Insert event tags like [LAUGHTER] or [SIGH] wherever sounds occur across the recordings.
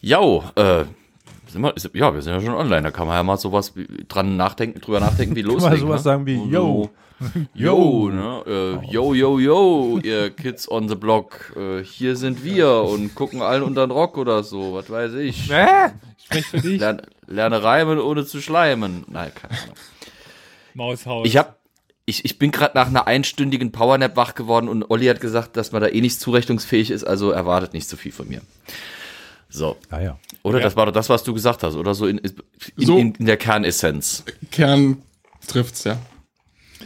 Jo, äh, sind wir, ist, ja, wir sind ja schon online. Da kann man ja mal sowas wie, dran nachdenken, drüber nachdenken, wie [LAUGHS] Kann loslegen. man sowas ne? sagen wie, yo. so, [LAUGHS] Yo, ne? Äh, yo, yo, yo, ihr Kids on the Block. Äh, hier sind wir und gucken allen unter den Rock oder so, was weiß ich. Äh, sprich für dich. Lerne, lerne reimen, ohne zu schleimen. Nein, keine Ahnung. Maushaus. Ich hab, ich, ich bin gerade nach einer einstündigen Powernap wach geworden und Olli hat gesagt, dass man da eh nicht zurechnungsfähig ist, also erwartet nicht so viel von mir. So. Ah ja. Oder Ja. das war doch das, was du gesagt hast, oder so in, in, So. in, in der Kernessenz. Kern trifft's, ja.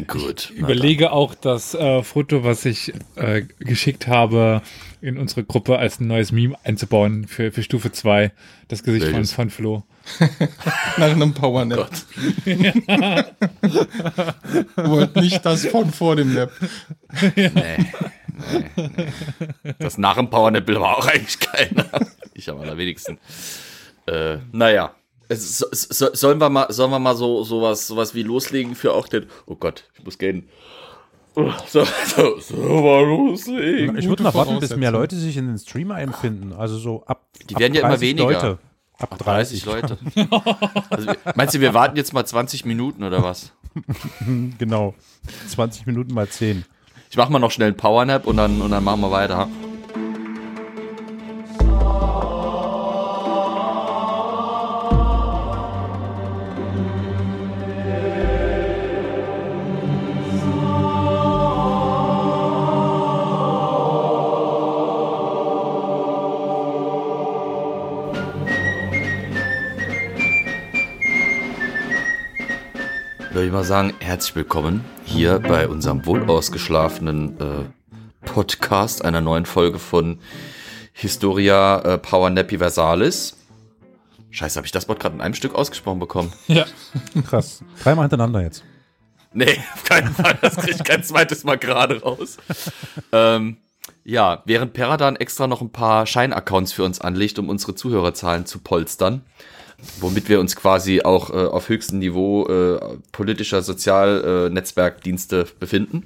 Gut. Ich überlege auch das äh, Foto, was ich äh, geschickt habe, in unsere Gruppe als ein neues Meme einzubauen für, für Stufe 2. Das Gesicht von, Welches? von Flo. [LAUGHS] Nach einem Powernap. [LAUGHS] Wollt nicht das von vor dem Nap. Nee, nee, nee. Das nach dem Powernap-Bild war auch eigentlich keiner. Ich am allerwenigsten. Äh, naja. Es, so, so, sollen wir mal, sollen wir mal so sowas, sowas wie loslegen für auch den. Oh Gott, ich muss gehen. So, so, so mal loslegen. Ich würde noch warten, bis mehr. Leute sich in den Stream einfinden. Also so ab. Die ab werden ja immer 30 weniger. Leute. Ab 30 30, Leute. [LAUGHS] Also, meinst du, wir warten jetzt mal 20 Minuten oder was? Genau. 20 Minuten mal 10. Ich mach mal noch schnell einen Powernap und dann, und dann machen wir weiter. Würde ich mal sagen, herzlich willkommen hier bei unserem wohlausgeschlafenen äh, Podcast, einer neuen Folge von Historia äh, Power Nappy Versalis. Scheiße, habe ich das Wort gerade in einem Stück ausgesprochen bekommen? [LAUGHS] Ja. Krass. Dreimal hintereinander jetzt. Nee, auf keinen Fall. Das kriege ich kein zweites Mal gerade raus. ähm, ja, während Peradan extra noch ein paar Scheinaccounts für uns anlegt, um unsere Zuhörerzahlen zu polstern, womit wir uns quasi auch äh, auf höchstem Niveau äh, politischer Sozialnetzwerkdienste äh, Netzwerkdienste befinden,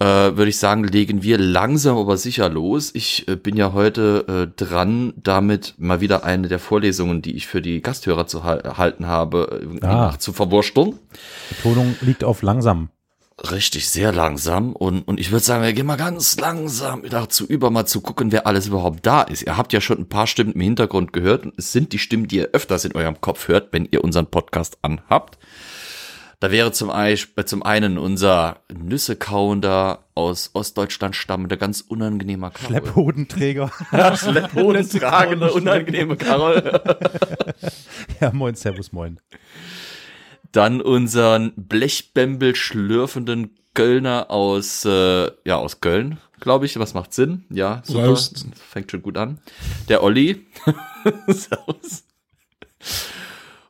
äh, würde ich sagen, legen wir langsam aber sicher los. Ich äh, bin ja heute äh, dran, damit mal wieder eine der Vorlesungen, die ich für die Gasthörer zu hal- halten habe, irgendwie Ah. zu verwursteln. Betonung liegt auf langsam. Richtig, sehr langsam. Und, und ich würde sagen, wir gehen mal ganz langsam dazu über, mal zu gucken, wer alles überhaupt da ist. Ihr habt ja schon ein paar Stimmen im Hintergrund gehört. Und es sind die Stimmen, die ihr öfters in eurem Kopf hört, wenn ihr unseren Podcast anhabt. Da wäre zum, äh, zum einen unser Nüssekauender aus Ostdeutschland stammender, ganz unangenehmer Karol. Schlepphodenträger. Schlepphoden tragende, unangenehme Karol. [LAUGHS] ja, moin, servus, moin. Dann unseren Blechbämbel schlürfenden Kölner aus, äh, ja, aus Köln, glaube ich. Was macht Sinn? Ja, super. Prost. Fängt schon gut an. Der Olli. [LAUGHS] Servus.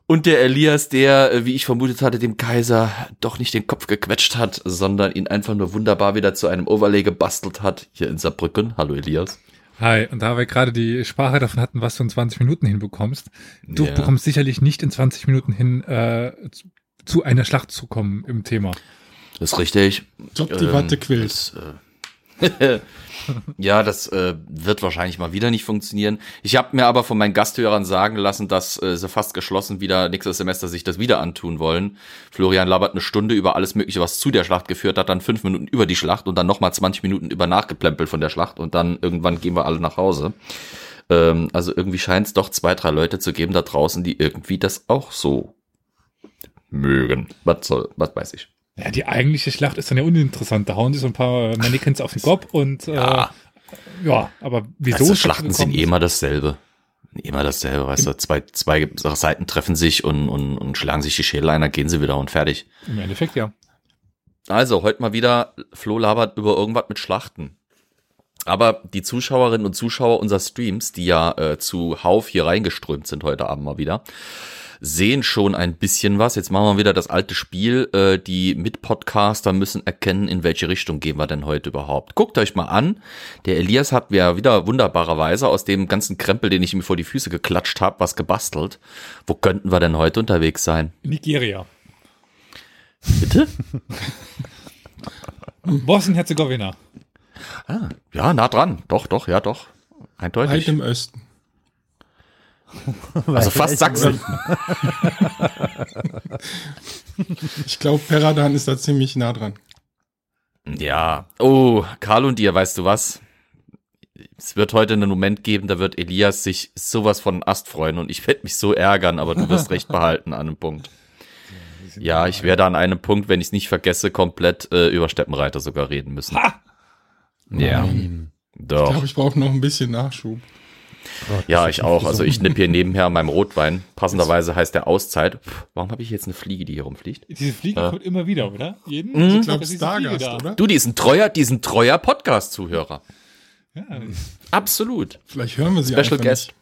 Und der Elias, der, äh, wie ich vermutet hatte, dem Kaiser doch nicht den Kopf gequetscht hat, sondern ihn einfach nur wunderbar wieder zu einem Overlay gebastelt hat, hier in Saarbrücken. Hallo Elias. Hi, und da wir gerade die Sprache davon hatten, was du in 20 Minuten hinbekommst, du Ja. bekommst sicherlich nicht in 20 Minuten hin, äh, zu, einer Schlacht zu kommen im Thema. Das ist richtig. Job die Watte quillt. Das, äh, [LAUGHS] ja, das äh, wird wahrscheinlich mal wieder nicht funktionieren. Ich habe mir aber von meinen Gasthörern sagen lassen, dass äh, sie fast geschlossen wieder nächstes Semester sich das wieder antun wollen. Florian labert eine Stunde über alles Mögliche, was zu der Schlacht geführt hat, dann fünf Minuten über die Schlacht und dann nochmal 20 Minuten über nachgeplempelt von der Schlacht und dann irgendwann gehen wir alle nach Hause. Ähm, also irgendwie scheint es doch zwei, drei Leute zu geben da draußen, die irgendwie das auch so mögen. Was soll, was weiß ich. Ja, die eigentliche Schlacht ist dann ja uninteressant. Da hauen sie so ein paar Mannequins auf den Kopf und äh, Ja. ja, aber wieso Also Schlachten sind eh immer dasselbe. Immer dasselbe, weißt du, zwei, zwei Seiten treffen sich und, und, und schlagen sich die Schädel ein, dann gehen sie wieder und fertig. Im Endeffekt ja. Also, heute mal wieder, Flo labert über irgendwas mit Schlachten. Aber die Zuschauerinnen und Zuschauer unserer Streams, die ja äh, zu Hauf hier reingeströmt sind heute Abend mal wieder, sehen schon ein bisschen was. Jetzt machen wir wieder das alte Spiel. Äh, die Mitpodcaster müssen erkennen, in welche Richtung gehen wir denn heute überhaupt. Guckt euch mal an. Der Elias hat mir wieder wunderbarerweise aus dem ganzen Krempel, den ich ihm vor die Füße geklatscht habe, was gebastelt. Wo könnten wir denn heute unterwegs sein? Nigeria. Bitte? [LAUGHS] Bosnien-Herzegowina. Ja, nah dran. Doch, doch, ja, doch. Weit Eindeutig. im Osten. [LAUGHS] Also fast Sachsen. Ich glaube, Peradan ist da ziemlich nah dran. Ja. Oh, Karl und dir, weißt du was? Es wird heute einen Moment geben, da wird Elias sich sowas von Ast freuen und ich werde mich so ärgern, aber du wirst recht behalten an einem Punkt. Ja, ich werde an einem Punkt, wenn ich es nicht vergesse, komplett äh, über Steppenreiter sogar reden müssen. Ja, Ich doch. glaube, ich brauche noch ein bisschen Nachschub. Ja, ich auch. Also ich nipp hier nebenher an meinem Rotwein. Passenderweise heißt der Auszeit. Pff, warum habe ich jetzt eine Fliege, die hier rumfliegt? Diese Fliege Äh. kommt immer wieder, oder? Jeden? Ich glaube, ist diese Stargast, Fliege da. oder? Du, die ist ein treuer, die ist ein treuer Podcast-Zuhörer. Ja, Absolut. Vielleicht hören wir sie Special einfach Guest.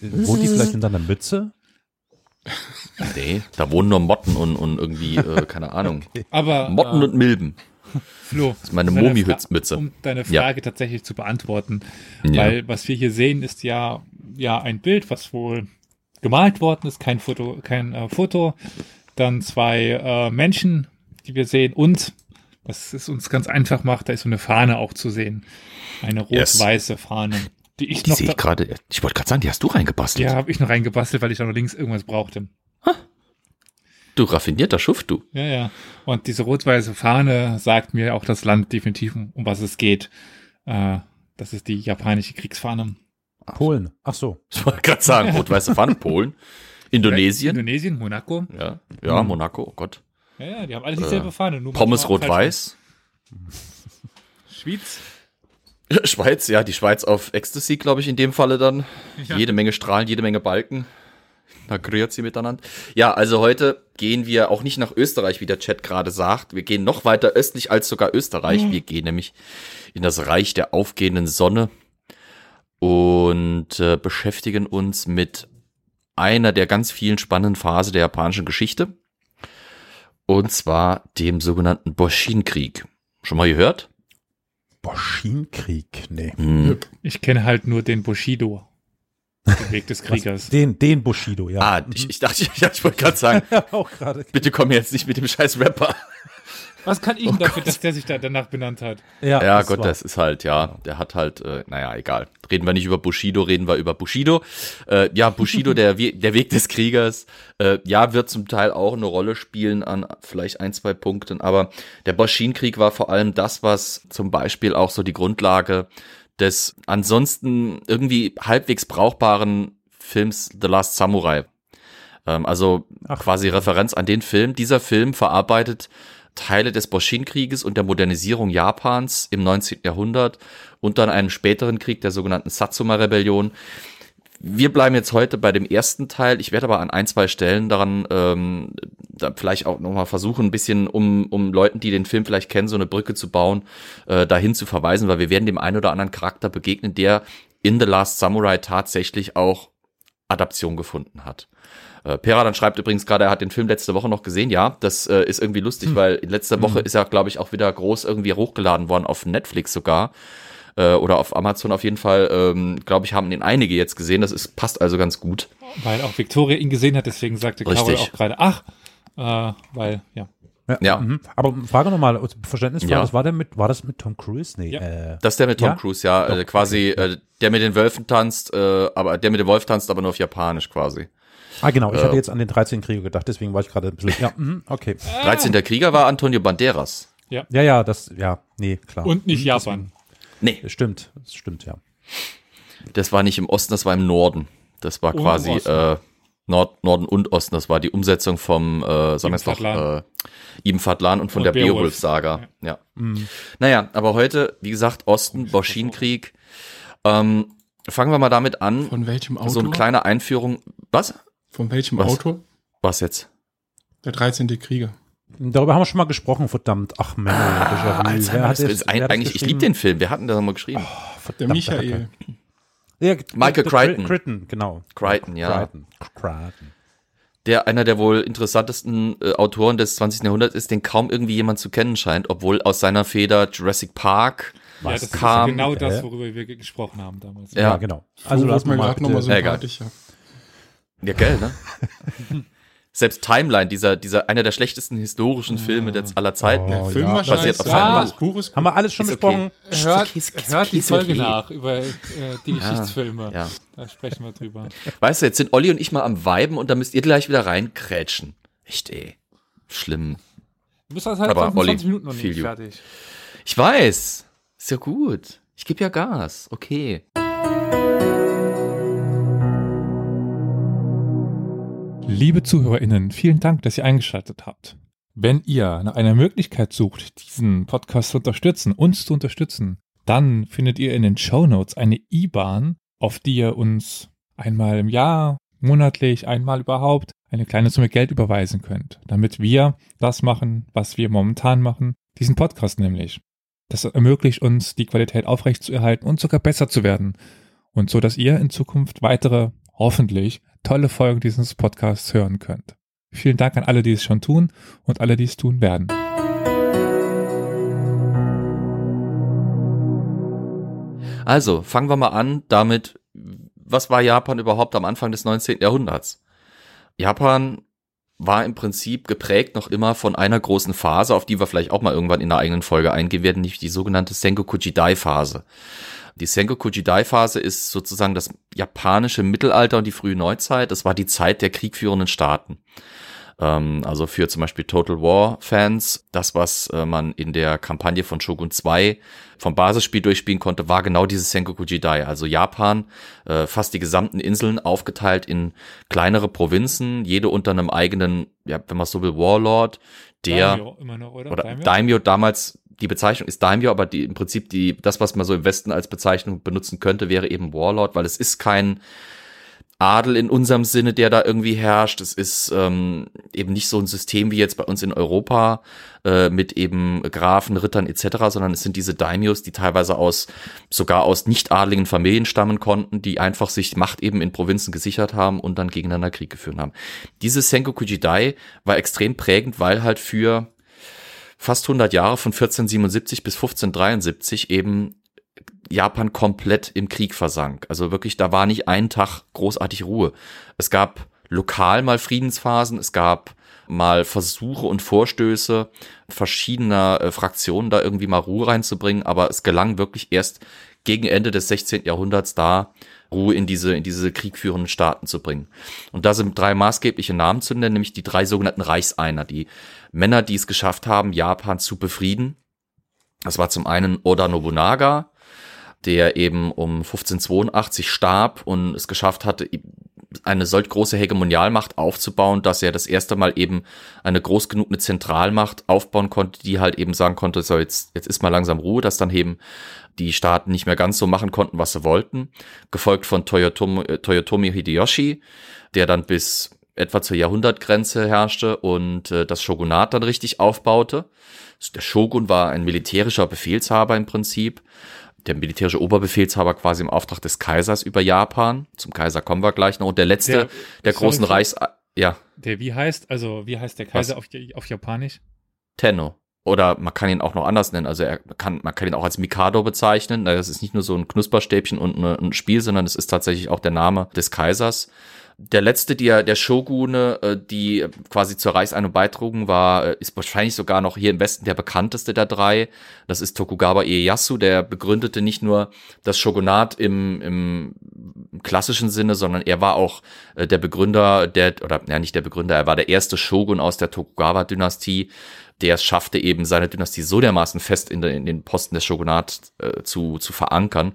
Wohnt die vielleicht in deiner Mütze? Nee, da wohnen nur Motten und, und irgendwie, äh, keine Ahnung. [LAUGHS] aber Motten äh, und Milben. Flo, ist meine um. Fra- Um deine Ja. Frage tatsächlich zu beantworten, Ja. weil was wir hier sehen, ist ja ja ein Bild, was wohl gemalt worden ist, kein Foto, kein äh, Foto, dann zwei äh, Menschen, die wir sehen und was es uns ganz einfach macht, da ist so eine Fahne auch zu sehen, eine Yes. rot-weiße Fahne, die ich Die noch sehe ich gerade. Ich wollte gerade sagen, die hast du reingebastelt. ja habe ich noch reingebastelt, weil ich da noch links irgendwas brauchte. Du raffinierter Schuft, du. Ja, ja. Und diese rot-weiße Fahne sagt mir auch das Land definitiv, um, was es geht. Äh, das ist die japanische Kriegsfahne. Polen. Ach so. [LAUGHS] Ich wollte gerade sagen, rot-weiße Pfand, Polen, Indonesien. Indonesien, Monaco. Ja, ja, Monaco, oh Gott. Ja, ja, die haben alle dieselbe Fahne. Nur Äh, Pommes manchmal rot-weiß. Schwyz. Schweiz, ja, die Schweiz auf Ecstasy, glaube ich, in dem Falle dann. Ja. Jede Menge Strahlen, jede Menge Balken. Da grüßt sie miteinander. Ja, also heute gehen wir auch nicht nach Österreich, wie der Chat gerade sagt. Wir gehen noch weiter östlich als sogar Österreich. Wir gehen nämlich in das Reich der aufgehenden Sonne und äh, beschäftigen uns mit einer der ganz vielen spannenden Phasen der japanischen Geschichte. Und zwar dem sogenannten Boshin-Krieg. Schon mal gehört? Boschinkrieg. Nee. Hm. Ich kenne halt nur den Bushido. Den [LAUGHS] Weg des Kriegers. Den, den Bushido, ja. Ah, ich, ich dachte, [LAUGHS] ja, ich wollte gerade sagen, [LAUGHS] auch gerade. bitte komm jetzt nicht mit dem scheiß Rapper. Was kann ich denn dafür, dass der sich da danach benannt hat? Ja, das Gott, war- das ist halt, ja, der hat halt, äh, naja, egal. Reden wir nicht über Bushido, reden wir über Bushido. Äh, ja, Bushido, der, We der Weg des Kriegers, äh, ja, wird zum Teil auch eine Rolle spielen an vielleicht ein, zwei Punkten, aber der Boshin-Krieg war vor allem das, was zum Beispiel auch so die Grundlage des ansonsten irgendwie halbwegs brauchbaren Films The Last Samurai. Ähm, also Ach. quasi Referenz an den Film. Dieser Film verarbeitet Teile des Boshin-Krieges und der Modernisierung Japans im 19. Jahrhundert und dann einen späteren Krieg der sogenannten Satsuma-Rebellion. Wir bleiben jetzt heute bei dem ersten Teil. Ich werde aber an ein, zwei Stellen daran ähm, da vielleicht auch nochmal versuchen, ein bisschen, um, um Leuten, die den Film vielleicht kennen, so eine Brücke zu bauen, äh, dahin zu verweisen, weil wir werden dem einen oder anderen Charakter begegnen, der in The Last Samurai tatsächlich auch Adaption gefunden hat. Äh, Pera dann schreibt übrigens gerade, er hat den Film letzte Woche noch gesehen. Ja, das äh, ist irgendwie lustig, weil letzte Woche ist er, glaube ich, auch wieder groß irgendwie hochgeladen worden auf Netflix sogar. Äh, oder auf Amazon auf jeden Fall, ähm, glaube ich, haben den einige jetzt gesehen. Das ist, passt also ganz gut. Weil auch Victoria ihn gesehen hat, deswegen sagte Carol Richtig. auch gerade, ach, äh, weil, ja. Ja. Ja. Mhm. Aber Frage nochmal, Verständnisfrage, Ja. was war denn mit, war das mit Tom Cruise? Nee, Ja. äh, Das ist der mit Tom Ja? Cruise, ja, äh, quasi, äh, der mit den Wölfen tanzt, äh, aber der mit dem Wolf tanzt, aber nur auf Japanisch quasi. ah genau, ich Äh. hatte jetzt an den 13 Krieger gedacht, deswegen war ich gerade ein bisschen, ja, [LAUGHS] mhm, okay. 13. Krieger war Antonio Banderas. Ja, ja, das, ja, nee, klar. Und nicht Mhm, Japan. Nee, Das stimmt, das stimmt, ja. das war nicht im Osten, das war im Norden. Das war Und quasi Osten. äh, Nord, Norden und Osten. Das war die Umsetzung vom, äh, sagen wir Ibn es doch, Fadlan. äh, Ibn Fadlan und von Und der Beowulf. Beowulf-Saga. Ja. Mhm. Naja, aber heute, wie gesagt, Osten, Boshin-Krieg. Ähm, fangen wir mal damit an. Von welchem Autor? So eine kleine Einführung. Was? Von welchem Was? Autor? Was jetzt? Der 13. Krieger. Darüber haben wir schon mal gesprochen, verdammt. Ach, Menno, Déjà-vu. Wer Alzheimer, hat das das- ist ein, das eigentlich, ich liebe den Film. Wer hat denn da mal geschrieben? Oh, Der verdammte Michael. Hacke. Ja, Michael der Crichton. Crichton, genau. Crichton, ja. Crichton. Crichton. Der einer der wohl interessantesten äh, Autoren des 20. Jahrhunderts ist, den kaum irgendwie jemand zu kennen scheint, obwohl aus seiner Feder Jurassic Park Ja, das ist kam. genau Hä? das, worüber wir ge- gesprochen haben damals. Ja. Ja, genau. Also lass wird mir mal gerade nochmal sympathischer. Ja, geil, ne? [LAUGHS] selbst Timeline, dieser, dieser, einer der schlechtesten historischen Filme jetzt aller Zeiten. Oh, Film ja. war Basiert auf Buch. das Buch ist Haben wir alles schon Ist besprochen? okay. Hört, hört die Folge okay. nach über äh, die Geschichtsfilme. Ja. Da sprechen wir drüber. Weißt du, jetzt sind Olli und ich mal am Weiben und da müsst ihr gleich wieder reinkrätschen. Echt, ey. Schlimm. Du bist halt Aber 25 Olli, Minuten noch nicht you. fertig. Ich weiß. Ist ja gut. Ich gebe ja Gas. Okay. Liebe ZuhörerInnen, vielen Dank, dass ihr eingeschaltet habt. Wenn ihr nach einer Möglichkeit sucht, diesen Podcast zu unterstützen, uns zu unterstützen, dann findet ihr in den Show Notes eine IBAN, auf die ihr uns einmal im Jahr, monatlich, einmal überhaupt eine kleine Summe Geld überweisen könnt, damit wir das machen, was wir momentan machen, diesen Podcast nämlich. Das ermöglicht uns, die Qualität aufrechtzuerhalten und sogar besser zu werden. Und so, dass ihr in Zukunft weitere, hoffentlich, tolle Folgen dieses Podcasts hören könnt. Vielen Dank an alle, die es schon tun und alle, die es tun werden. Also, fangen wir mal an damit, was war Japan überhaupt am Anfang des 19. Jahrhunderts? Japan war im Prinzip geprägt noch immer von einer großen Phase, auf die wir vielleicht auch mal irgendwann in einer eigenen Folge eingehen werden, nämlich die sogenannte Sengoku Jidai-Phase. Die Sengoku Jidai-Phase ist sozusagen das japanische Mittelalter und die frühe Neuzeit. Das war die Zeit der kriegführenden Staaten. Ähm, also für zum Beispiel Total War-Fans, das, was äh, man in der Kampagne von Shogun 2 vom Basisspiel durchspielen konnte, war genau dieses Sengoku Jidai. Also Japan, äh, fast die gesamten Inseln aufgeteilt in kleinere Provinzen, jede unter einem eigenen, ja, wenn man so will, Warlord, der Daimyo noch, oder? oder Daimyo? Daimyo damals die Bezeichnung ist Daimyo, aber die im Prinzip die das was man so im Westen als Bezeichnung benutzen könnte, wäre eben Warlord, weil es ist kein Adel in unserem Sinne, der da irgendwie herrscht. Es ist ähm, eben nicht so ein System wie jetzt bei uns in Europa äh, mit eben Grafen, Rittern etc., sondern es sind diese Daimyos, die teilweise aus sogar aus nicht adligen Familien stammen konnten, die einfach sich Macht eben in Provinzen gesichert haben und dann gegeneinander Krieg geführt haben. Dieses Sengoku Jidai war extrem prägend, weil halt für fast 100 Jahre von 1477 bis 1573 eben Japan komplett im Krieg versank. Also wirklich, da war nicht ein Tag großartig Ruhe. Es gab lokal mal Friedensphasen, es gab mal Versuche und Vorstöße verschiedener äh, Fraktionen, da irgendwie mal Ruhe reinzubringen, aber es gelang wirklich erst gegen Ende des 16. Jahrhunderts da Ruhe in diese, in diese kriegführenden Staaten zu bringen. Und da sind drei maßgebliche Namen zu nennen, nämlich die drei sogenannten Reichseiner, die Männer, die es geschafft haben, Japan zu befrieden. Das war zum einen Oda Nobunaga, der eben um 1582 starb und es geschafft hatte, eine solch große Hegemonialmacht aufzubauen, dass er das erste Mal eben eine groß genug eine Zentralmacht aufbauen konnte, die halt eben sagen konnte, so jetzt, jetzt ist mal langsam Ruhe, dass dann eben die Staaten nicht mehr ganz so machen konnten, was sie wollten. Gefolgt von Toyotomi, äh, Toyotomi Hideyoshi, der dann bis etwa zur Jahrhundertgrenze herrschte und äh, das Shogunat dann richtig aufbaute. Der Shogun war ein militärischer Befehlshaber im Prinzip, der militärische Oberbefehlshaber quasi im Auftrag des Kaisers über Japan. Zum Kaiser kommen wir gleich noch. Und der letzte Der- der, großen Reichs... Ja, Der wie heißt, also wie heißt der Kaiser auf, auf Japanisch? Tenno. Oder man kann ihn auch noch anders nennen. Also er kann, man kann ihn auch als Mikado bezeichnen. Das ist nicht nur so ein Knusperstäbchen und eine, ein Spiel, sondern es ist tatsächlich auch der Name des Kaisers. Der letzte der, der Shogune, äh, die quasi zur Reichseinung beitrugen, war, äh, ist wahrscheinlich sogar noch hier im Westen der bekannteste der drei. Das ist Tokugawa Ieyasu, der begründete nicht nur das Shogunat im, im klassischen Sinne, sondern er war auch äh, der Begründer der, oder ja nicht der Begründer, er war der erste Shogun aus der Tokugawa-Dynastie, der es schaffte, eben seine Dynastie so dermaßen fest in, in den Posten des Shogunats äh, zu, zu verankern,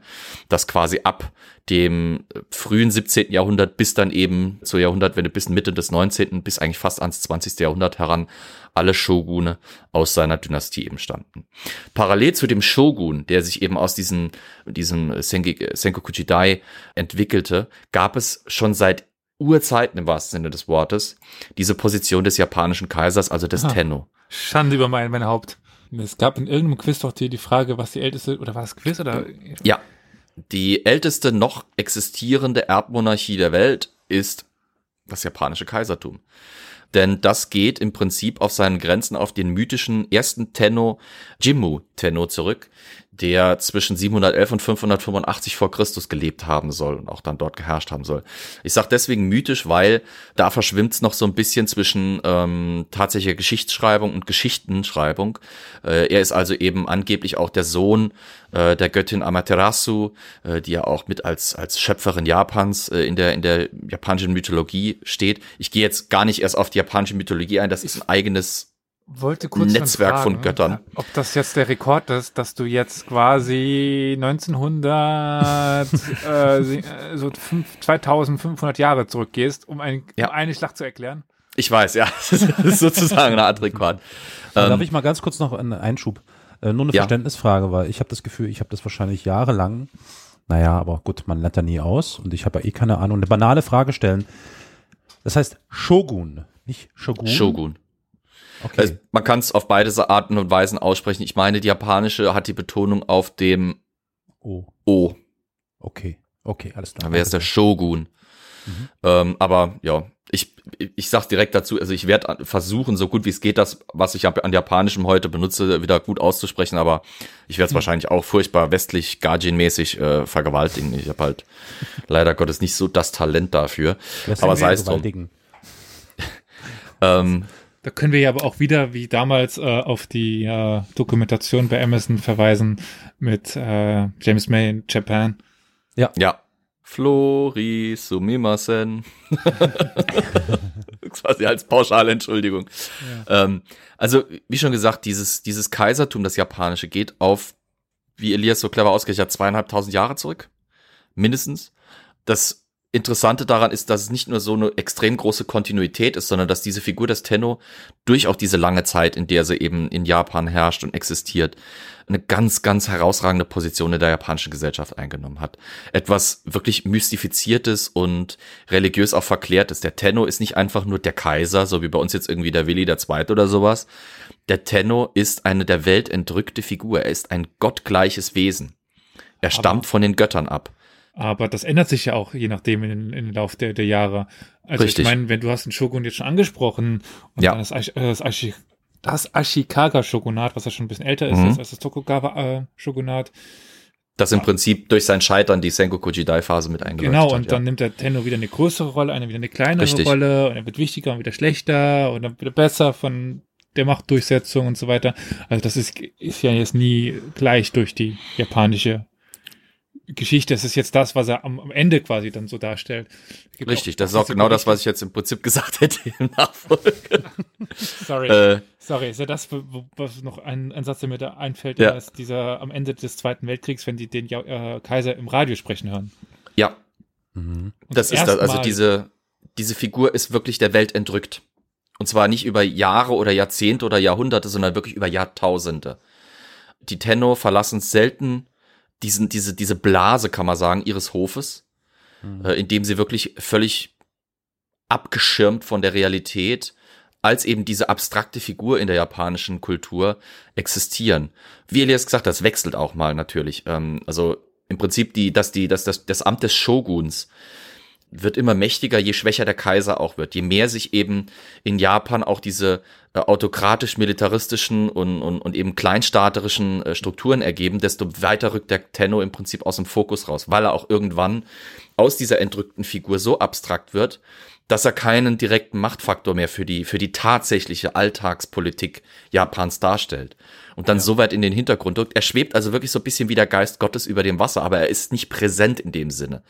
dass quasi ab dem äh, frühen 17. Jahrhundert bis dann eben zur Jahrhundertwende bis Mitte des 19. bis eigentlich fast ans 20. Jahrhundert heran alle Shogune aus seiner Dynastie eben standen. Parallel zu dem Shogun, der sich eben aus diesem, diesem Sengoku Jidai entwickelte, gab es schon seit Urzeiten im wahrsten Sinne des Wortes diese Position des japanischen Kaisers, also des Aha. Tenno. Schande über mein, mein Haupt. Es gab in irgendeinem Quiz doch die, die Frage, was die älteste, oder war das Quiz oder? Ja, die älteste noch existierende Erbmonarchie der Welt ist das japanische Kaisertum. Denn das geht im Prinzip auf seinen Grenzen auf den mythischen ersten Tenno, Jimmu Tenno zurück, der zwischen 711 und 585 vor Christus gelebt haben soll und auch dann dort geherrscht haben soll. Ich sage deswegen mythisch, weil da verschwimmt es noch so ein bisschen zwischen ähm, tatsächlicher Geschichtsschreibung und Geschichtenschreibung. Äh, er ist also eben angeblich auch der Sohn äh, der Göttin Amaterasu, äh, die ja auch mit als als Schöpferin Japans äh, in der in der japanischen Mythologie steht. Ich gehe jetzt gar nicht erst auf die japanische Mythologie ein, das ist ein eigenes wollte kurz Netzwerk fragen, von Göttern. Ob das jetzt der Rekord ist, dass du jetzt quasi 1900, [LAUGHS] äh, so 5, 2500 Jahre zurückgehst, um, ein, Ja. um eine Schlacht zu erklären. Ich weiß, ja, das ist [LAUGHS] sozusagen eine Art Rekord. Darf Ähm, ich mal ganz kurz noch einen Einschub? Äh, nur eine Ja. Verständnisfrage, weil ich habe das Gefühl, ich habe das wahrscheinlich jahrelang, naja, aber gut, man lernt da nie aus und ich habe ja eh keine Ahnung. Eine banale Frage stellen. Das heißt Shogun, nicht Shogun. Shogun. Okay. Also, man kann es auf beide Arten und Weisen aussprechen. Ich meine, die japanische hat die Betonung auf dem oh, O. okay. Okay, alles klar. Dann wäre es der Shogun. Ähm, aber ja, ich, ich sag direkt dazu, also ich werde versuchen, so gut wie es geht, das, was ich an Japanischem heute benutze, wieder gut auszusprechen, aber ich werde es wahrscheinlich auch furchtbar westlich Gajin-mäßig äh, vergewaltigen. Ich habe halt [LAUGHS] leider Gottes nicht so das Talent dafür. Lässt aber sei es drum. Ähm, Da können wir ja aber auch wieder, wie damals, äh, auf die äh, Dokumentation bei Amazon verweisen mit äh, James May in Japan. Ja. Flori Sumimasen. [LAUGHS] [LAUGHS] Quasi als pauschale Entschuldigung. Ähm, also, wie schon gesagt, dieses, dieses Kaisertum, das japanische, geht auf, wie Elias so clever ausgerechnet hat, zweieinhalbtausend Jahre zurück. Mindestens. Das Interessante daran ist, dass es nicht nur so eine extrem große Kontinuität ist, sondern dass diese Figur des Tenno durch auch diese lange Zeit, in der sie eben in Japan herrscht und existiert, eine ganz, ganz herausragende Position in der japanischen Gesellschaft eingenommen hat. Etwas wirklich mystifiziertes und religiös auch verklärtes. Der Tenno ist nicht einfach nur der Kaiser, so wie bei uns jetzt irgendwie der Willi der Zweite oder sowas. Der Tenno ist eine der Welt entrückte Figur. Er ist ein gottgleiches Wesen. Er stammt von den Göttern ab. Aber das ändert sich ja auch je nachdem in, in den Lauf der, der Jahre. Also Richtig. ich meine, wenn du hast den Shogun jetzt schon angesprochen und Ja. dann das, Ash- äh, das, Ashi, das Ashikaga-Shogunat, was ja schon ein bisschen älter ist Mhm. als- das Tokugawa-Shogunat. Das im Prinzip durch sein Scheitern die Sengoku Jidai-Phase mit eingeläutet Genau, hat. und dann nimmt der Tenno wieder eine größere Rolle, eine wieder eine kleinere Richtig. Rolle und er wird wichtiger und wieder schlechter und dann wieder besser von der Machtdurchsetzung und so weiter. Also das ist, ist ja jetzt nie gleich durch die japanische Geschichte. Das ist jetzt das, was er am, am Ende quasi dann so darstellt. Gibt Richtig, auch- das ist auch genau das, was ich jetzt im Prinzip [LAUGHS] gesagt hätte im Nachfolge. [LAUGHS] Sorry, äh, sorry, ist ja das, wo- was noch ein, ein Satz, der mir da einfällt, Ja. ist dieser am Ende des Zweiten Weltkriegs, wenn die den ja, äh, Kaiser im Radio sprechen hören. ja, Mhm. Das ist das. Also Mal- diese, diese Figur ist wirklich der Welt entrückt. Und zwar nicht über Jahre oder Jahrzehnte oder Jahrhunderte, sondern wirklich über Jahrtausende. Die Tenno verlassen selten diesen, diese, diese Blase, kann man sagen, ihres Hofes, äh, indem sie wirklich völlig abgeschirmt von der Realität als eben diese abstrakte Figur in der japanischen Kultur existieren. Wie Elias gesagt hat, das wechselt auch mal natürlich. Ähm, also im Prinzip die, dass die, dass das, das Amt des Shoguns wird immer mächtiger, je schwächer der Kaiser auch wird. Je mehr sich eben in Japan auch diese äh, autokratisch-militaristischen und, und, und eben kleinstaaterischen äh, Strukturen ergeben, desto weiter rückt der Tenno im Prinzip aus dem Fokus raus, weil er auch irgendwann aus dieser entrückten Figur so abstrakt wird, dass er keinen direkten Machtfaktor mehr für die, für die tatsächliche Alltagspolitik Japans darstellt. Und dann so weit in den Hintergrund rückt. Er schwebt also wirklich so ein bisschen wie der Geist Gottes über dem Wasser, aber er ist nicht präsent in dem Sinne.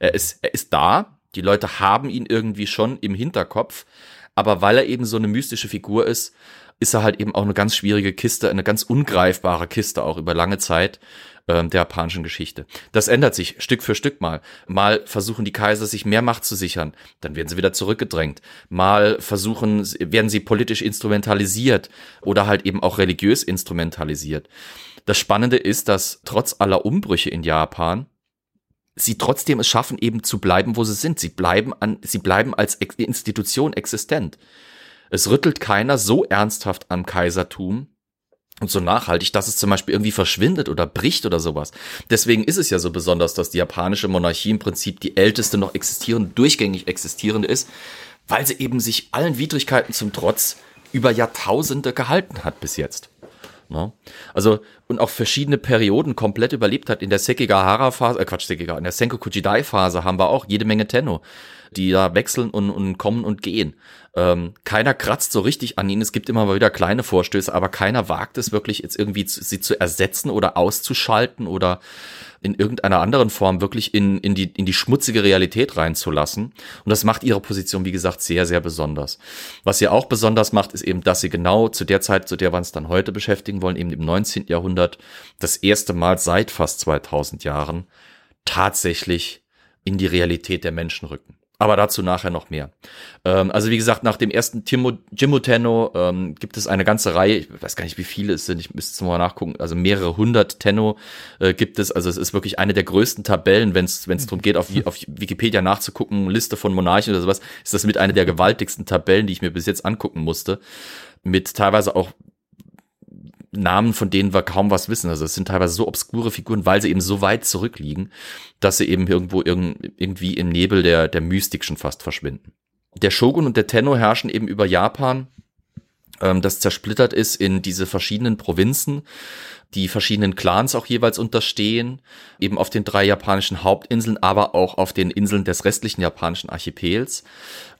Er ist, er ist da. Die Leute haben ihn irgendwie schon im Hinterkopf. Aber weil er eben so eine mystische Figur ist, ist er halt eben auch eine ganz schwierige Kiste, eine ganz ungreifbare Kiste auch über lange Zeit ähm, der japanischen Geschichte. Das ändert sich Stück für Stück mal. Mal versuchen die Kaiser sich mehr Macht zu sichern, dann werden sie wieder zurückgedrängt. Mal versuchen, werden sie politisch instrumentalisiert oder halt eben auch religiös instrumentalisiert. Das Spannende ist, dass trotz aller Umbrüche in Japan sie trotzdem es schaffen, eben zu bleiben, wo sie sind. Sie bleiben an, sie bleiben als Institution existent. Es rüttelt keiner so ernsthaft am Kaisertum und so nachhaltig, dass es zum Beispiel irgendwie verschwindet oder bricht oder sowas. Deswegen ist es ja so besonders, dass die japanische Monarchie im Prinzip die älteste noch existierende, durchgängig existierende ist, weil sie eben sich allen Widrigkeiten zum Trotz über Jahrtausende gehalten hat bis jetzt. Ne? Also, und auch verschiedene Perioden komplett überlebt hat. In der Sekigahara-Phase, äh Quatsch, Sekigahara, in der Senko Kujidai-Phase haben wir auch jede Menge Tenno, die da wechseln und, und kommen und gehen. Ähm, keiner kratzt so richtig an ihnen. Es gibt immer mal wieder kleine Vorstöße, aber keiner wagt es wirklich jetzt irgendwie zu, sie zu ersetzen oder auszuschalten oder in irgendeiner anderen Form wirklich in, in, die, in die schmutzige Realität reinzulassen. Und das macht ihre Position, wie gesagt, sehr, sehr besonders. Was sie auch besonders macht, ist eben, dass sie genau zu der Zeit, zu der wir uns dann heute beschäftigen wollen, eben im 19. Jahrhundert, das erste Mal seit fast 2000 Jahren tatsächlich in die Realität der Menschen rücken. Aber dazu nachher noch mehr. Ähm, also wie gesagt, nach dem ersten Timo, Jimmo Tenno ähm, gibt es eine ganze Reihe, ich weiß gar nicht, wie viele es sind, ich müsste es mal nachgucken, also mehrere hundert Tenno äh, gibt es. Also es ist wirklich eine der größten Tabellen, wenn es darum geht, auf, auf Wikipedia nachzugucken, Liste von Monarchen oder sowas, ist das mit einer der gewaltigsten Tabellen, die ich mir bis jetzt angucken musste. Mit teilweise auch Namen, von denen wir kaum was wissen. Also es sind teilweise so obskure Figuren, weil sie eben so weit zurückliegen, dass sie eben irgendwo irgendwie im Nebel der, der Mystik schon fast verschwinden. Der Shogun und der Tenno herrschen eben über Japan, ähm, das zersplittert ist in diese verschiedenen Provinzen, die verschiedenen Clans auch jeweils unterstehen, eben auf den drei japanischen Hauptinseln, aber auch auf den Inseln des restlichen japanischen Archipels.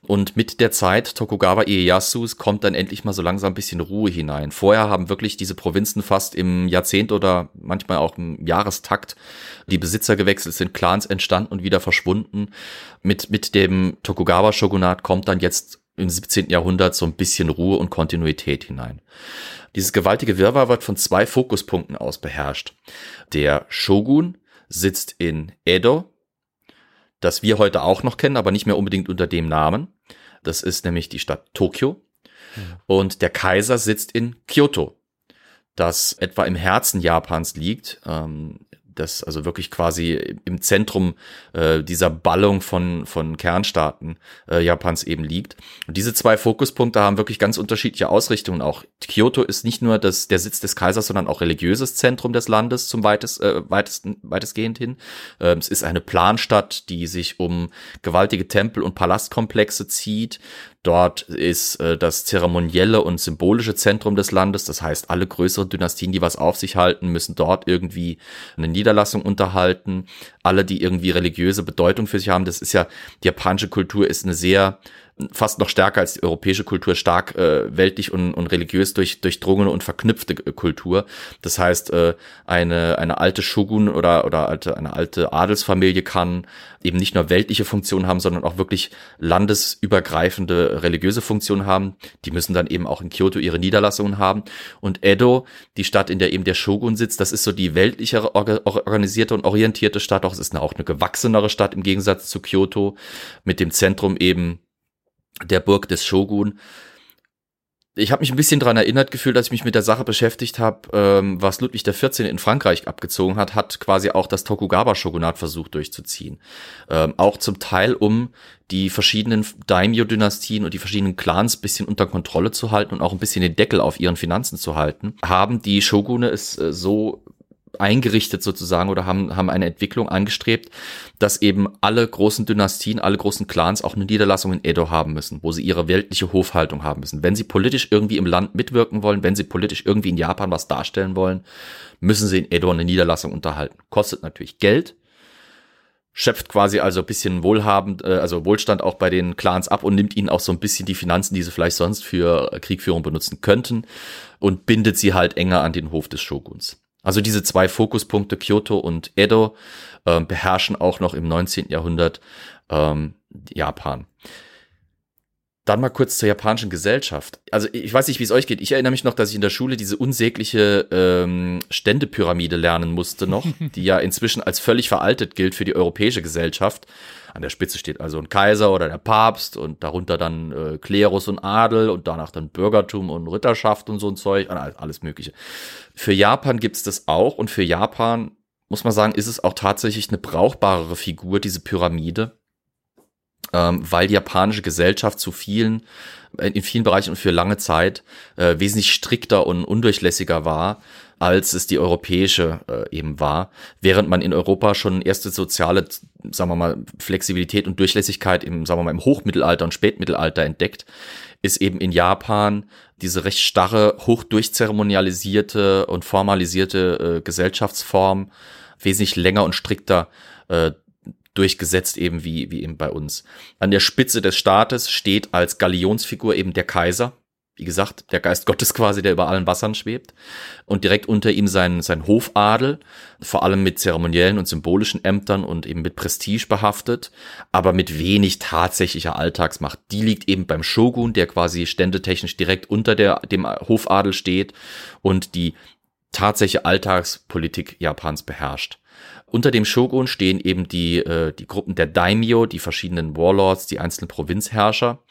Und mit der Zeit Tokugawa Ieyasus kommt dann endlich mal so langsam ein bisschen Ruhe hinein. Vorher haben wirklich diese Provinzen fast im Jahrzehnt oder manchmal auch im Jahrestakt die Besitzer gewechselt, sind Clans entstanden und wieder verschwunden. Mit, mit dem Tokugawa-Shogunat kommt dann jetzt im 17. Jahrhundert so ein bisschen Ruhe und Kontinuität hinein. Dieses gewaltige Wirrwarr wird von zwei Fokuspunkten aus beherrscht. Der Shogun sitzt in Edo, das wir heute auch noch kennen, aber nicht mehr unbedingt unter dem Namen. Das ist nämlich die Stadt Tokio. Und der Kaiser sitzt in Kyoto, das etwa im Herzen Japans liegt. Ähm, das also wirklich quasi im Zentrum äh, dieser Ballung von, von Kernstaaten äh, Japans eben liegt. Und diese zwei Fokuspunkte haben wirklich ganz unterschiedliche Ausrichtungen. Auch Kyoto ist nicht nur das, der Sitz des Kaisers, sondern auch religiöses Zentrum des Landes zum weitest, äh, weitesten, weitestgehend hin. Ähm, es ist eine Planstadt, die sich um gewaltige Tempel und Palastkomplexe zieht. Dort ist äh, das zeremonielle und symbolische Zentrum des Landes. Das heißt, alle größeren Dynastien, die was auf sich halten, müssen dort irgendwie eine Niederlassung unterhalten. Alle, die irgendwie religiöse Bedeutung für sich haben. Das ist ja, die japanische Kultur ist eine sehr fast noch stärker als die europäische Kultur stark äh, weltlich und, und religiös durch, durchdrungene und verknüpfte äh, Kultur. Das heißt, äh, eine, eine alte Shogun oder, oder alte, eine alte Adelsfamilie kann eben nicht nur weltliche Funktionen haben, sondern auch wirklich landesübergreifende religiöse Funktionen haben. Die müssen dann eben auch in Kyoto ihre Niederlassungen haben. Und Edo, die Stadt, in der eben der Shogun sitzt, das ist so die weltlichere organisierte und orientierte Stadt. Auch es ist eine, auch eine gewachsenere Stadt im Gegensatz zu Kyoto mit dem Zentrum eben der Burg des Shogun. Ich habe mich ein bisschen dran erinnert gefühlt, als ich mich mit der Sache beschäftigt habe, ähm, was Ludwig XIV. in Frankreich abgezogen hat, hat quasi auch das Tokugawa-Shogunat versucht durchzuziehen. Ähm, auch zum Teil, um die verschiedenen Daimyo-Dynastien und die verschiedenen Clans bisschen unter Kontrolle zu halten und auch ein bisschen den Deckel auf ihren Finanzen zu halten, haben die Shogune es äh, so eingerichtet sozusagen oder haben, haben eine Entwicklung angestrebt, dass eben alle großen Dynastien, alle großen Clans auch eine Niederlassung in Edo haben müssen, wo sie ihre weltliche Hofhaltung haben müssen. Wenn sie politisch irgendwie im Land mitwirken wollen, wenn sie politisch irgendwie in Japan was darstellen wollen, müssen sie in Edo eine Niederlassung unterhalten. Kostet natürlich Geld, schöpft quasi also ein bisschen Wohlhabend, äh, also Wohlstand auch bei den Clans ab und nimmt ihnen auch so ein bisschen die Finanzen, die sie vielleicht sonst für Kriegführung benutzen könnten und bindet sie halt enger an den Hof des Shoguns. Also diese zwei Fokuspunkte Kyoto und Edo äh, beherrschen auch noch im 19. Jahrhundert ähm, Japan. Dann mal kurz zur japanischen Gesellschaft. Also ich weiß nicht, wie es euch geht. Ich erinnere mich noch, dass ich in der Schule diese unsägliche ähm, Ständepyramide lernen musste noch, [LAUGHS] die ja inzwischen als völlig veraltet gilt für die europäische Gesellschaft. An der Spitze steht also ein Kaiser oder der Papst und darunter dann äh, Klerus und Adel und danach dann Bürgertum und Ritterschaft und so ein Zeug, alles Mögliche. Für Japan gibt's das auch und für Japan muss man sagen, ist es auch tatsächlich eine brauchbarere Figur, diese Pyramide ähm, weil die japanische Gesellschaft zu vielen in vielen Bereichen und für lange Zeit äh, wesentlich strikter und undurchlässiger war, als es die europäische äh, eben war, während man in Europa schon erste soziale, sagen wir mal, Flexibilität und Durchlässigkeit im, sagen wir mal, im Hochmittelalter und Spätmittelalter entdeckt, ist eben in Japan diese recht starre, hochdurchzeremonialisierte und formalisierte äh, Gesellschaftsform wesentlich länger und strikter äh, durchgesetzt eben wie, wie eben bei uns. An der Spitze des Staates steht als Galionsfigur eben der Kaiser. Wie gesagt, der Geist Gottes [LAUGHS] quasi, der über allen Wassern schwebt. Und direkt unter ihm sein, sein Hofadel, vor allem mit zeremoniellen und symbolischen Ämtern und eben mit Prestige behaftet, aber mit wenig tatsächlicher Alltagsmacht. Die liegt eben beim Shogun, der quasi ständetechnisch direkt unter der, dem Hofadel steht und die tatsächliche Alltagspolitik Japans beherrscht. Unter dem Shogun stehen eben die, äh, die Gruppen der Daimyo, die verschiedenen Warlords, die einzelnen Provinzherrscher,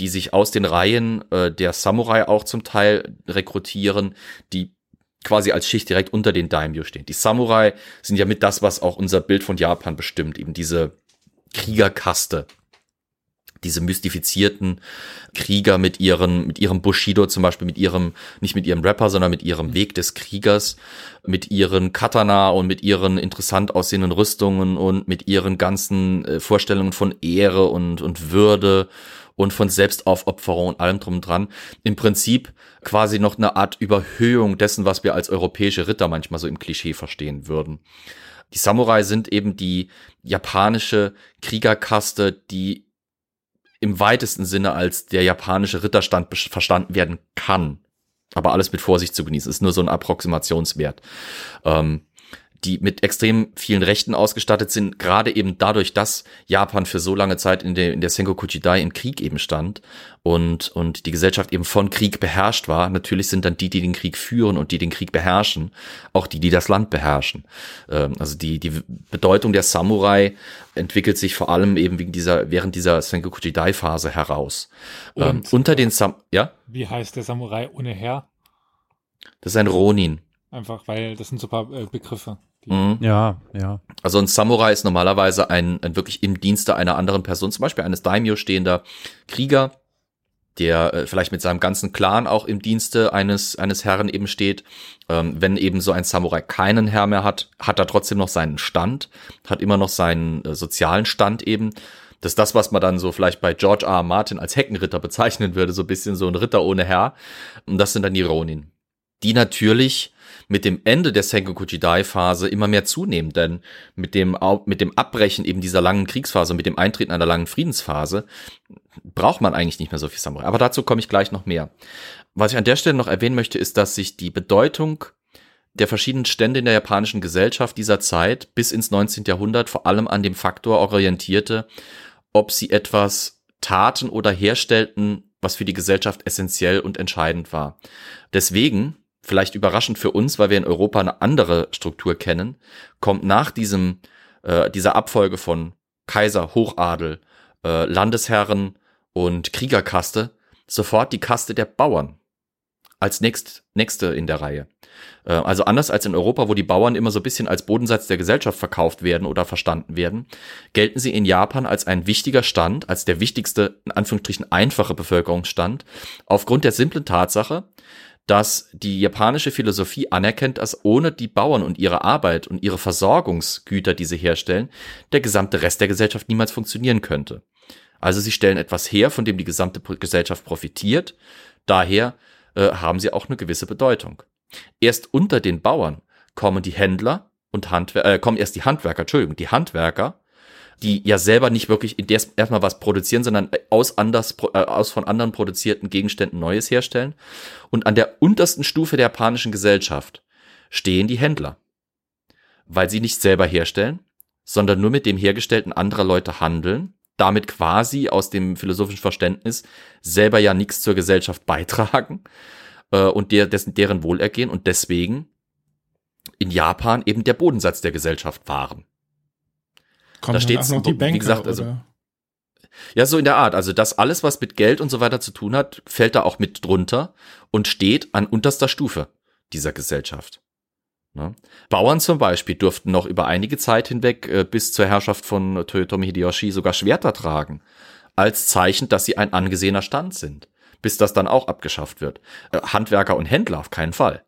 die sich aus den Reihen äh, der Samurai auch zum Teil rekrutieren, die quasi als Schicht direkt unter den Daimyo stehen. Die Samurai sind ja mit das, was auch unser Bild von Japan bestimmt, eben diese Kriegerkaste, diese mystifizierten Krieger mit ihren, mit ihrem Bushido zum Beispiel, mit ihrem, nicht mit ihrem Rapper, sondern mit ihrem Weg des Kriegers, mit ihren Katana und mit ihren interessant aussehenden Rüstungen und mit ihren ganzen äh, Vorstellungen von Ehre und, und Würde und von Selbstaufopferung und allem drum und dran. Im Prinzip quasi noch eine Art Überhöhung dessen, was wir als europäische Ritter manchmal so im Klischee verstehen würden. Die Samurai sind eben die japanische Kriegerkaste, die im weitesten Sinne als der japanische Ritterstand verstanden werden kann. Aber alles mit Vorsicht zu genießen, ist nur so ein Approximationswert. Ähm, die mit extrem vielen Rechten ausgestattet sind, gerade eben dadurch, dass Japan für so lange Zeit in der, in der Sengoku Jidai im Krieg eben stand und, und die Gesellschaft eben von Krieg beherrscht war. Natürlich sind dann die, die den Krieg führen und die den Krieg beherrschen, auch die, die das Land beherrschen. Ähm, also die, die Bedeutung der Samurai entwickelt sich vor allem eben wegen dieser, während dieser Sengoku Jidai Phase heraus. Ähm, unter den Sam, ja? Wie heißt der Samurai ohne Herr? Das ist ein Ronin. Einfach, weil das sind so paar äh, Begriffe. Mhm. Ja, ja. Also ein Samurai ist normalerweise ein, ein wirklich im Dienste einer anderen Person, zum Beispiel eines Daimyo stehender Krieger, der äh, vielleicht mit seinem ganzen Clan auch im Dienste eines, eines Herren eben steht. Ähm, wenn eben so ein Samurai keinen Herr mehr hat, hat er trotzdem noch seinen Stand, hat immer noch seinen äh, sozialen Stand eben. Das ist das, was man dann so vielleicht bei George R. R. Martin als Heckenritter bezeichnen würde, so ein bisschen so ein Ritter ohne Herr. Und das sind dann die Ronin. Die natürlich mit dem Ende der Sengoku Jidai-Phase immer mehr zunehmen, denn mit dem, mit dem Abbrechen eben dieser langen Kriegsphase, mit dem Eintreten einer langen Friedensphase, braucht man eigentlich nicht mehr so viel Samurai. Aber dazu komme ich gleich noch mehr. Was ich an der Stelle noch erwähnen möchte, ist, dass sich die Bedeutung der verschiedenen Stände in der japanischen Gesellschaft dieser Zeit bis ins 19. Jahrhundert vor allem an dem Faktor orientierte, ob sie etwas taten oder herstellten, was für die Gesellschaft essentiell und entscheidend war. Deswegen vielleicht überraschend für uns, weil wir in Europa eine andere Struktur kennen, kommt nach diesem äh, dieser Abfolge von Kaiser, Hochadel, äh, Landesherren und Kriegerkaste sofort die Kaste der Bauern als nächst, nächste in der Reihe. Äh, also anders als in Europa, wo die Bauern immer so ein bisschen als Bodensatz der Gesellschaft verkauft werden oder verstanden werden, gelten sie in Japan als ein wichtiger Stand, als der wichtigste, in Anführungsstrichen einfache Bevölkerungsstand, aufgrund der simplen Tatsache, dass die japanische Philosophie anerkennt, dass ohne die Bauern und ihre Arbeit und ihre Versorgungsgüter, die sie herstellen, der gesamte Rest der Gesellschaft niemals funktionieren könnte. Also sie stellen etwas her, von dem die gesamte Gesellschaft profitiert. Daher äh, haben sie auch eine gewisse Bedeutung. Erst unter den Bauern kommen die Händler und Handwerker, äh, kommen erst die Handwerker, Entschuldigung, die Handwerker die ja selber nicht wirklich erstmal was produzieren, sondern aus anders, äh, aus von anderen produzierten Gegenständen Neues herstellen. Und an der untersten Stufe der japanischen Gesellschaft stehen die Händler. Weil sie nicht selber herstellen, sondern nur mit dem Hergestellten anderer Leute handeln, damit quasi aus dem philosophischen Verständnis selber ja nichts zur Gesellschaft beitragen äh, und der, dessen, deren Wohlergehen und deswegen in Japan eben der Bodensatz der Gesellschaft waren. Kommen da steht noch die Banker, wie gesagt, also oder? ja so in der Art. Also das alles, was mit Geld und so weiter zu tun hat, fällt da auch mit drunter und steht an unterster Stufe dieser Gesellschaft. Ne? Bauern zum Beispiel durften noch über einige Zeit hinweg äh, bis zur Herrschaft von Toyotomi Hideyoshi sogar Schwerter tragen, als Zeichen, dass sie ein angesehener Stand sind. bis das dann auch abgeschafft wird. Äh, Handwerker und Händler auf keinen Fall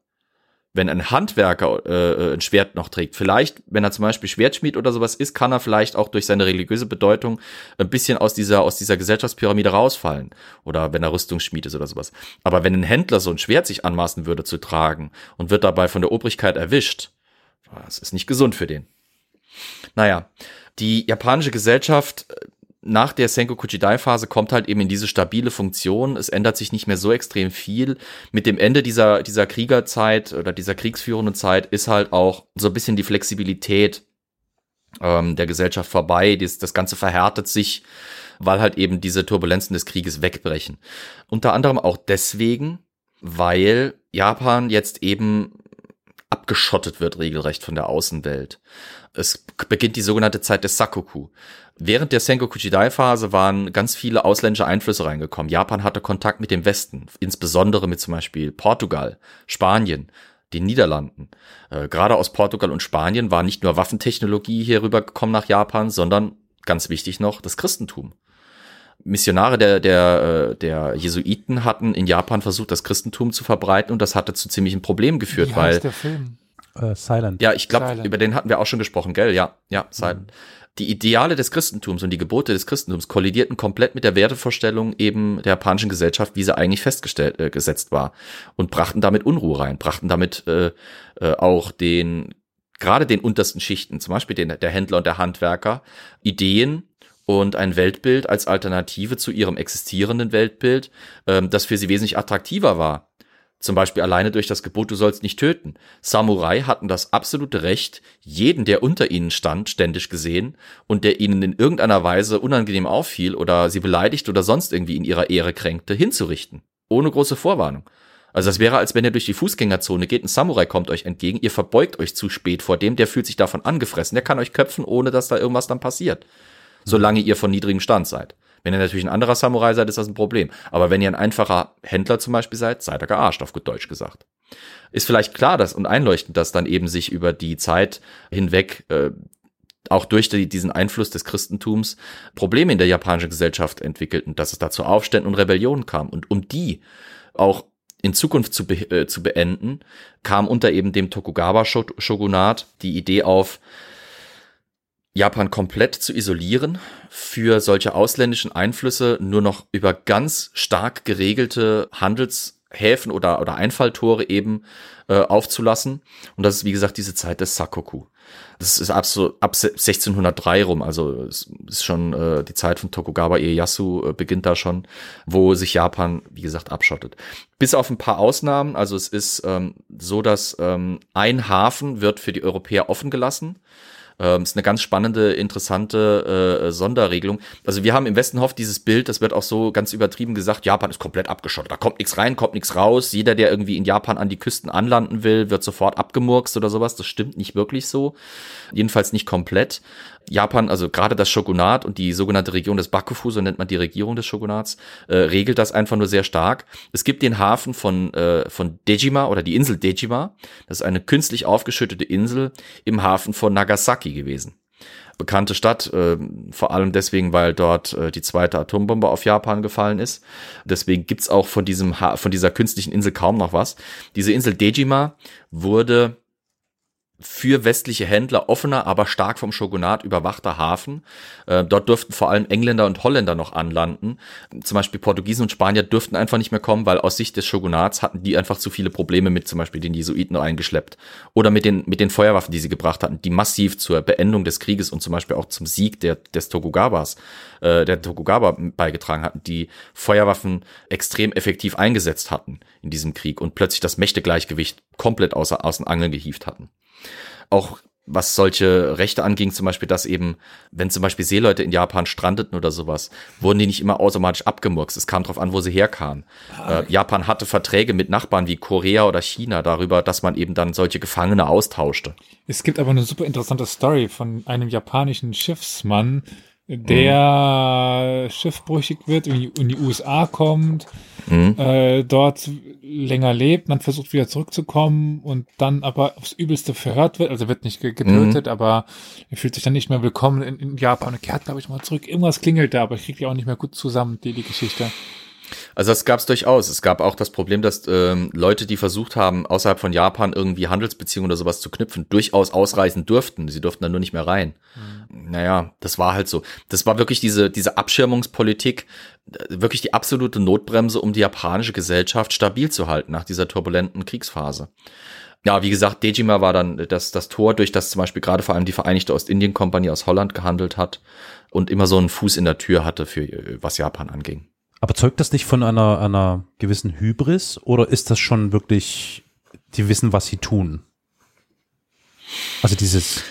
wenn ein Handwerker äh, ein Schwert noch trägt, vielleicht, wenn er zum Beispiel Schwertschmied oder sowas ist, kann er vielleicht auch durch seine religiöse Bedeutung ein bisschen aus dieser, aus dieser Gesellschaftspyramide rausfallen. Oder wenn er Rüstungsschmied ist oder sowas. Aber wenn ein Händler so ein Schwert sich anmaßen würde zu tragen und wird dabei von der Obrigkeit erwischt, das ist nicht gesund für den. Naja, die japanische Gesellschaft nach der Senko Dai Phase kommt halt eben in diese stabile Funktion. Es ändert sich nicht mehr so extrem viel. Mit dem Ende dieser, dieser Kriegerzeit oder dieser kriegsführenden Zeit ist halt auch so ein bisschen die Flexibilität ähm, der Gesellschaft vorbei. Das, das Ganze verhärtet sich, weil halt eben diese Turbulenzen des Krieges wegbrechen. Unter anderem auch deswegen, weil Japan jetzt eben abgeschottet wird regelrecht von der Außenwelt. Es beginnt die sogenannte Zeit des Sakoku. Während der Sengoku Jidai-Phase waren ganz viele ausländische Einflüsse reingekommen. Japan hatte Kontakt mit dem Westen, insbesondere mit zum Beispiel Portugal, Spanien, den Niederlanden. Äh, gerade aus Portugal und Spanien war nicht nur Waffentechnologie hier rübergekommen nach Japan, sondern ganz wichtig noch das Christentum. Missionare der, der, äh, der Jesuiten hatten in Japan versucht, das Christentum zu verbreiten und das hatte zu ziemlichen Problemen geführt, Wie weil. heißt der Film? Äh, Silent. Ja, ich glaube, über den hatten wir auch schon gesprochen, gell? Ja, ja, Silent. Die Ideale des Christentums und die Gebote des Christentums kollidierten komplett mit der Wertevorstellung eben der japanischen Gesellschaft, wie sie eigentlich festgestellt äh, gesetzt war und brachten damit Unruhe rein, brachten damit äh, äh, auch den gerade den untersten Schichten, zum Beispiel den, der Händler und der Handwerker, Ideen und ein Weltbild als Alternative zu ihrem existierenden Weltbild, ähm, das für sie wesentlich attraktiver war. Zum Beispiel alleine durch das Gebot, du sollst nicht töten. Samurai hatten das absolute Recht, jeden, der unter ihnen stand, ständig gesehen und der ihnen in irgendeiner Weise unangenehm auffiel oder sie beleidigt oder sonst irgendwie in ihrer Ehre kränkte, hinzurichten. Ohne große Vorwarnung. Also das wäre, als wenn ihr durch die Fußgängerzone geht, ein Samurai kommt euch entgegen, ihr verbeugt euch zu spät vor dem, der fühlt sich davon angefressen, der kann euch köpfen, ohne dass da irgendwas dann passiert. Solange ihr von niedrigem Stand seid. Wenn ihr natürlich ein anderer Samurai seid, ist das ein Problem. Aber wenn ihr ein einfacher Händler zum Beispiel seid, seid ihr gearscht, auf gut Deutsch gesagt. Ist vielleicht klar dass, und einleuchtend, dass dann eben sich über die Zeit hinweg äh, auch durch die, diesen Einfluss des Christentums Probleme in der japanischen Gesellschaft entwickelten, dass es da zu Aufständen und Rebellionen kam. Und um die auch in Zukunft zu, be äh, zu beenden, kam unter eben dem Tokugawa-Shogunat die Idee auf, Japan komplett zu isolieren, für solche ausländischen Einflüsse nur noch über ganz stark geregelte Handelshäfen oder, oder Einfalltore eben äh, aufzulassen. Und das ist, wie gesagt, diese Zeit des Sakoku. Das ist ab, so, ab 1603 rum, also es ist schon äh, die Zeit von Tokugawa Ieyasu äh, beginnt da schon, wo sich Japan, wie gesagt, abschottet. Bis auf ein paar Ausnahmen, also es ist ähm, so, dass ähm, ein Hafen wird für die Europäer offen gelassen. Ähm, ist eine ganz spannende, interessante äh, Sonderregelung. Also wir haben im Westenhof dieses Bild, das wird auch so ganz übertrieben gesagt, Japan ist komplett abgeschottet. Da kommt nichts rein, kommt nichts raus. Jeder, der irgendwie in Japan an die Küsten anlanden will, wird sofort abgemurkst oder sowas. Das stimmt nicht wirklich so. Jedenfalls nicht komplett. Japan, also gerade das Shogunat und die sogenannte Region des Bakufu, so nennt man die Regierung des Shogunats, äh, regelt das einfach nur sehr stark. Es gibt den Hafen von, äh, von Dejima oder die Insel Dejima. Das ist eine künstlich aufgeschüttete Insel im Hafen von Nagasaki gewesen. Bekannte Stadt, äh, vor allem deswegen, weil dort äh, die zweite Atombombe auf Japan gefallen ist. Deswegen gibt's auch von, diesem von dieser künstlichen Insel kaum noch was. Diese Insel Dejima wurde für westliche Händler offener, aber stark vom Shogunat überwachter Hafen. Äh, dort durften vor allem Engländer und Holländer noch anlanden. Zum Beispiel Portugiesen und Spanier dürften einfach nicht mehr kommen, weil aus Sicht des Shogunats hatten die einfach zu viele Probleme mit zum Beispiel den Jesuiten eingeschleppt. Oder mit den, mit den Feuerwaffen, die sie gebracht hatten, die massiv zur Beendung des Krieges und zum Beispiel auch zum Sieg der, des Tokugawas, äh, der Tokugawa beigetragen hatten, die Feuerwaffen extrem effektiv eingesetzt hatten in diesem Krieg und plötzlich das Mächtegleichgewicht komplett außer, außen Angeln gehievt hatten auch was solche Rechte anging, zum Beispiel, dass eben, wenn zum Beispiel Seeleute in Japan strandeten oder sowas, wurden die nicht immer automatisch abgemurkst. Es kam drauf an, wo sie herkamen. Äh, Japan hatte Verträge mit Nachbarn wie Korea oder China darüber, dass man eben dann solche Gefangene austauschte. Es gibt aber eine super interessante Story von einem japanischen Schiffsmann, der schiffbrüchig wird, die, in die USA kommt, äh, dort länger lebt, man versucht wieder zurückzukommen und dann aber aufs Übelste verhört wird, also wird nicht ge- getötet, aber er fühlt sich dann nicht mehr willkommen in, in Japan und kehrt, glaube ich, mal zurück. Irgendwas klingelt da, aber ich kriege die auch nicht mehr gut zusammen, die, die Geschichte. Also das gab es durchaus. Es gab auch das Problem, dass ähm, Leute, die versucht haben, außerhalb von Japan irgendwie Handelsbeziehungen oder sowas zu knüpfen, durchaus ausreisen durften. Sie durften dann nur nicht mehr rein. Mhm. Naja, das war halt so. Das war wirklich diese, diese Abschirmungspolitik, äh, wirklich die absolute Notbremse, um die japanische Gesellschaft stabil zu halten nach dieser turbulenten Kriegsphase. Ja, wie gesagt, Dejima war dann das, das Tor, durch das zum Beispiel gerade vor allem die Vereinigte Ostindien-Kompanie aus Holland gehandelt hat und immer so einen Fuß in der Tür hatte für was Japan anging. Aber zeugt das nicht von einer, einer gewissen Hybris oder ist das schon wirklich, die wissen, was sie tun? Also dieses,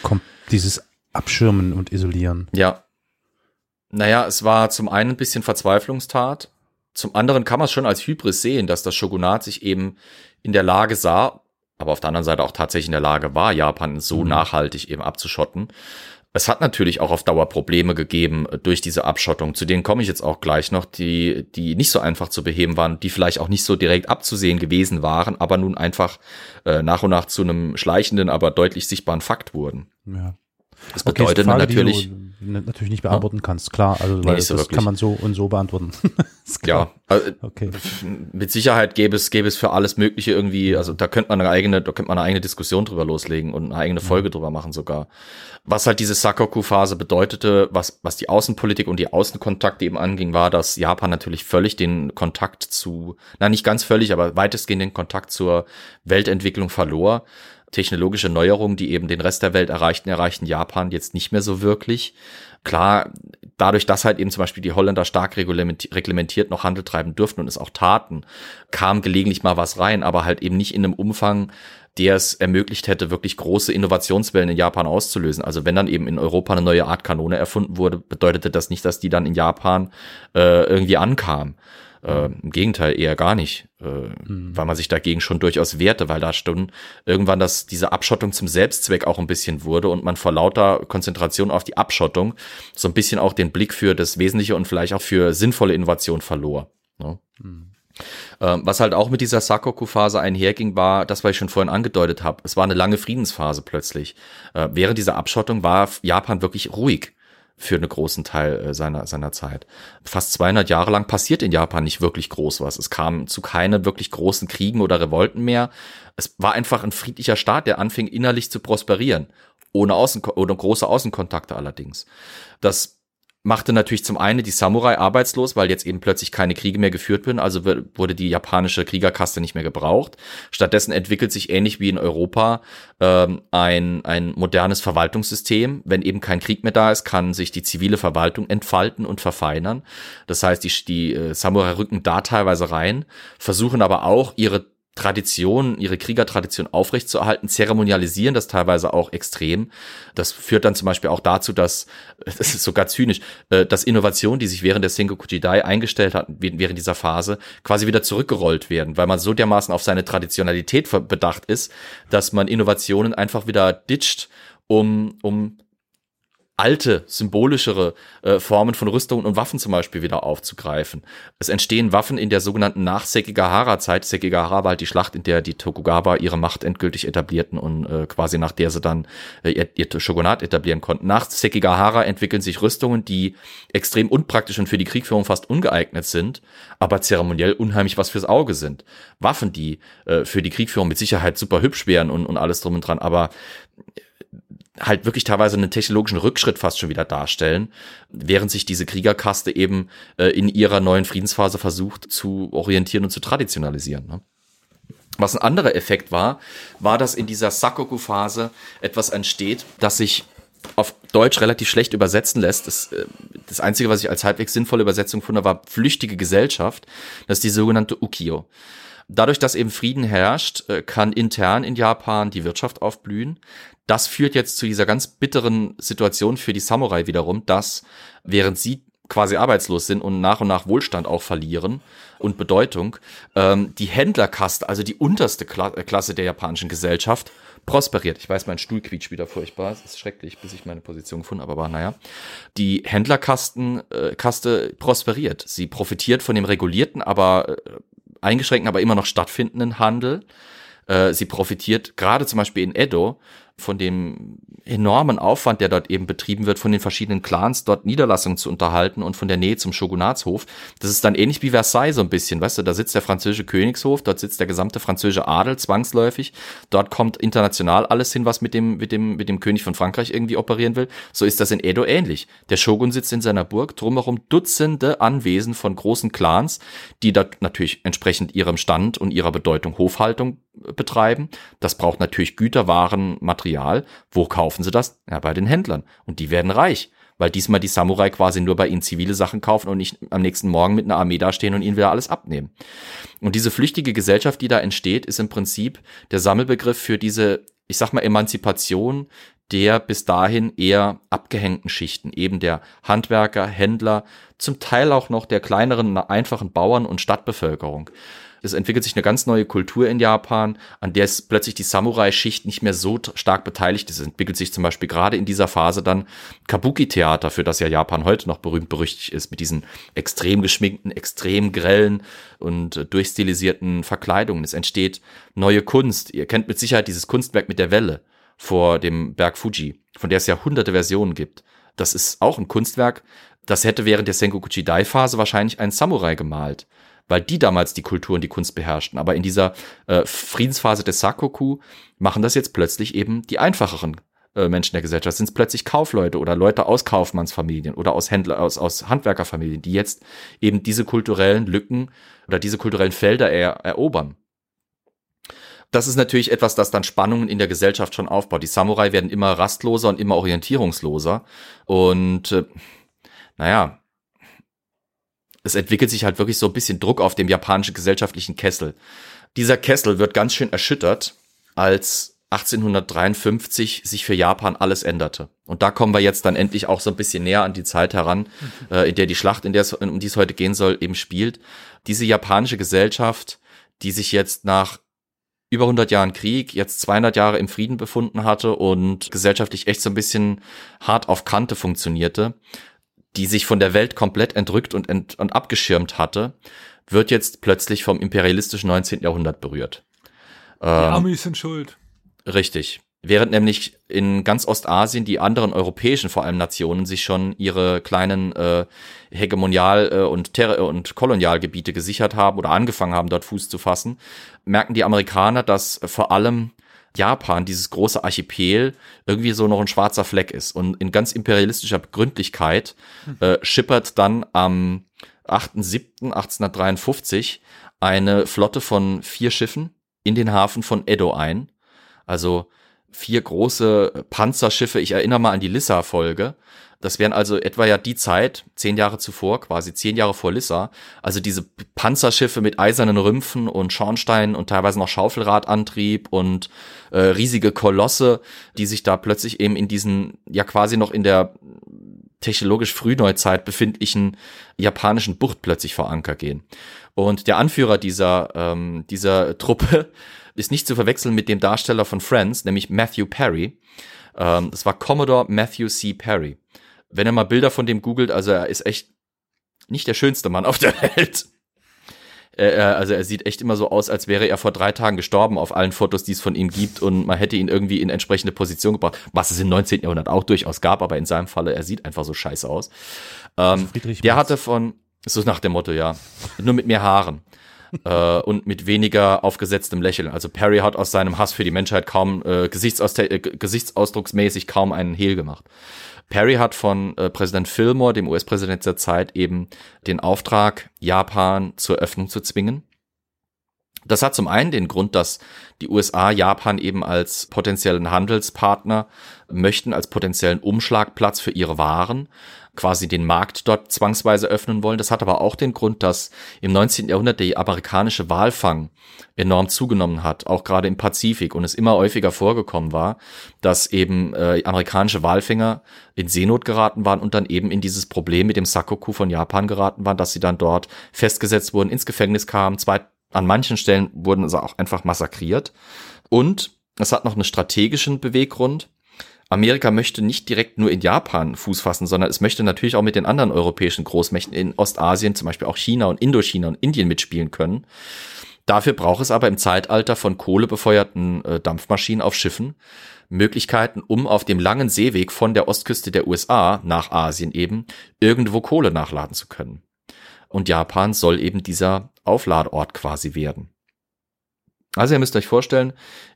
dieses Abschirmen und Isolieren. Ja. Naja, es war zum einen ein bisschen Verzweiflungstat. Zum anderen kann man es schon als Hybris sehen, dass das Shogunat sich eben in der Lage sah, aber auf der anderen Seite auch tatsächlich in der Lage war, Japan so mhm. nachhaltig eben abzuschotten. Es hat natürlich auch auf Dauer Probleme gegeben äh, durch diese Abschottung. Zu denen komme ich jetzt auch gleich noch, die, die nicht so einfach zu beheben waren, die vielleicht auch nicht so direkt abzusehen gewesen waren, aber nun einfach äh, nach und nach zu einem schleichenden, aber deutlich sichtbaren Fakt wurden. Ja. Das bedeutet okay, Frage, natürlich. Natürlich nicht beantworten ja. kannst, klar. Also nee, das wirklich. kann man so und so beantworten. [LAUGHS] ja, also, okay. mit Sicherheit gäbe es, gäbe es für alles Mögliche irgendwie, also da könnte man eine eigene, da könnte man eine eigene Diskussion drüber loslegen und eine eigene Folge ja. drüber machen sogar. Was halt diese Sakoku-Phase bedeutete, was, was die Außenpolitik und die Außenkontakte eben anging, war, dass Japan natürlich völlig den Kontakt zu, na nicht ganz völlig, aber weitestgehend den Kontakt zur Weltentwicklung verlor technologische Neuerungen, die eben den Rest der Welt erreichten, erreichten Japan jetzt nicht mehr so wirklich. Klar, dadurch, dass halt eben zum Beispiel die Holländer stark reglementiert noch Handel treiben durften und es auch taten, kam gelegentlich mal was rein, aber halt eben nicht in einem Umfang, der es ermöglicht hätte, wirklich große Innovationswellen in Japan auszulösen. Also wenn dann eben in Europa eine neue Art Kanone erfunden wurde, bedeutete das nicht, dass die dann in Japan äh, irgendwie ankam. Äh, Im Gegenteil, eher gar nicht, äh, mhm. weil man sich dagegen schon durchaus wehrte, weil da stunden irgendwann das, diese Abschottung zum Selbstzweck auch ein bisschen wurde und man vor lauter Konzentration auf die Abschottung so ein bisschen auch den Blick für das Wesentliche und vielleicht auch für sinnvolle Innovation verlor. Ne? Mhm. Was halt auch mit dieser Sakoku-Phase einherging, war das, was ich schon vorhin angedeutet habe. Es war eine lange Friedensphase plötzlich. Äh, während dieser Abschottung war Japan wirklich ruhig für einen großen Teil äh, seiner, seiner Zeit. Fast 200 Jahre lang passiert in Japan nicht wirklich groß was. Es kam zu keinen wirklich großen Kriegen oder Revolten mehr. Es war einfach ein friedlicher Staat, der anfing innerlich zu prosperieren. Ohne, Außen ohne große Außenkontakte allerdings. Das machte natürlich zum einen die Samurai arbeitslos, weil jetzt eben plötzlich keine Kriege mehr geführt werden, also wurde die japanische Kriegerkaste nicht mehr gebraucht. Stattdessen entwickelt sich ähnlich wie in Europa ähm, ein, ein modernes Verwaltungssystem. Wenn eben kein Krieg mehr da ist, kann sich die zivile Verwaltung entfalten und verfeinern. Das heißt, die, die äh, Samurai rücken da teilweise rein, versuchen aber auch ihre Tradition, ihre Kriegertradition aufrechtzuerhalten, zeremonialisieren das teilweise auch extrem. Das führt dann zum Beispiel auch dazu, dass, [LAUGHS] das ist sogar zynisch, äh, dass Innovationen, die sich während der Sengoku Jidai eingestellt hatten, während dieser Phase, quasi wieder zurückgerollt werden, weil man so dermaßen auf seine Traditionalität bedacht ist, dass man Innovationen einfach wieder ditcht, um, um alte, symbolischere äh, Formen von Rüstungen und Waffen zum Beispiel wieder aufzugreifen. Es entstehen Waffen in der sogenannten Nach-Sekigahara-Zeit. Sekigahara war halt die Schlacht, in der die Tokugawa ihre Macht endgültig etablierten und äh, quasi nach der sie dann äh, ihr, ihr Shogunat etablieren konnten. Nach Sekigahara entwickeln sich Rüstungen, die extrem unpraktisch und für die Kriegführung fast ungeeignet sind, aber zeremoniell unheimlich was fürs Auge sind. Waffen, die äh, für die Kriegführung mit Sicherheit super hübsch wären und, und alles drum und dran, aber halt wirklich teilweise einen technologischen Rückschritt fast schon wieder darstellen, während sich diese Kriegerkaste eben äh, in ihrer neuen Friedensphase versucht zu orientieren und zu traditionalisieren. Ne? Was ein anderer Effekt war, war, dass in dieser Sakoku-Phase etwas entsteht, das sich auf Deutsch relativ schlecht übersetzen lässt. Das, äh, das Einzige, was ich als halbwegs sinnvolle Übersetzung fand, war flüchtige Gesellschaft. Das ist die sogenannte Ukiyo. Dadurch, dass eben Frieden herrscht, äh, kann intern in Japan die Wirtschaft aufblühen. Das führt jetzt zu dieser ganz bitteren Situation für die Samurai wiederum, dass während sie quasi arbeitslos sind und nach und nach Wohlstand auch verlieren und Bedeutung, ähm, die Händlerkaste, also die unterste Kla äh, Klasse der japanischen Gesellschaft, prosperiert. Ich weiß, mein Stuhl quietscht wieder furchtbar. Es ist schrecklich, bis ich meine Position gefunden habe, aber naja. Die Händlerkasten, äh, prosperiert. Sie profitiert von dem regulierten, aber äh, eingeschränkten, aber immer noch stattfindenden Handel. Äh, sie profitiert gerade zum Beispiel in Edo von dem enormen Aufwand, der dort eben betrieben wird, von den verschiedenen Clans dort Niederlassungen zu unterhalten und von der Nähe zum Shogunatshof. Das ist dann ähnlich wie Versailles so ein bisschen, weißt du, da sitzt der französische Königshof, dort sitzt der gesamte französische Adel zwangsläufig, dort kommt international alles hin, was mit dem, mit dem, mit dem König von Frankreich irgendwie operieren will. So ist das in Edo ähnlich. Der Shogun sitzt in seiner Burg, drumherum Dutzende Anwesen von großen Clans, die dort natürlich entsprechend ihrem Stand und ihrer Bedeutung Hofhaltung betreiben. Das braucht natürlich Güter, Waren, Material. Wo kaufen sie das? Ja, bei den Händlern. Und die werden reich, weil diesmal die Samurai quasi nur bei ihnen zivile Sachen kaufen und nicht am nächsten Morgen mit einer Armee dastehen und ihnen wieder alles abnehmen. Und diese flüchtige Gesellschaft, die da entsteht, ist im Prinzip der Sammelbegriff für diese, ich sag mal, Emanzipation der bis dahin eher abgehängten Schichten, eben der Handwerker, Händler, zum Teil auch noch der kleineren, einfachen Bauern und Stadtbevölkerung. Es entwickelt sich eine ganz neue Kultur in Japan, an der es plötzlich die Samurai-Schicht nicht mehr so stark beteiligt ist. Es entwickelt sich zum Beispiel gerade in dieser Phase dann Kabuki-Theater, für das ja Japan heute noch berühmt berüchtigt ist, mit diesen extrem geschminkten, extrem grellen und äh, durchstilisierten Verkleidungen. Es entsteht neue Kunst. Ihr kennt mit Sicherheit dieses Kunstwerk mit der Welle vor dem Berg Fuji, von der es ja hunderte Versionen gibt. Das ist auch ein Kunstwerk, das hätte während der Sengoku Jidai-Phase wahrscheinlich ein Samurai gemalt weil die damals die Kultur und die Kunst beherrschten. Aber in dieser äh, Friedensphase des Sakoku machen das jetzt plötzlich eben die einfacheren äh, Menschen der Gesellschaft. Sind es plötzlich Kaufleute oder Leute aus Kaufmannsfamilien oder aus Händler, aus, aus Handwerkerfamilien, die jetzt eben diese kulturellen Lücken oder diese kulturellen Felder er, erobern. Das ist natürlich etwas, das dann Spannungen in der Gesellschaft schon aufbaut. Die Samurai werden immer rastloser und immer orientierungsloser. Und äh, naja, es entwickelt sich halt wirklich so ein bisschen Druck auf dem japanischen gesellschaftlichen Kessel. Dieser Kessel wird ganz schön erschüttert, als 1853 sich für Japan alles änderte. Und da kommen wir jetzt dann endlich auch so ein bisschen näher an die Zeit heran, [LAUGHS] äh, in der die Schlacht, in der es, um die es heute gehen soll, eben spielt. Diese japanische Gesellschaft, die sich jetzt nach über 100 Jahren Krieg, jetzt 200 Jahre im Frieden befunden hatte und gesellschaftlich echt so ein bisschen hart auf Kante funktionierte, die sich von der Welt komplett entrückt und, ent und abgeschirmt hatte, wird jetzt plötzlich vom imperialistischen 19. Jahrhundert berührt. Die ähm, Amis sind schuld. Richtig. Während nämlich in ganz Ostasien die anderen europäischen vor allem Nationen sich schon ihre kleinen äh, Hegemonial- äh, und, Ter und Kolonialgebiete gesichert haben oder angefangen haben, dort Fuß zu fassen, merken die Amerikaner, dass vor allem Japan, dieses große Archipel, irgendwie so noch ein schwarzer Fleck ist. Und in ganz imperialistischer Gründlichkeit äh, schippert dann am 8.7.1853 eine Flotte von vier Schiffen in den Hafen von Edo ein. Also vier große Panzerschiffe. Ich erinnere mal an die Lissa-Folge. Das wären also etwa ja die Zeit, zehn Jahre zuvor, quasi zehn Jahre vor Lissa. Also diese Panzerschiffe mit eisernen Rümpfen und Schornsteinen und teilweise noch Schaufelradantrieb und äh, riesige Kolosse, die sich da plötzlich eben in diesen, ja quasi noch in der technologisch Frühneuzeit befindlichen japanischen Bucht plötzlich vor Anker gehen. Und der Anführer dieser, ähm, dieser Truppe [LAUGHS] ist nicht zu verwechseln mit dem Darsteller von Friends, nämlich Matthew Perry. Ähm, das war Commodore Matthew C. Perry wenn ihr mal Bilder von dem googelt, also er ist echt nicht der schönste Mann auf der Welt. also er sieht echt immer so aus, als wäre er vor drei Tagen gestorben auf allen Fotos, die es von ihm gibt und man hätte ihn irgendwie in entsprechende Position gebracht, was es im 19. Jahrhundert auch durchaus gab, aber in seinem Falle, er sieht einfach so scheiße aus. Ähm, der hatte von, so nach dem Motto, ja, nur mit mehr Haaren. Äh, und mit weniger aufgesetztem Lächeln. Also Perry hat aus seinem Hass für die Menschheit kaum äh, Gesichtsaus äh, gesichtsausdrucksmäßig kaum einen Hehl gemacht. Perry hat von äh, Präsident Fillmore, dem US-Präsident der Zeit, eben den Auftrag, Japan zur Öffnung zu zwingen. Das hat zum einen den Grund, dass die USA Japan eben als potenziellen Handelspartner möchten, als potenziellen Umschlagplatz für ihre Waren quasi den Markt dort zwangsweise öffnen wollen. Das hat aber auch den Grund, dass im 19. Jahrhundert der amerikanische Walfang enorm zugenommen hat, auch gerade im Pazifik und es immer häufiger vorgekommen war, dass eben äh, amerikanische Walfänger in Seenot geraten waren und dann eben in dieses Problem mit dem Sakoku von Japan geraten waren, dass sie dann dort festgesetzt wurden, ins Gefängnis kamen, zwei, an manchen Stellen wurden sie auch einfach massakriert und es hat noch einen strategischen Beweggrund. Amerika möchte nicht direkt nur in Japan Fuß fassen, sondern es möchte natürlich auch mit den anderen europäischen Großmächten in Ostasien, zum Beispiel auch China und Indochina und Indien mitspielen können. Dafür braucht es aber im Zeitalter von kohlebefeuerten äh, Dampfmaschinen auf Schiffen Möglichkeiten, um auf dem langen Seeweg von der Ostküste der USA nach Asien eben irgendwo Kohle nachladen zu können. Und Japan soll eben dieser Aufladeort quasi werden. Also ihr müsst euch vorstellen,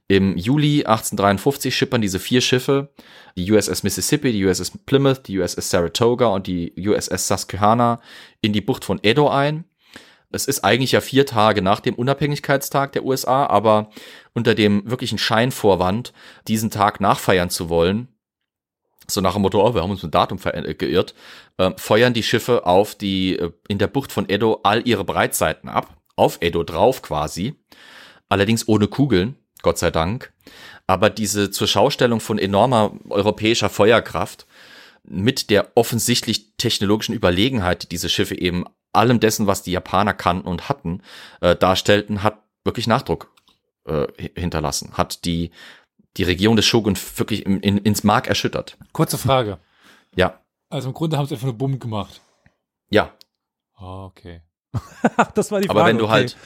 im Juli 1853 schippern diese vier Schiffe, die USS Mississippi, die USS Plymouth, die USS Saratoga und die USS Susquehanna in die Bucht von Edo ein. Es ist eigentlich ja vier Tage nach dem Unabhängigkeitstag der USA, aber unter dem wirklichen Scheinvorwand, diesen Tag nachfeiern zu wollen, so nach dem Motto, oh, wir haben uns mit Datum geirrt, äh, feuern die Schiffe auf die äh, in der Bucht von Edo all ihre Breitseiten ab, auf Edo drauf quasi, allerdings ohne Kugeln, Gott sei Dank. Aber diese zur Schaustellung von enormer europäischer Feuerkraft mit der offensichtlich technologischen Überlegenheit, die diese Schiffe eben allem dessen, was die Japaner kannten und hatten, äh, darstellten, hat wirklich Nachdruck äh, hinterlassen, hat die die Regierung des Shogun wirklich in, in, ins Mark erschüttert. Kurze Frage. Ja. Also im Grunde haben sie einfach nur Bumm gemacht. Ja. Ah, okay. [LAUGHS] das war die Frage. Aber wenn du okay. halt,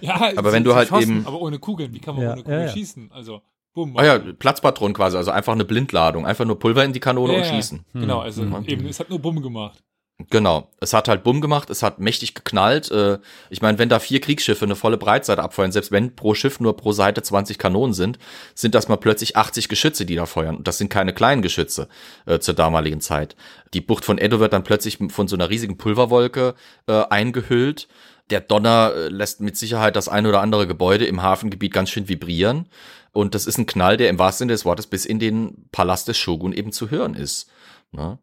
Ja, Aber wenn du halt schossen, [LAUGHS] eben- Aber ohne Kugeln. Wie kann man Ja, ohne Kugeln ja, ja. schießen? Also, bumm. ah ja, Platzpatronen quasi, also einfach eine Blindladung, einfach nur Pulver in die Kanone Ja, und ja. schießen. Genau, also Mhm. eben, es hat nur Bumm gemacht. Genau. Es hat halt Bumm gemacht, es hat mächtig geknallt. Äh, ich meine, wenn da vier Kriegsschiffe eine volle Breitseite abfeuern, selbst wenn pro Schiff nur pro Seite 20 Kanonen sind, sind das mal plötzlich 80 Geschütze, die da feuern. Und das sind keine kleinen Geschütze äh, zur damaligen Zeit. Die Bucht von Edo wird dann plötzlich von so einer riesigen Pulverwolke äh, eingehüllt. Der Donner äh, lässt mit Sicherheit das ein oder andere Gebäude im Hafengebiet ganz schön vibrieren. Und das ist ein Knall, der im wahrsten Sinne des Wortes bis in den Palast des Shogun eben zu hören ist. Ne?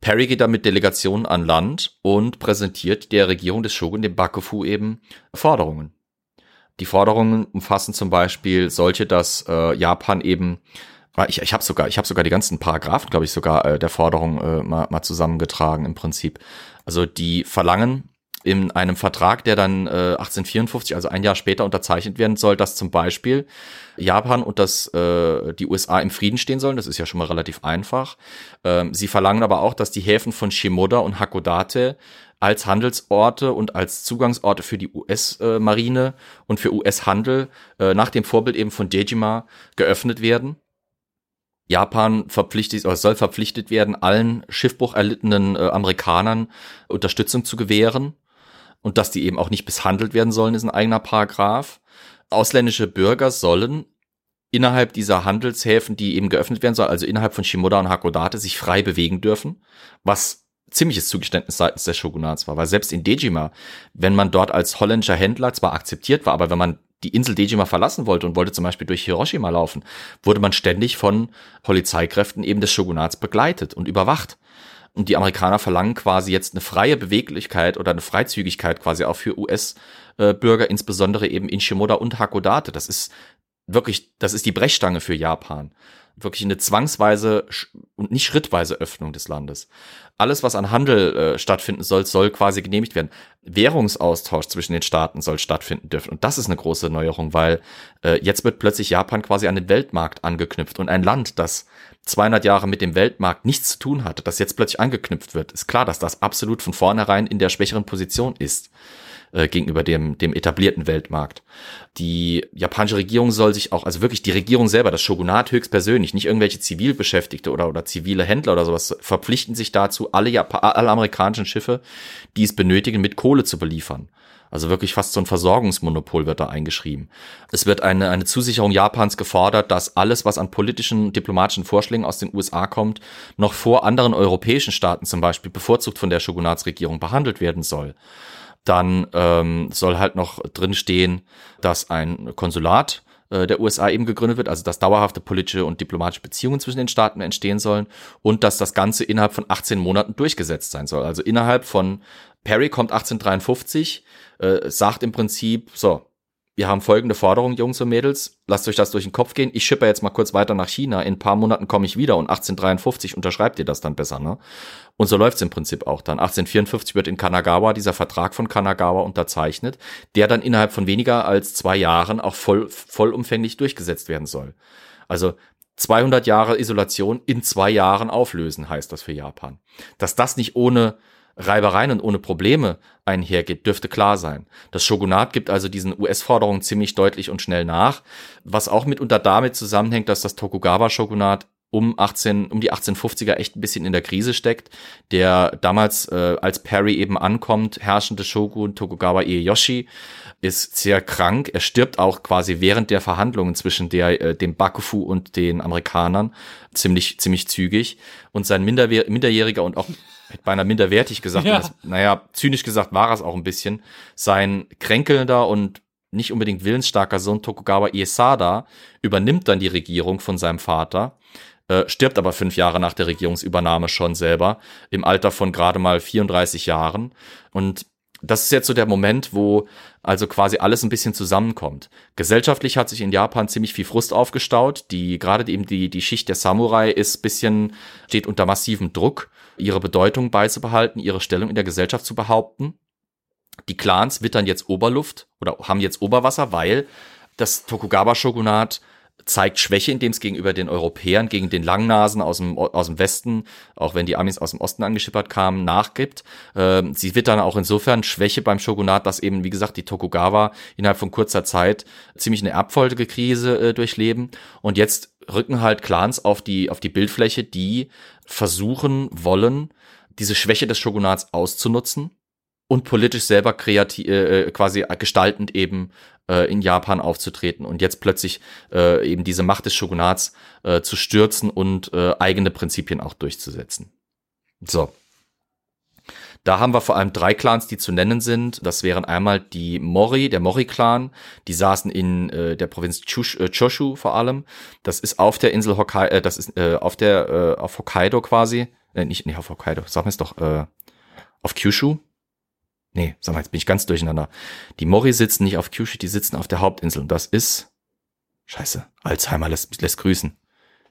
Perry geht dann mit Delegationen an Land und präsentiert der Regierung des Shogun, dem Bakufu, eben Forderungen. Die Forderungen umfassen zum Beispiel solche, dass äh, Japan eben ich, ich habe sogar, ich habe sogar die ganzen Paragraphen, glaube ich, sogar äh, der Forderung äh, mal, mal zusammengetragen im Prinzip. Also die verlangen in einem Vertrag, der dann äh, 1854, also ein Jahr später unterzeichnet werden soll, dass zum Beispiel Japan und das äh, die USA im Frieden stehen sollen. Das ist ja schon mal relativ einfach. Ähm, sie verlangen aber auch, dass die Häfen von Shimoda und Hakodate als Handelsorte und als Zugangsorte für die US-Marine und für US-Handel äh, nach dem Vorbild eben von Dejima geöffnet werden. Japan verpflichtet oder soll verpflichtet werden, allen Schiffbruch erlittenen äh, Amerikanern Unterstützung zu gewähren und dass die eben auch nicht misshandelt werden sollen, ist ein eigener Paragraph. Ausländische Bürger sollen innerhalb dieser Handelshäfen, die eben geöffnet werden sollen, also innerhalb von Shimoda und Hakodate, sich frei bewegen dürfen, was ziemliches Zugeständnis seitens des Shogunats war, weil selbst in Dejima, wenn man dort als holländischer Händler zwar akzeptiert war, aber wenn man die Insel Dejima verlassen wollte und wollte zum Beispiel durch Hiroshima laufen, wurde man ständig von Polizeikräften eben des Shogunats begleitet und überwacht. Und die Amerikaner verlangen quasi jetzt eine freie Beweglichkeit oder eine Freizügigkeit quasi auch für US-Bürger, insbesondere eben in Shimoda und Hakodate. Das ist wirklich, das ist die Brechstange für Japan. Wirklich eine zwangsweise und nicht schrittweise Öffnung des Landes. Alles, was an Handel äh, stattfinden soll, soll quasi genehmigt werden. Währungsaustausch zwischen den Staaten soll stattfinden dürfen. Und das ist eine große Neuerung, weil äh, jetzt wird plötzlich Japan quasi an den Weltmarkt angeknüpft. Und ein Land, das 200 Jahre mit dem Weltmarkt nichts zu tun hatte, das jetzt plötzlich angeknüpft wird, ist klar, dass das absolut von vornherein in der schwächeren Position ist äh, gegenüber dem, dem etablierten Weltmarkt. Die japanische Regierung soll sich auch, also wirklich die Regierung selber, das Shogunat höchstpersönlich, nicht irgendwelche Zivilbeschäftigte oder, oder zivile Händler oder sowas, verpflichten sich dazu, alle, Japa alle amerikanischen Schiffe, die es benötigen, mit Kohle zu beliefern. Also wirklich fast so ein Versorgungsmonopol wird da eingeschrieben. Es wird eine, eine Zusicherung Japans gefordert, dass alles, was an politischen, diplomatischen Vorschlägen aus den USA kommt, noch vor anderen europäischen Staaten zum Beispiel bevorzugt von der Shogunatsregierung behandelt werden soll. Dann ähm, soll halt noch drin stehen, dass ein Konsulat äh, der USA eben gegründet wird, also dass dauerhafte politische und diplomatische Beziehungen zwischen den Staaten entstehen sollen und dass das Ganze innerhalb von 18 Monaten durchgesetzt sein soll. Also innerhalb von Perry kommt 1853, äh, sagt im Prinzip, so, wir haben folgende Forderung, Jungs und Mädels, lasst euch das durch den Kopf gehen. Ich schippe jetzt mal kurz weiter nach China. In ein paar Monaten komme ich wieder und 1853 unterschreibt ihr das dann besser, ne? Und so läuft's im Prinzip auch dann. 1854 wird in Kanagawa dieser Vertrag von Kanagawa unterzeichnet, der dann innerhalb von weniger als zwei Jahren auch voll, vollumfänglich durchgesetzt werden soll. Also 200 Jahre Isolation in zwei Jahren auflösen, heißt das für Japan. Dass das nicht ohne Reibereien und ohne Probleme einhergeht, dürfte klar sein. Das Shogunat gibt also diesen US-Forderungen ziemlich deutlich und schnell nach, was auch mitunter damit zusammenhängt, dass das Tokugawa-Shogunat um 18, um die 1850er echt ein bisschen in der Krise steckt. Der damals, äh, als Perry eben ankommt, herrschende Shogun Tokugawa Ieyoshi ist sehr krank. Er stirbt auch quasi während der Verhandlungen zwischen der, äh, dem Bakufu und den Amerikanern ziemlich, ziemlich zügig. Und sein Minderwehr minderjähriger und auch beinahe minderwertig gesagt, Ja. das, naja, zynisch gesagt war es auch ein bisschen, sein kränkelnder und nicht unbedingt willensstarker Sohn Tokugawa Iesada übernimmt dann die Regierung von seinem Vater, äh, stirbt aber fünf Jahre nach der Regierungsübernahme schon selber, im Alter von gerade mal 34 Jahren. Und das ist jetzt so der Moment, wo also quasi alles ein bisschen zusammenkommt. Gesellschaftlich hat sich in Japan ziemlich viel Frust aufgestaut. Die, gerade eben die, die Schicht der Samurai ist bisschen, steht unter massivem Druck, ihre Bedeutung beizubehalten, ihre Stellung in der Gesellschaft zu behaupten. Die Clans wittern jetzt Oberluft oder haben jetzt Oberwasser, weil das Tokugawa-Shogunat zeigt Schwäche, indem es gegenüber den Europäern, gegen den Langnasen aus dem, aus dem Westen, auch wenn die Amis aus dem Osten angeschippert kamen, nachgibt. Ähm, sie dann auch insofern Schwäche beim Shogunat, dass eben, wie gesagt, die Tokugawa innerhalb von kurzer Zeit ziemlich eine Erbfolgekrise äh, durchleben. Und jetzt rücken halt Clans auf die, auf die Bildfläche, die versuchen wollen, diese Schwäche des Shogunats auszunutzen und politisch selber kreativ, äh, quasi gestaltend eben äh, in Japan aufzutreten und jetzt plötzlich äh, eben diese Macht des Shogunats äh, zu stürzen und äh, eigene Prinzipien auch durchzusetzen. So. Da haben wir vor allem drei Clans, die zu nennen sind. Das wären einmal die Mori, der Mori-Clan. Die saßen in äh, der Provinz Chush, äh, Choshu vor allem. Das ist auf der Insel Hokkaido, äh, das ist äh, auf der äh, auf Hokkaido quasi. Äh, nicht, nicht auf Hokkaido, sagen wir es doch, äh, auf Kyushu. Nee, sag mal, jetzt bin ich ganz durcheinander. Die Mori sitzen nicht auf Kyushu, die sitzen auf der Hauptinsel. Und das ist. Scheiße, Alzheimer lässt, lässt grüßen.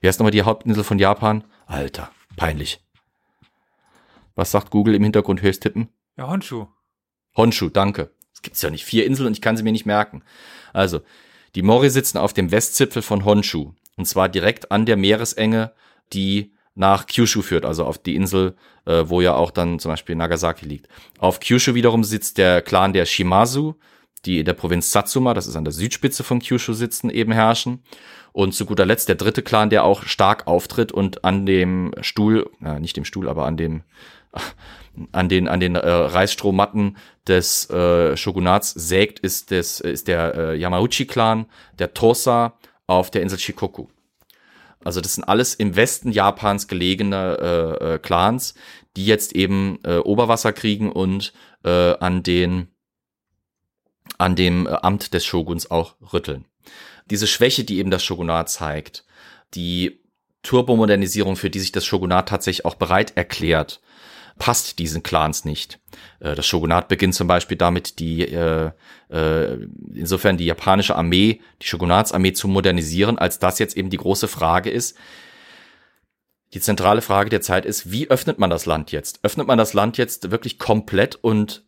Wie heißt nochmal die Hauptinsel von Japan? Alter, peinlich. Was sagt Google im Hintergrund höchst tippen? Ja, Honshu. Honshu, danke. Es gibt ja nicht vier Inseln und ich kann sie mir nicht merken. Also, die Mori sitzen auf dem Westzipfel von Honshu. Und zwar direkt an der Meeresenge, die nach Kyushu führt, also auf die Insel, äh, wo ja auch dann zum Beispiel Nagasaki liegt. Auf Kyushu wiederum sitzt der Clan der Shimazu, die in der Provinz Satsuma, das ist an der Südspitze von Kyushu sitzen, eben herrschen. Und zu guter Letzt der dritte Clan, der auch stark auftritt und an dem Stuhl, äh, nicht dem Stuhl, aber an dem an den an den äh, Reisstrohmatten des äh, Shogunats sägt, ist des ist der äh, Yamauchi-Clan, der Tosa auf der Insel Shikoku. Also das sind alles im Westen Japans gelegene äh, äh, Clans, die jetzt eben äh, Oberwasser kriegen und äh, an den an dem äh, Amt des Shoguns auch rütteln. Diese Schwäche, die eben das Shogunat zeigt, die Turbomodernisierung, für die sich das Shogunat tatsächlich auch bereit erklärt, passt diesen Clans nicht. Äh, Das Shogunat beginnt zum Beispiel damit, die äh, äh, insofern die japanische Armee, die Shogunatsarmee zu modernisieren, als das jetzt eben die große Frage ist. Die zentrale Frage der Zeit ist, wie öffnet man das Land jetzt? Öffnet man das Land jetzt wirklich komplett und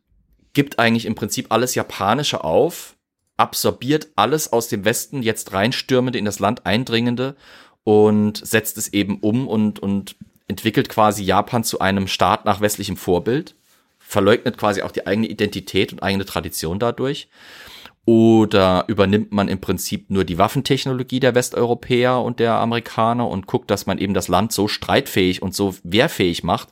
gibt eigentlich im Prinzip alles Japanische auf, absorbiert alles aus dem Westen jetzt reinstürmende in das Land eindringende und setzt es eben um und, und entwickelt quasi Japan zu einem Staat nach westlichem Vorbild, verleugnet quasi auch die eigene Identität und eigene Tradition dadurch. Oder übernimmt man im Prinzip nur die Waffentechnologie der Westeuropäer und der Amerikaner und guckt, dass man eben das Land so streitfähig und so wehrfähig macht,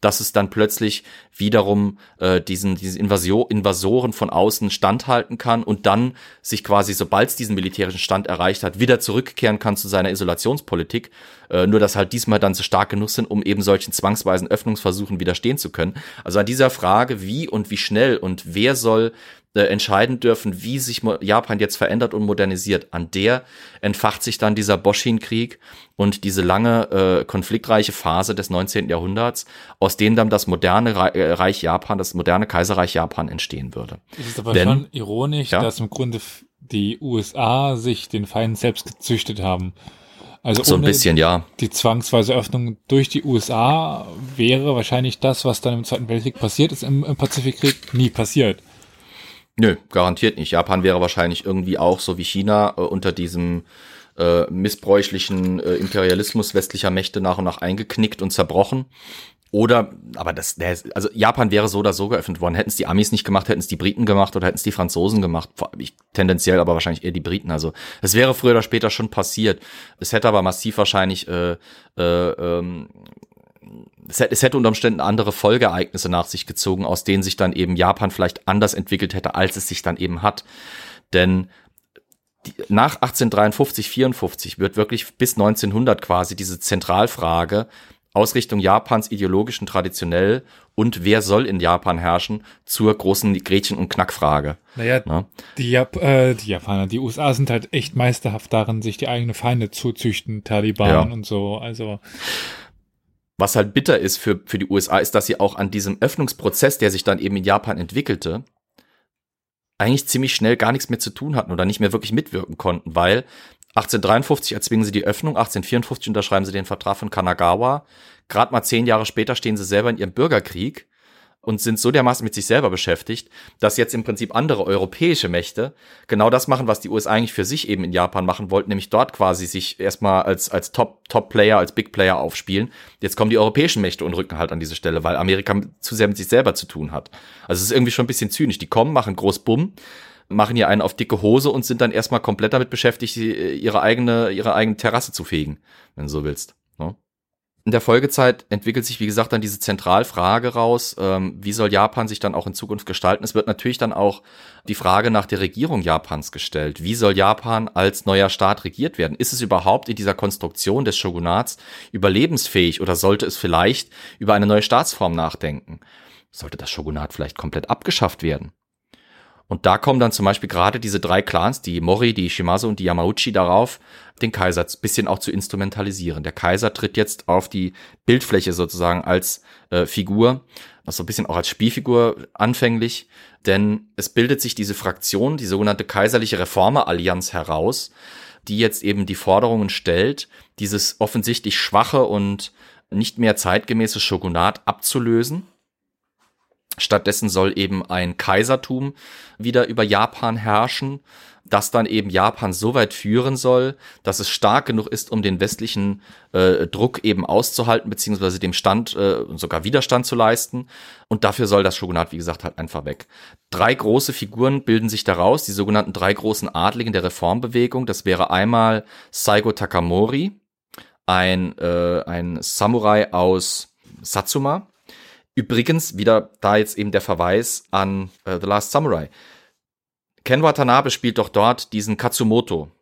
dass es dann plötzlich wiederum äh, diesen, diesen Invasio Invasoren von außen standhalten kann und dann sich quasi, sobald es diesen militärischen Stand erreicht hat, wieder zurückkehren kann zu seiner Isolationspolitik. Äh, nur dass halt diesmal dann so stark genug sind, um eben solchen zwangsweisen Öffnungsversuchen widerstehen zu können. Also an dieser Frage, wie und wie schnell und wer soll äh, entscheiden dürfen, wie sich Japan jetzt verändert und modernisiert. An der entfacht sich dann dieser Boshin-Krieg und diese lange äh, konfliktreiche Phase des 19. Jahrhunderts, aus dem dann das moderne äh, Reich Japan, das moderne Kaiserreich Japan entstehen würde. Es ist aber Denn- schon ironisch, Ja? dass im Grunde die USA sich den Feind selbst gezüchtet haben. Also So ein bisschen, ja. die zwangsweise Öffnung durch die USA wäre wahrscheinlich das, was dann im Zweiten Weltkrieg passiert ist, im, im Pazifikkrieg nie passiert. Nö, garantiert nicht. Japan wäre wahrscheinlich irgendwie auch so wie China äh, unter diesem äh, missbräuchlichen äh, Imperialismus westlicher Mächte nach und nach eingeknickt und zerbrochen. Oder, aber das, also Japan wäre so oder so geöffnet worden. Hätten es die Amis nicht gemacht, hätten es die Briten gemacht oder hätten es die Franzosen gemacht. Ich, tendenziell aber wahrscheinlich eher die Briten. Also es wäre früher oder später schon passiert. Es hätte aber massiv wahrscheinlich, äh, äh, ähm, es hätte, es hätte unter Umständen andere Folgeereignisse nach sich gezogen, aus denen sich dann eben Japan vielleicht anders entwickelt hätte, als es sich dann eben hat. Denn nach 1853, 54 wird wirklich bis 1900 quasi diese Zentralfrage Ausrichtung Japans ideologisch und traditionell und wer soll in Japan herrschen zur großen Gretchen- und Knackfrage. Naja, Ne? die, Jap äh, die Japaner, die USA sind halt echt meisterhaft darin, sich die eigene Feinde zuzüchten, Taliban Ja. und so. Also, Was halt bitter ist für, für die USA, ist, dass sie auch an diesem Öffnungsprozess, der sich dann eben in Japan entwickelte, eigentlich ziemlich schnell gar nichts mehr zu tun hatten oder nicht mehr wirklich mitwirken konnten, weil 1853 erzwingen sie die Öffnung, 1854 unterschreiben sie den Vertrag von Kanagawa. Gerade mal zehn Jahre später stehen sie selber in ihrem Bürgerkrieg und sind so dermaßen mit sich selber beschäftigt, dass jetzt im Prinzip andere europäische Mächte genau das machen, was die USA eigentlich für sich eben in Japan machen wollten, nämlich dort quasi sich erstmal als, als Top, Top Player, als Big Player aufspielen. Jetzt kommen die europäischen Mächte und rücken halt an diese Stelle, weil Amerika zu sehr mit sich selber zu tun hat. Also es ist irgendwie schon ein bisschen zynisch. Die kommen, machen groß Bumm, machen hier einen auf dicke Hose und sind dann erstmal komplett damit beschäftigt, ihre eigene, ihre eigene Terrasse zu fegen, wenn du so willst. In der Folgezeit entwickelt sich, wie gesagt, dann diese Zentralfrage raus, ähm, wie soll Japan sich dann auch in Zukunft gestalten? Es wird natürlich dann auch die Frage nach der Regierung Japans gestellt. Wie soll Japan als neuer Staat regiert werden? Ist es überhaupt in dieser Konstruktion des Shogunats überlebensfähig oder sollte es vielleicht über eine neue Staatsform nachdenken? Sollte das Shogunat vielleicht komplett abgeschafft werden? Und da kommen dann zum Beispiel gerade diese drei Clans, die Mori, die Shimazu und die Yamauchi, darauf, den Kaiser ein bisschen auch zu instrumentalisieren. Der Kaiser tritt jetzt auf die Bildfläche sozusagen als äh, Figur, also ein bisschen auch als Spielfigur anfänglich, denn es bildet sich diese Fraktion, die sogenannte Kaiserliche Reformerallianz heraus, die jetzt eben die Forderungen stellt, dieses offensichtlich schwache und nicht mehr zeitgemäße Shogunat abzulösen. Stattdessen soll eben ein Kaisertum wieder über Japan herrschen, das dann eben Japan so weit führen soll, dass es stark genug ist, um den westlichen äh, Druck eben auszuhalten, beziehungsweise dem Stand äh, sogar Widerstand zu leisten. Und dafür soll das Shogunat, wie gesagt, halt einfach weg. Drei große Figuren bilden sich daraus, die sogenannten drei großen Adligen der Reformbewegung. Das wäre einmal Saigo Takamori, ein, äh, ein Samurai aus Satsuma, Übrigens, wieder da jetzt eben der Verweis an äh, The Last Samurai. Ken Watanabe spielt doch dort diesen Katsumoto,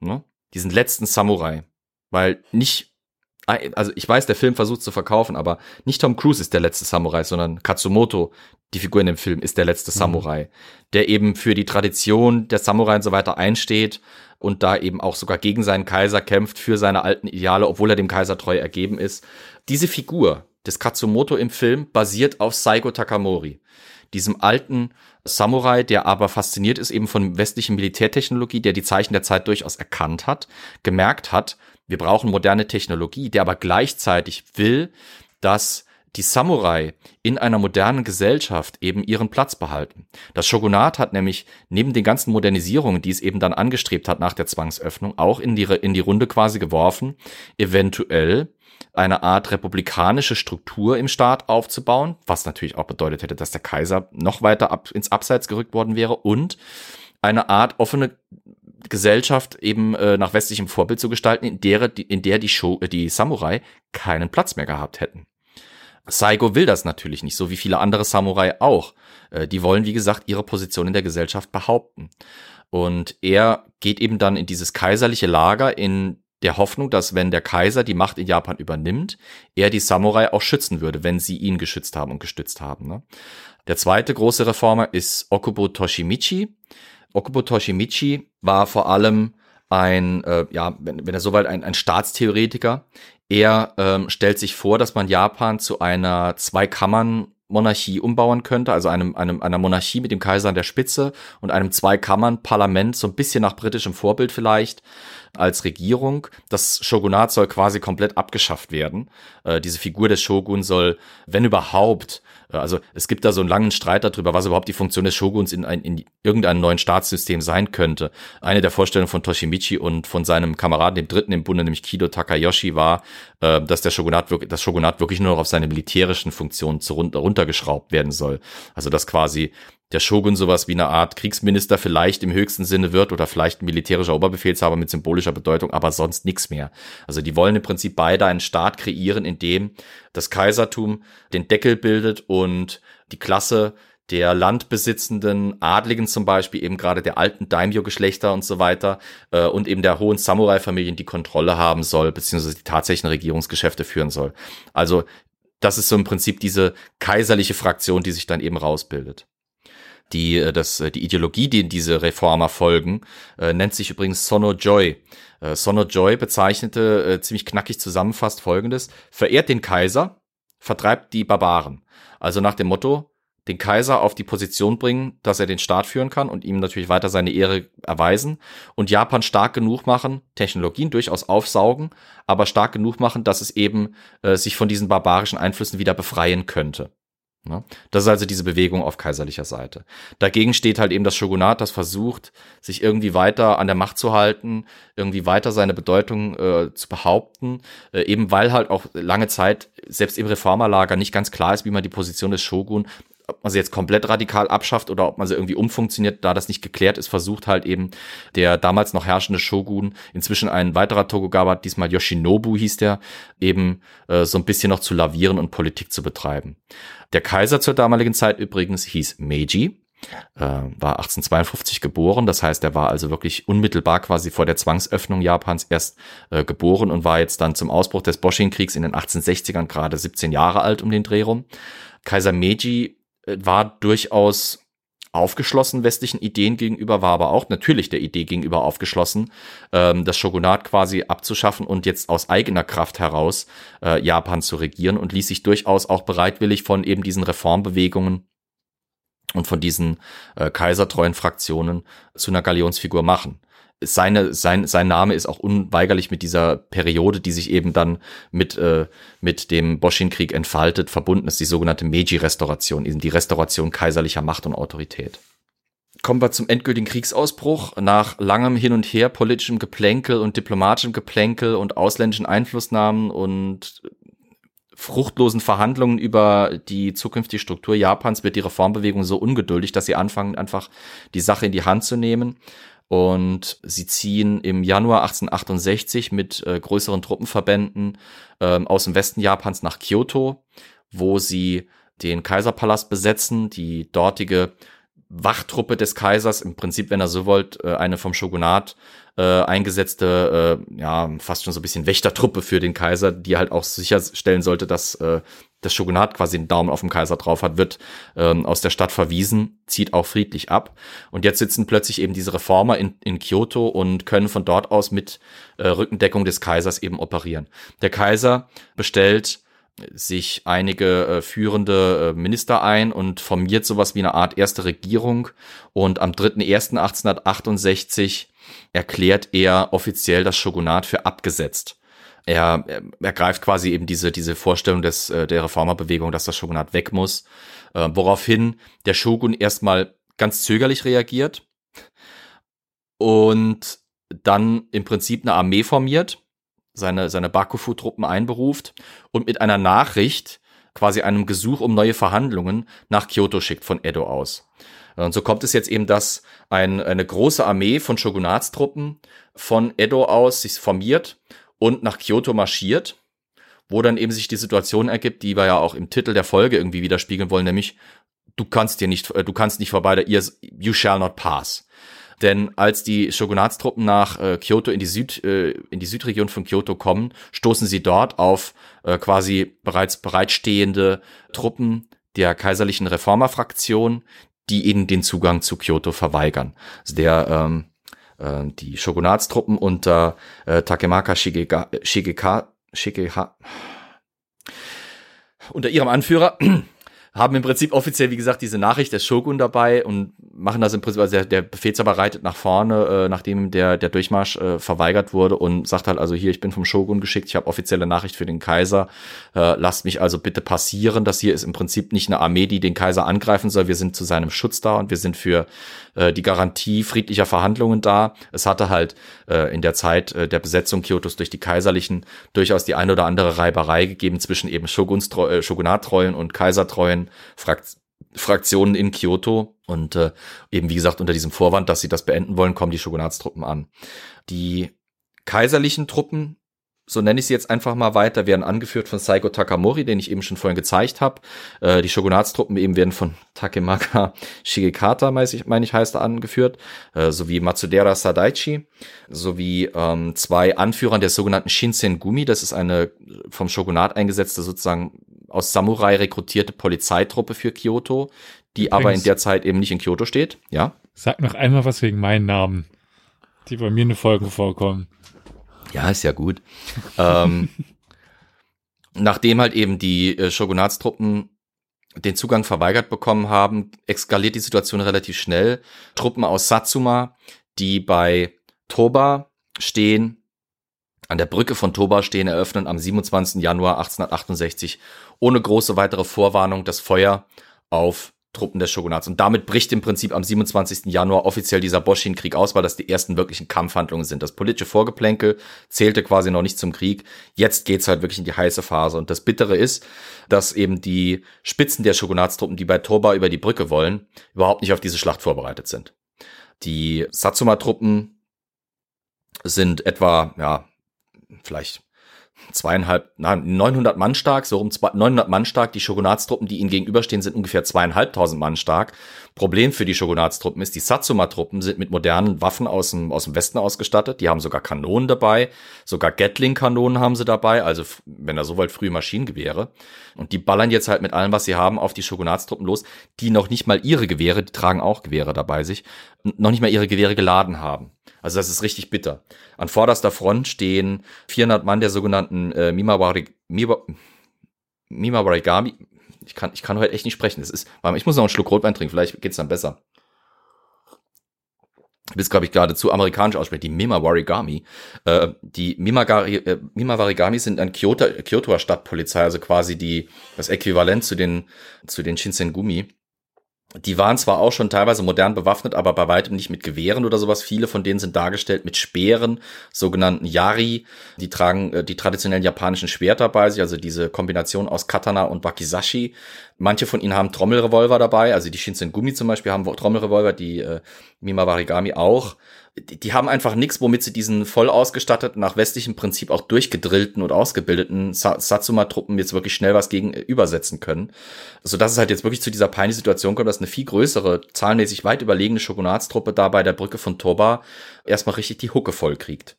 ne? diesen letzten Samurai. Weil nicht, also ich weiß, der Film versucht zu verkaufen, aber nicht Tom Cruise ist der letzte Samurai, sondern Katsumoto, die Figur in dem Film, ist der letzte Samurai, der eben für die Tradition der Samurai und so weiter einsteht und da eben auch sogar gegen seinen Kaiser kämpft, für seine alten Ideale, obwohl er dem Kaiser treu ergeben ist. Diese Figur des Katsumoto im Film basiert auf Saigo Takamori, diesem alten Samurai, der aber fasziniert ist eben von westlichen Militärtechnologie, der die Zeichen der Zeit durchaus erkannt hat, gemerkt hat, wir brauchen moderne Technologie, der aber gleichzeitig will, dass die Samurai in einer modernen Gesellschaft eben ihren Platz behalten. Das Shogunat hat nämlich neben den ganzen Modernisierungen, die es eben dann angestrebt hat nach der Zwangsöffnung, auch in die, in die Runde quasi geworfen, eventuell eine Art republikanische Struktur im Staat aufzubauen, was natürlich auch bedeutet hätte, dass der Kaiser noch weiter ab, ins Abseits gerückt worden wäre und eine Art offene Gesellschaft eben äh, nach westlichem Vorbild zu gestalten, in der, in der die, Show, äh, die Samurai keinen Platz mehr gehabt hätten. Saigo will das natürlich nicht, so wie viele andere Samurai auch. Äh, die wollen, wie gesagt, ihre Position in der Gesellschaft behaupten. Und er geht eben dann in dieses kaiserliche Lager in der Hoffnung, dass wenn der Kaiser die Macht in Japan übernimmt, er die Samurai auch schützen würde, wenn sie ihn geschützt haben und gestützt haben. Ne? Der zweite große Reformer ist Okubo Toshimichi. Okubo Toshimichi war vor allem ein, äh, ja, wenn, wenn er soweit ein, ein Staatstheoretiker. Er ähm, stellt sich vor, dass man Japan zu einer Zweikammern Monarchie umbauen könnte, also einem, einem, einer Monarchie mit dem Kaiser an der Spitze und einem Zweikammern-Parlament, so ein bisschen nach britischem Vorbild vielleicht, als Regierung. Das Shogunat soll quasi komplett abgeschafft werden. Äh, diese Figur des Shogun soll, wenn überhaupt, also es gibt da so einen langen Streit darüber, was überhaupt die Funktion des Shoguns in, ein, in irgendeinem neuen Staatssystem sein könnte. Eine der Vorstellungen von Toshimichi und von seinem Kameraden, dem dritten im Bunde, nämlich Kido Takayoshi, war, äh, dass der Shogunat wirklich, das Shogunat wirklich nur noch auf seine militärischen Funktionen zu runter, runtergeschraubt werden soll. Also dass quasi der Shogun sowas wie eine Art Kriegsminister vielleicht im höchsten Sinne wird oder vielleicht ein militärischer Oberbefehlshaber mit symbolischer Bedeutung, aber sonst nichts mehr. Also die wollen im Prinzip beide einen Staat kreieren, in dem das Kaisertum den Deckel bildet und die Klasse der landbesitzenden Adligen zum Beispiel, eben gerade der alten Daimyo-Geschlechter und so weiter äh, und eben der hohen Samurai-Familien die Kontrolle haben soll, beziehungsweise die tatsächlichen Regierungsgeschäfte führen soll. Also das ist so im Prinzip diese kaiserliche Fraktion, die sich dann eben rausbildet. Die, äh, das, äh, die Ideologie, die diese Reformer folgen, äh, nennt sich übrigens Sono Joy. Äh, Sono Joy bezeichnete äh, ziemlich knackig zusammenfasst folgendes. Verehrt den Kaiser, vertreibt die Barbaren. Also nach dem Motto, den Kaiser auf die Position bringen, dass er den Staat führen kann und ihm natürlich weiter seine Ehre erweisen und Japan stark genug machen, Technologien durchaus aufsaugen, aber stark genug machen, dass es eben äh, sich von diesen barbarischen Einflüssen wieder befreien könnte. Ne? Das ist also diese Bewegung auf kaiserlicher Seite. Dagegen steht halt eben das Shogunat, das versucht, sich irgendwie weiter an der Macht zu halten, irgendwie weiter seine Bedeutung äh, zu behaupten, äh, eben weil halt auch lange Zeit selbst im Reformerlager nicht ganz klar ist, wie man die Position des Shogun ob man sie jetzt komplett radikal abschafft oder ob man sie irgendwie umfunktioniert, da das nicht geklärt ist, versucht halt eben der damals noch herrschende Shogun, inzwischen ein weiterer Tokugawa, diesmal Yoshinobu hieß der, eben äh, so ein bisschen noch zu lavieren und Politik zu betreiben. Der Kaiser zur damaligen Zeit übrigens hieß Meiji, äh, war 1852 geboren, das heißt, er war also wirklich unmittelbar quasi vor der Zwangsöffnung Japans erst äh, geboren und war jetzt dann zum Ausbruch des Boshin-Kriegs in den 1860ern gerade 17 Jahre alt um den Dreh rum. Kaiser Meiji war durchaus aufgeschlossen westlichen Ideen gegenüber, war aber auch natürlich der Idee gegenüber aufgeschlossen, ähm, das Shogunat quasi abzuschaffen und jetzt aus eigener Kraft heraus äh, Japan zu regieren und ließ sich durchaus auch bereitwillig von eben diesen Reformbewegungen und von diesen äh, kaisertreuen Fraktionen zu einer Galionsfigur machen seine, sein, sein Name ist auch unweigerlich mit dieser Periode, die sich eben dann mit, äh, mit dem Boshin-Krieg entfaltet, verbunden ist, die sogenannte Meiji-Restauration, die Restauration kaiserlicher Macht und Autorität. Kommen wir zum endgültigen Kriegsausbruch. Nach langem Hin und Her, politischem Geplänkel und diplomatischem Geplänkel und ausländischen Einflussnahmen und fruchtlosen Verhandlungen über die zukünftige Struktur Japans wird die Reformbewegung so ungeduldig, dass sie anfangen, einfach die Sache in die Hand zu nehmen und sie ziehen im Januar 1868 mit äh, größeren Truppenverbänden ähm, aus dem Westen Japans nach Kyoto, wo sie den Kaiserpalast besetzen, die dortige Wachtruppe des Kaisers, im Prinzip, wenn er so wollt, äh, eine vom Shogunat äh, eingesetzte, äh, ja, fast schon so ein bisschen Wächtertruppe für den Kaiser, die halt auch sicherstellen sollte, dass äh, das Shogunat quasi einen Daumen auf dem Kaiser drauf hat, wird ähm, aus der Stadt verwiesen, zieht auch friedlich ab. Und jetzt sitzen plötzlich eben diese Reformer in, in Kyoto und können von dort aus mit äh, Rückendeckung des Kaisers eben operieren. Der Kaiser bestellt sich einige äh, führende äh, Minister ein und formiert sowas wie eine Art erste Regierung. Und am 3.1.1868 erklärt er offiziell das Shogunat für abgesetzt. Er, er, greift quasi eben diese, diese Vorstellung des, äh, der Reformerbewegung, dass das Shogunat weg muss, äh, woraufhin der Shogun erstmal ganz zögerlich reagiert und dann im Prinzip eine Armee formiert, seine, seine Bakufu-Truppen einberuft und mit einer Nachricht, quasi einem Gesuch um neue Verhandlungen, nach Kyoto schickt von Edo aus. Und so kommt es jetzt eben, dass ein, eine große Armee von Shogunatstruppen von Edo aus sich formiert und nach Kyoto marschiert, wo dann eben sich die Situation ergibt, die wir ja auch im Titel der Folge irgendwie widerspiegeln wollen, nämlich du kannst dir nicht, äh, du kannst nicht vorbei, ihr, you shall not pass. Denn als die Shogunatstruppen nach äh, Kyoto in die Süd, äh, in die Südregion von Kyoto kommen, stoßen sie dort auf äh, quasi bereits bereitstehende Truppen der kaiserlichen Reformerfraktion, die ihnen den Zugang zu Kyoto verweigern. Also der ähm, äh, die Shogunatstruppen unter äh, Takemaka Shigeka, Shigeka, Shigeha, unter ihrem Anführer haben im Prinzip offiziell, wie gesagt, diese Nachricht des Shogun dabei und machen das im Prinzip, also der, der Befehlshaber reitet nach vorne, äh, nachdem der, der Durchmarsch äh, verweigert wurde und sagt halt, also hier, ich bin vom Shogun geschickt, ich habe offizielle Nachricht für den Kaiser, äh, lasst mich also bitte passieren. Das hier ist im Prinzip nicht eine Armee, die den Kaiser angreifen soll, wir sind zu seinem Schutz da und wir sind für äh, die Garantie friedlicher Verhandlungen da. Es hatte halt äh, in der Zeit äh, der Besetzung Kyotos durch die Kaiserlichen durchaus die ein oder andere Reiberei gegeben zwischen eben Shogunstreu äh, Shogunattreuen und Kaisertreuen Frakt Fraktionen in Kyoto. Und äh, eben, wie gesagt, unter diesem Vorwand, dass sie das beenden wollen, kommen die Shogunatstruppen an. Die kaiserlichen Truppen so nenne ich sie jetzt einfach mal weiter, werden angeführt von Saiko Takamori, den ich eben schon vorhin gezeigt habe. Äh, die Shogunatstruppen eben werden von Takemaka [LAUGHS] Shigekata, meine ich, mein ich heißt er, angeführt, äh, sowie Matsudera Sadaichi, sowie ähm, zwei Anführern der sogenannten Shinsen Gumi, das ist eine vom Shogunat eingesetzte, sozusagen aus Samurai rekrutierte Polizeitruppe für Kyoto, die Übrigens, aber in der Zeit eben nicht in Kyoto steht. Ja. Sag noch einmal was wegen meinen Namen, die bei mir in der Folge vorkommen. Ja, ist ja gut. ähm, [LAUGHS] nachdem halt eben die äh, Shogunatstruppen den Zugang verweigert bekommen haben, eskaliert die Situation relativ schnell. Truppen aus Satsuma, die bei Toba stehen, an der Brücke von Toba stehen, eröffnen am 27. Januar 1868 ohne große weitere Vorwarnung das Feuer auf Truppen des Shogunats. Und damit bricht im Prinzip am 27. Januar offiziell dieser Boshin-Krieg aus, weil das die ersten wirklichen Kampfhandlungen sind. Das politische Vorgeplänkel zählte quasi noch nicht zum Krieg. Jetzt geht's halt wirklich in die heiße Phase. Und das Bittere ist, dass eben die Spitzen der Shogunatstruppen, die bei Toba über die Brücke wollen, überhaupt nicht auf diese Schlacht vorbereitet sind. Die Satsuma-Truppen sind etwa, ja, vielleicht zweieinhalb, nein, 900 Mann stark, so um 900 Mann stark. Die Shogunatstruppen, die ihnen gegenüberstehen, sind ungefähr zweieinhalbtausend Mann stark. Problem für die Shogunatstruppen ist, die Satsuma-Truppen sind mit modernen Waffen aus dem, aus dem Westen ausgestattet. Die haben sogar Kanonen dabei, sogar Gatling-Kanonen haben sie dabei, also wenn er so weit früh Maschinengewehre. Und die ballern jetzt halt mit allem, was sie haben, auf die Shogunatstruppen los, die noch nicht mal ihre Gewehre, die tragen auch Gewehre dabei sich, noch nicht mal ihre Gewehre geladen haben. Also das ist richtig bitter. An vorderster Front stehen 400 Mann der sogenannten äh, Mimawari, Miwa, Mimawarigami. Ich kann, ich kann heute echt nicht sprechen. Es ist, ich muss noch einen Schluck Rotwein trinken, vielleicht geht's dann besser. Ich will glaube ich, gerade zu amerikanisch aussprechen, die Mimawarigami. Äh, die Mimagari, äh, Mimawarigami sind ein Kyoto, Kyotoer Stadtpolizei, also quasi die, das Äquivalent zu den, zu den Shinsengumi die waren zwar auch schon teilweise modern bewaffnet, aber bei weitem nicht mit Gewehren oder sowas. Viele von denen sind dargestellt mit Speeren, sogenannten Yari. Die tragen äh, die traditionellen japanischen Schwerter bei sich, also diese Kombination aus Katana und Wakizashi. Manche von ihnen haben Trommelrevolver dabei, also die Shinsen Gumi zum Beispiel haben Trommelrevolver, die äh, Mima Warigami auch die, die haben einfach nichts, womit sie diesen voll ausgestatteten, nach westlichem Prinzip auch durchgedrillten und ausgebildeten Satsuma-Truppen jetzt wirklich schnell was gegen äh, übersetzen können. So dass es halt jetzt wirklich zu dieser peinlichen Situation kommt, dass eine viel größere, zahlenmäßig weit überlegene Shogunatstruppe da bei der Brücke von Toba erstmal richtig die Hucke voll kriegt.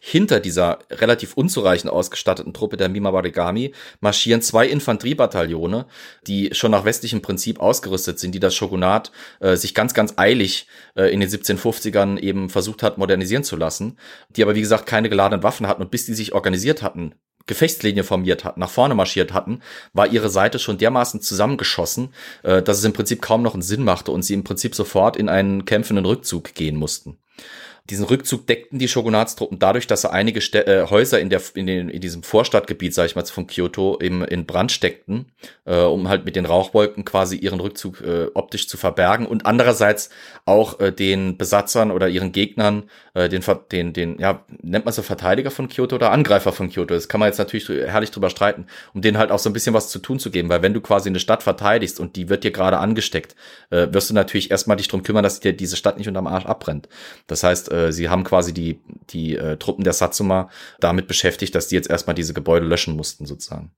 Hinter dieser relativ unzureichend ausgestatteten Truppe der Mimawarigami marschieren zwei Infanteriebataillone, die schon nach westlichem Prinzip ausgerüstet sind, die das Shogunat äh, sich ganz, ganz eilig äh, in den 1750ern eben versucht hat, modernisieren zu lassen, die aber wie gesagt keine geladenen Waffen hatten und bis die sich organisiert hatten, Gefechtslinie formiert hatten, nach vorne marschiert hatten, war ihre Seite schon dermaßen zusammengeschossen, äh, dass es im Prinzip kaum noch einen Sinn machte und sie im Prinzip sofort in einen kämpfenden Rückzug gehen mussten. Diesen Rückzug deckten die Shogunatstruppen dadurch, dass sie einige Stä äh, Häuser in, der, in, den, in diesem Vorstadtgebiet, sag ich mal, von Kyoto im, in Brand steckten, äh, um halt mit den Rauchwolken quasi ihren Rückzug äh, optisch zu verbergen und andererseits auch äh, den Besatzern oder ihren Gegnern, äh, den, den, den, ja, nennt man so Verteidiger von Kyoto oder Angreifer von Kyoto, das kann man jetzt natürlich herrlich drüber streiten, um denen halt auch so ein bisschen was zu tun zu geben, weil wenn du quasi eine Stadt verteidigst und die wird dir gerade angesteckt, äh, wirst du natürlich erstmal dich drum kümmern, dass dir diese Stadt nicht unterm Arsch abbrennt. Das heißt, äh, sie haben quasi die, die äh, Truppen der Satsuma damit beschäftigt, dass die jetzt erstmal diese Gebäude löschen mussten, sozusagen.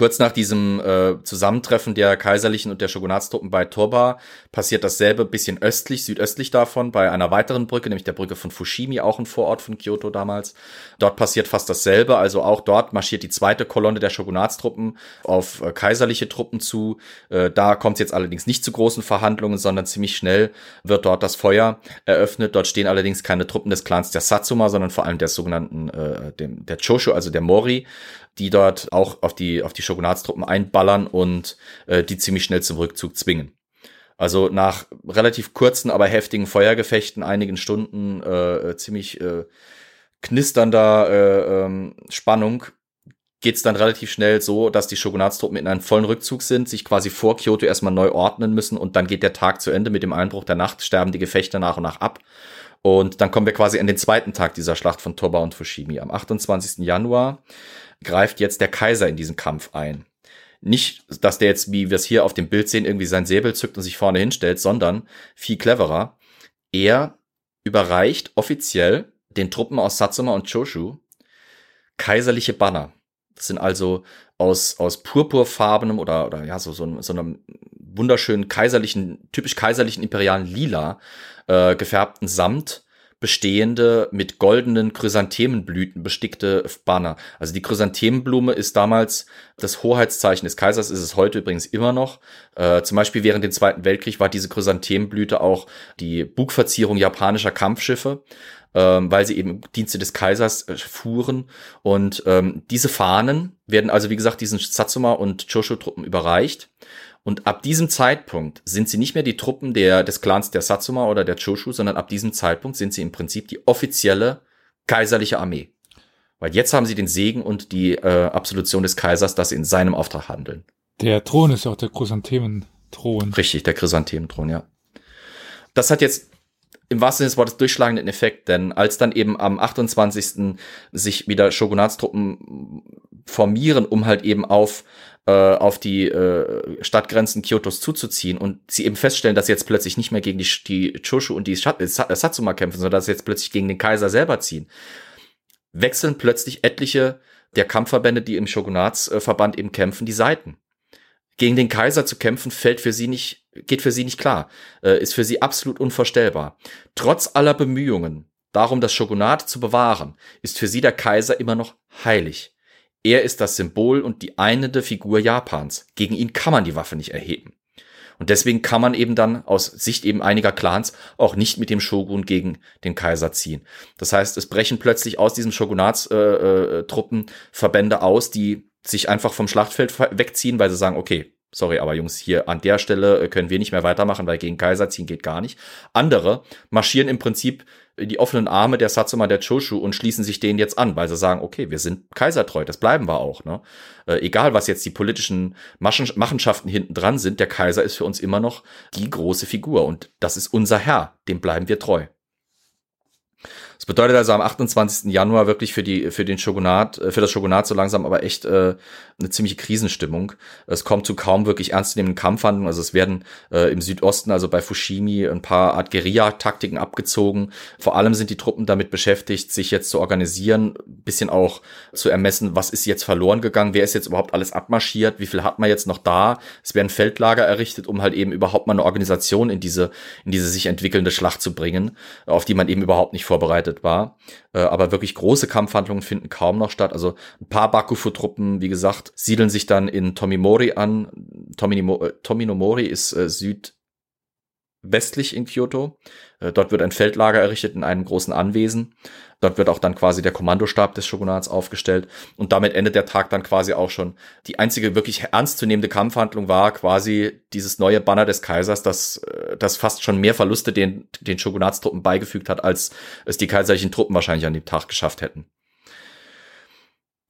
Kurz nach diesem äh, Zusammentreffen der kaiserlichen und der Shogunatstruppen bei Toba passiert dasselbe bisschen östlich, südöstlich davon, bei einer weiteren Brücke, nämlich der Brücke von Fushimi, auch ein Vorort von Kyoto damals. Dort passiert fast dasselbe, also auch dort marschiert die zweite Kolonne der Shogunatstruppen auf äh, kaiserliche Truppen zu. Äh, da kommt es jetzt allerdings nicht zu großen Verhandlungen, sondern ziemlich schnell wird dort das Feuer eröffnet. Dort stehen allerdings keine Truppen des Clans der Satsuma, sondern vor allem der sogenannten, äh, dem, der Choshu, also der Mori die dort auch auf die, auf die Shogunatstruppen einballern und äh, die ziemlich schnell zum Rückzug zwingen. Also nach relativ kurzen, aber heftigen Feuergefechten, einigen Stunden äh, ziemlich äh, knisternder äh, ähm, Spannung, geht's dann relativ schnell so, dass die Shogunatstruppen in einem vollen Rückzug sind, sich quasi vor Kyoto erstmal neu ordnen müssen und dann geht der Tag zu Ende mit dem Einbruch der Nacht, sterben die Gefechte nach und nach ab. Und dann kommen wir quasi an den zweiten Tag dieser Schlacht von Toba und Fushimi. Am 28. Januar greift jetzt der Kaiser in diesen Kampf ein. Nicht, dass der jetzt, wie wir es hier auf dem Bild sehen, irgendwie sein Säbel zückt und sich vorne hinstellt, sondern viel cleverer. Er überreicht offiziell den Truppen aus Satsuma und Choshu kaiserliche Banner. Das sind also aus, aus purpurfarbenem oder, oder ja, so, so, so einem wunderschönen kaiserlichen, typisch kaiserlichen imperialen Lila äh, gefärbten Samt bestehende mit goldenen Chrysanthemenblüten bestickte Banner. Also die Chrysanthemenblume ist damals das Hoheitszeichen des Kaisers, ist es heute übrigens immer noch. Äh, zum Beispiel während dem Zweiten Weltkrieg war diese Chrysanthemenblüte auch die Bugverzierung japanischer Kampfschiffe ähm, weil sie eben Dienste des Kaisers äh, fuhren. Und ähm, diese Fahnen werden also, wie gesagt, diesen Satsuma und Choshu-Truppen überreicht. Und ab diesem Zeitpunkt sind sie nicht mehr die Truppen der, des Clans der Satsuma oder der Choshu, sondern ab diesem Zeitpunkt sind sie im Prinzip die offizielle kaiserliche Armee. Weil jetzt haben sie den Segen und die äh, Absolution des Kaisers, dass sie in seinem Auftrag handeln. Der Thron ist ja auch der Chrysanthemen-Thron. Richtig, der Chrysanthemen-Thron, ja. Das hat jetzt im wahrsten Sinne des Wortes durchschlagenden Effekt, denn als dann eben am 28. sich wieder Shogunatstruppen formieren, um halt eben auf auf die äh, Stadtgrenzen Kyotos zuzuziehen und sie eben feststellen, dass sie jetzt plötzlich nicht mehr gegen die, die Choshu und die äh, Satsuma kämpfen, sondern dass sie jetzt plötzlich gegen den Kaiser selber ziehen, wechseln plötzlich etliche der Kampfverbände, die im Shogunatsverband eben kämpfen, die Seiten gegen den Kaiser zu kämpfen, fällt für sie nicht, geht für sie nicht klar, äh, ist für sie absolut unvorstellbar. Trotz aller Bemühungen darum, das Shogunat zu bewahren, ist für sie der Kaiser immer noch heilig. Er ist das Symbol und die einende Figur Japans. Gegen ihn kann man die Waffe nicht erheben. Und deswegen kann man eben dann aus Sicht eben einiger Clans auch nicht mit dem Shogun gegen den Kaiser ziehen. Das heißt, es brechen plötzlich aus diesem Shogunatstruppen äh, äh, Verbände aus, die sich einfach vom Schlachtfeld wegziehen, weil sie sagen, okay, sorry, aber Jungs, hier an der Stelle äh, können wir nicht mehr weitermachen, weil gegen Kaiser ziehen geht gar nicht. Andere marschieren im Prinzip in die offenen Arme der Satsuma der Choshu und schließen sich denen jetzt an, weil sie sagen, okay, wir sind kaisertreu, das bleiben wir auch. Ne? Äh, egal, was jetzt die politischen Maschen, Machenschaften hinten dran sind, der Kaiser ist für uns immer noch die große Figur und das ist unser Herr, dem bleiben wir treu. Bedeutet also am 28. Januar wirklich für die für den Shogunat äh, für das Shogunat so langsam aber echt äh, eine ziemliche Krisenstimmung. Es kommt zu kaum wirklich ernstzunehmenden Kampfhandlungen. Also es werden äh, im Südosten, also bei Fushimi, ein paar Art Guerilla-Taktiken abgezogen. Vor allem sind die Truppen damit beschäftigt, sich jetzt zu organisieren, bisschen auch zu ermessen, was ist jetzt verloren gegangen, wer ist jetzt überhaupt alles abmarschiert, wie viel hat man jetzt noch da. Es werden Feldlager errichtet, um halt eben überhaupt mal eine Organisation in diese in diese sich entwickelnde Schlacht zu bringen, auf die man eben überhaupt nicht vorbereitet war. Äh, aber wirklich große Kampfhandlungen finden kaum noch statt. Also ein paar Bakufu-Truppen, wie gesagt, siedeln sich dann in Tomimori an. Äh, Tominomori ist äh, südwestlich in Kyoto. Äh, dort wird ein Feldlager errichtet in einem großen Anwesen. Dort wird auch dann quasi der Kommandostab des Shogunats aufgestellt. Und damit endet der Tag dann quasi auch schon. Die einzige wirklich ernstzunehmende Kampfhandlung war quasi dieses neue Banner des Kaisers, das, äh, das fast schon mehr Verluste den, den Shogunatstruppen beigefügt hat, als es die kaiserlichen Truppen wahrscheinlich an dem Tag geschafft hätten.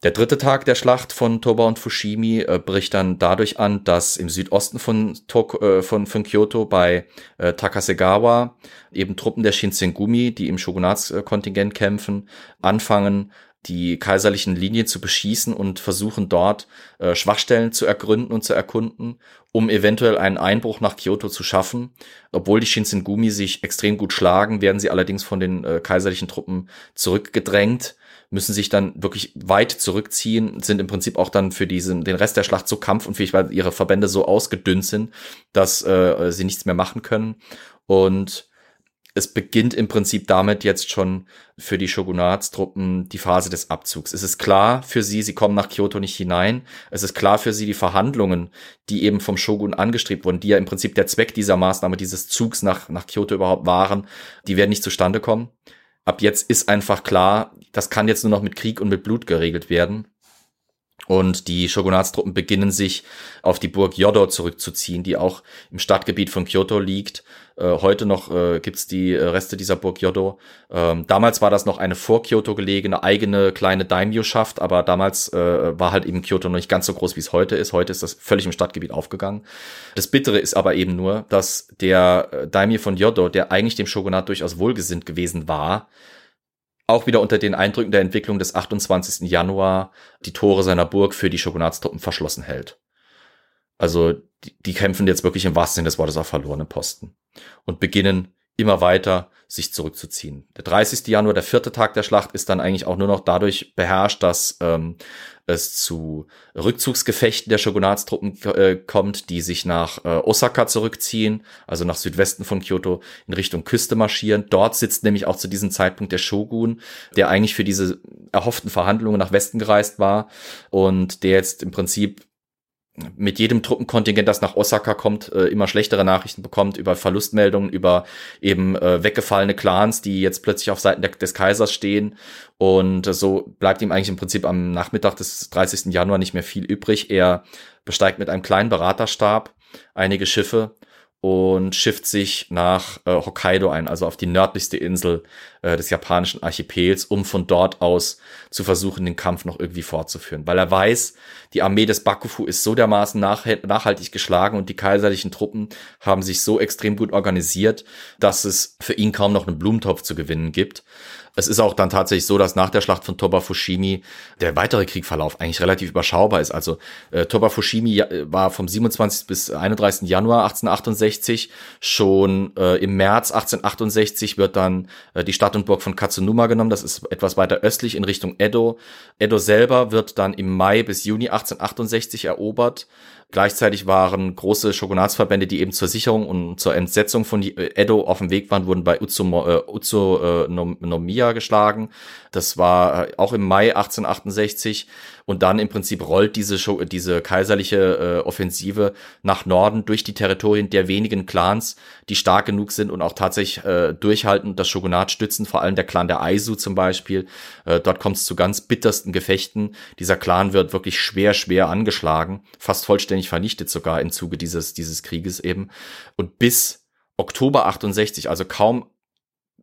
Der dritte Tag der Schlacht von Toba und Fushimi äh, bricht dann dadurch an, dass im Südosten von, Tok äh, von, von Kyoto bei äh, Takasegawa eben Truppen der Shinsengumi, die im Shogunatskontingent kämpfen, anfangen, die kaiserlichen Linien zu beschießen und versuchen dort äh, Schwachstellen zu ergründen und zu erkunden, um eventuell einen Einbruch nach Kyoto zu schaffen. Obwohl die Shinsengumi sich extrem gut schlagen, werden sie allerdings von den äh, kaiserlichen Truppen zurückgedrängt müssen sich dann wirklich weit zurückziehen, sind im Prinzip auch dann für diesen, den Rest der Schlacht so kampfunfähig, weil ihre Verbände so ausgedünnt sind, dass äh, sie nichts mehr machen können. Und es beginnt im Prinzip damit jetzt schon für die Shogunatstruppen die Phase des Abzugs. Es ist klar für sie, sie kommen nach Kyoto nicht hinein. Es ist klar für sie, die Verhandlungen, die eben vom Shogun angestrebt wurden, die ja im Prinzip der Zweck dieser Maßnahme, dieses Zugs nach, nach Kyoto überhaupt waren, die werden nicht zustande kommen ab jetzt ist einfach klar, das kann jetzt nur noch mit Krieg und mit Blut geregelt werden. Und die Shogunatstruppen beginnen sich auf die Burg Yodo zurückzuziehen, die auch im Stadtgebiet von Kyoto liegt. Äh, heute noch äh, gibt's die äh, Reste dieser Burg Yodo. Ähm, damals war das noch eine vor Kyoto gelegene eigene kleine Daimyo-Schaft, aber damals äh, war halt eben Kyoto noch nicht ganz so groß, wie es heute ist. Heute ist das völlig im Stadtgebiet aufgegangen. Das Bittere ist aber eben nur, dass der äh, Daimyo von Yodo, der eigentlich dem Shogunat durchaus wohlgesinnt gewesen war, auch wieder unter den Eindrücken der Entwicklung des 28. Januar die Tore seiner Burg für die Shogunatstruppen verschlossen hält. Also die, die kämpfen jetzt wirklich im wahrsten Sinne des Wortes auf verlorenen Posten und beginnen immer weiter sich zurückzuziehen. Der 30. Januar, der vierte Tag der Schlacht, ist dann eigentlich auch nur noch dadurch beherrscht, dass ähm, es zu Rückzugsgefechten der Shogunatstruppen äh, kommt, die sich nach äh, Osaka zurückziehen, also nach Südwesten von Kyoto in Richtung Küste marschieren. Dort sitzt nämlich auch zu diesem Zeitpunkt der Shogun, der eigentlich für diese erhofften Verhandlungen nach Westen gereist war und der jetzt im Prinzip mit jedem Truppenkontingent, das nach Osaka kommt, äh, immer schlechtere Nachrichten bekommt über Verlustmeldungen, über eben äh, weggefallene Clans, die jetzt plötzlich auf Seiten der, des Kaisers stehen. Und äh, so bleibt ihm eigentlich im Prinzip am Nachmittag des 30. Januar nicht mehr viel übrig. Er besteigt mit einem kleinen Beraterstab einige Schiffe und schifft sich nach äh, Hokkaido ein, also auf die nördlichste Insel äh, des japanischen Archipels, um von dort aus zu versuchen, den Kampf noch irgendwie fortzuführen. Weil er weiß, die Armee des Bakufu ist so dermaßen nach, nachhaltig geschlagen und die kaiserlichen Truppen haben sich so extrem gut organisiert, dass es für ihn kaum noch einen Blumentopf zu gewinnen gibt. Es ist auch dann tatsächlich so, dass nach der Schlacht von Toba Fushimi der weitere Kriegverlauf eigentlich relativ überschaubar ist. Also äh, Toba Fushimi war vom 27. bis 31. Januar 1868. Schon äh, im März 1868 wird dann äh, die Stadt und Burg von Katsunuma genommen. Das ist etwas weiter östlich in Richtung Edo. Edo selber wird dann im Mai bis Juni 1868 erobert. Gleichzeitig waren große Shogunatsverbände, die eben zur Sicherung und zur Entsetzung von Edo auf dem Weg waren, wurden bei Utsumo, äh, Utsunomiya geschlagen. Das war äh, auch im Mai 1868. Und dann im Prinzip rollt diese, Show, diese kaiserliche äh, Offensive nach Norden durch die Territorien der wenigen Clans, die stark genug sind und auch tatsächlich äh, durchhalten das Shogunat stützen, vor allem der Clan der Aizu zum Beispiel. Äh, dort kommt es zu ganz bittersten Gefechten. Dieser Clan wird wirklich schwer, schwer angeschlagen, fast vollständig vernichtet sogar im Zuge dieses, dieses Krieges eben. Und bis Oktober 68, also kaum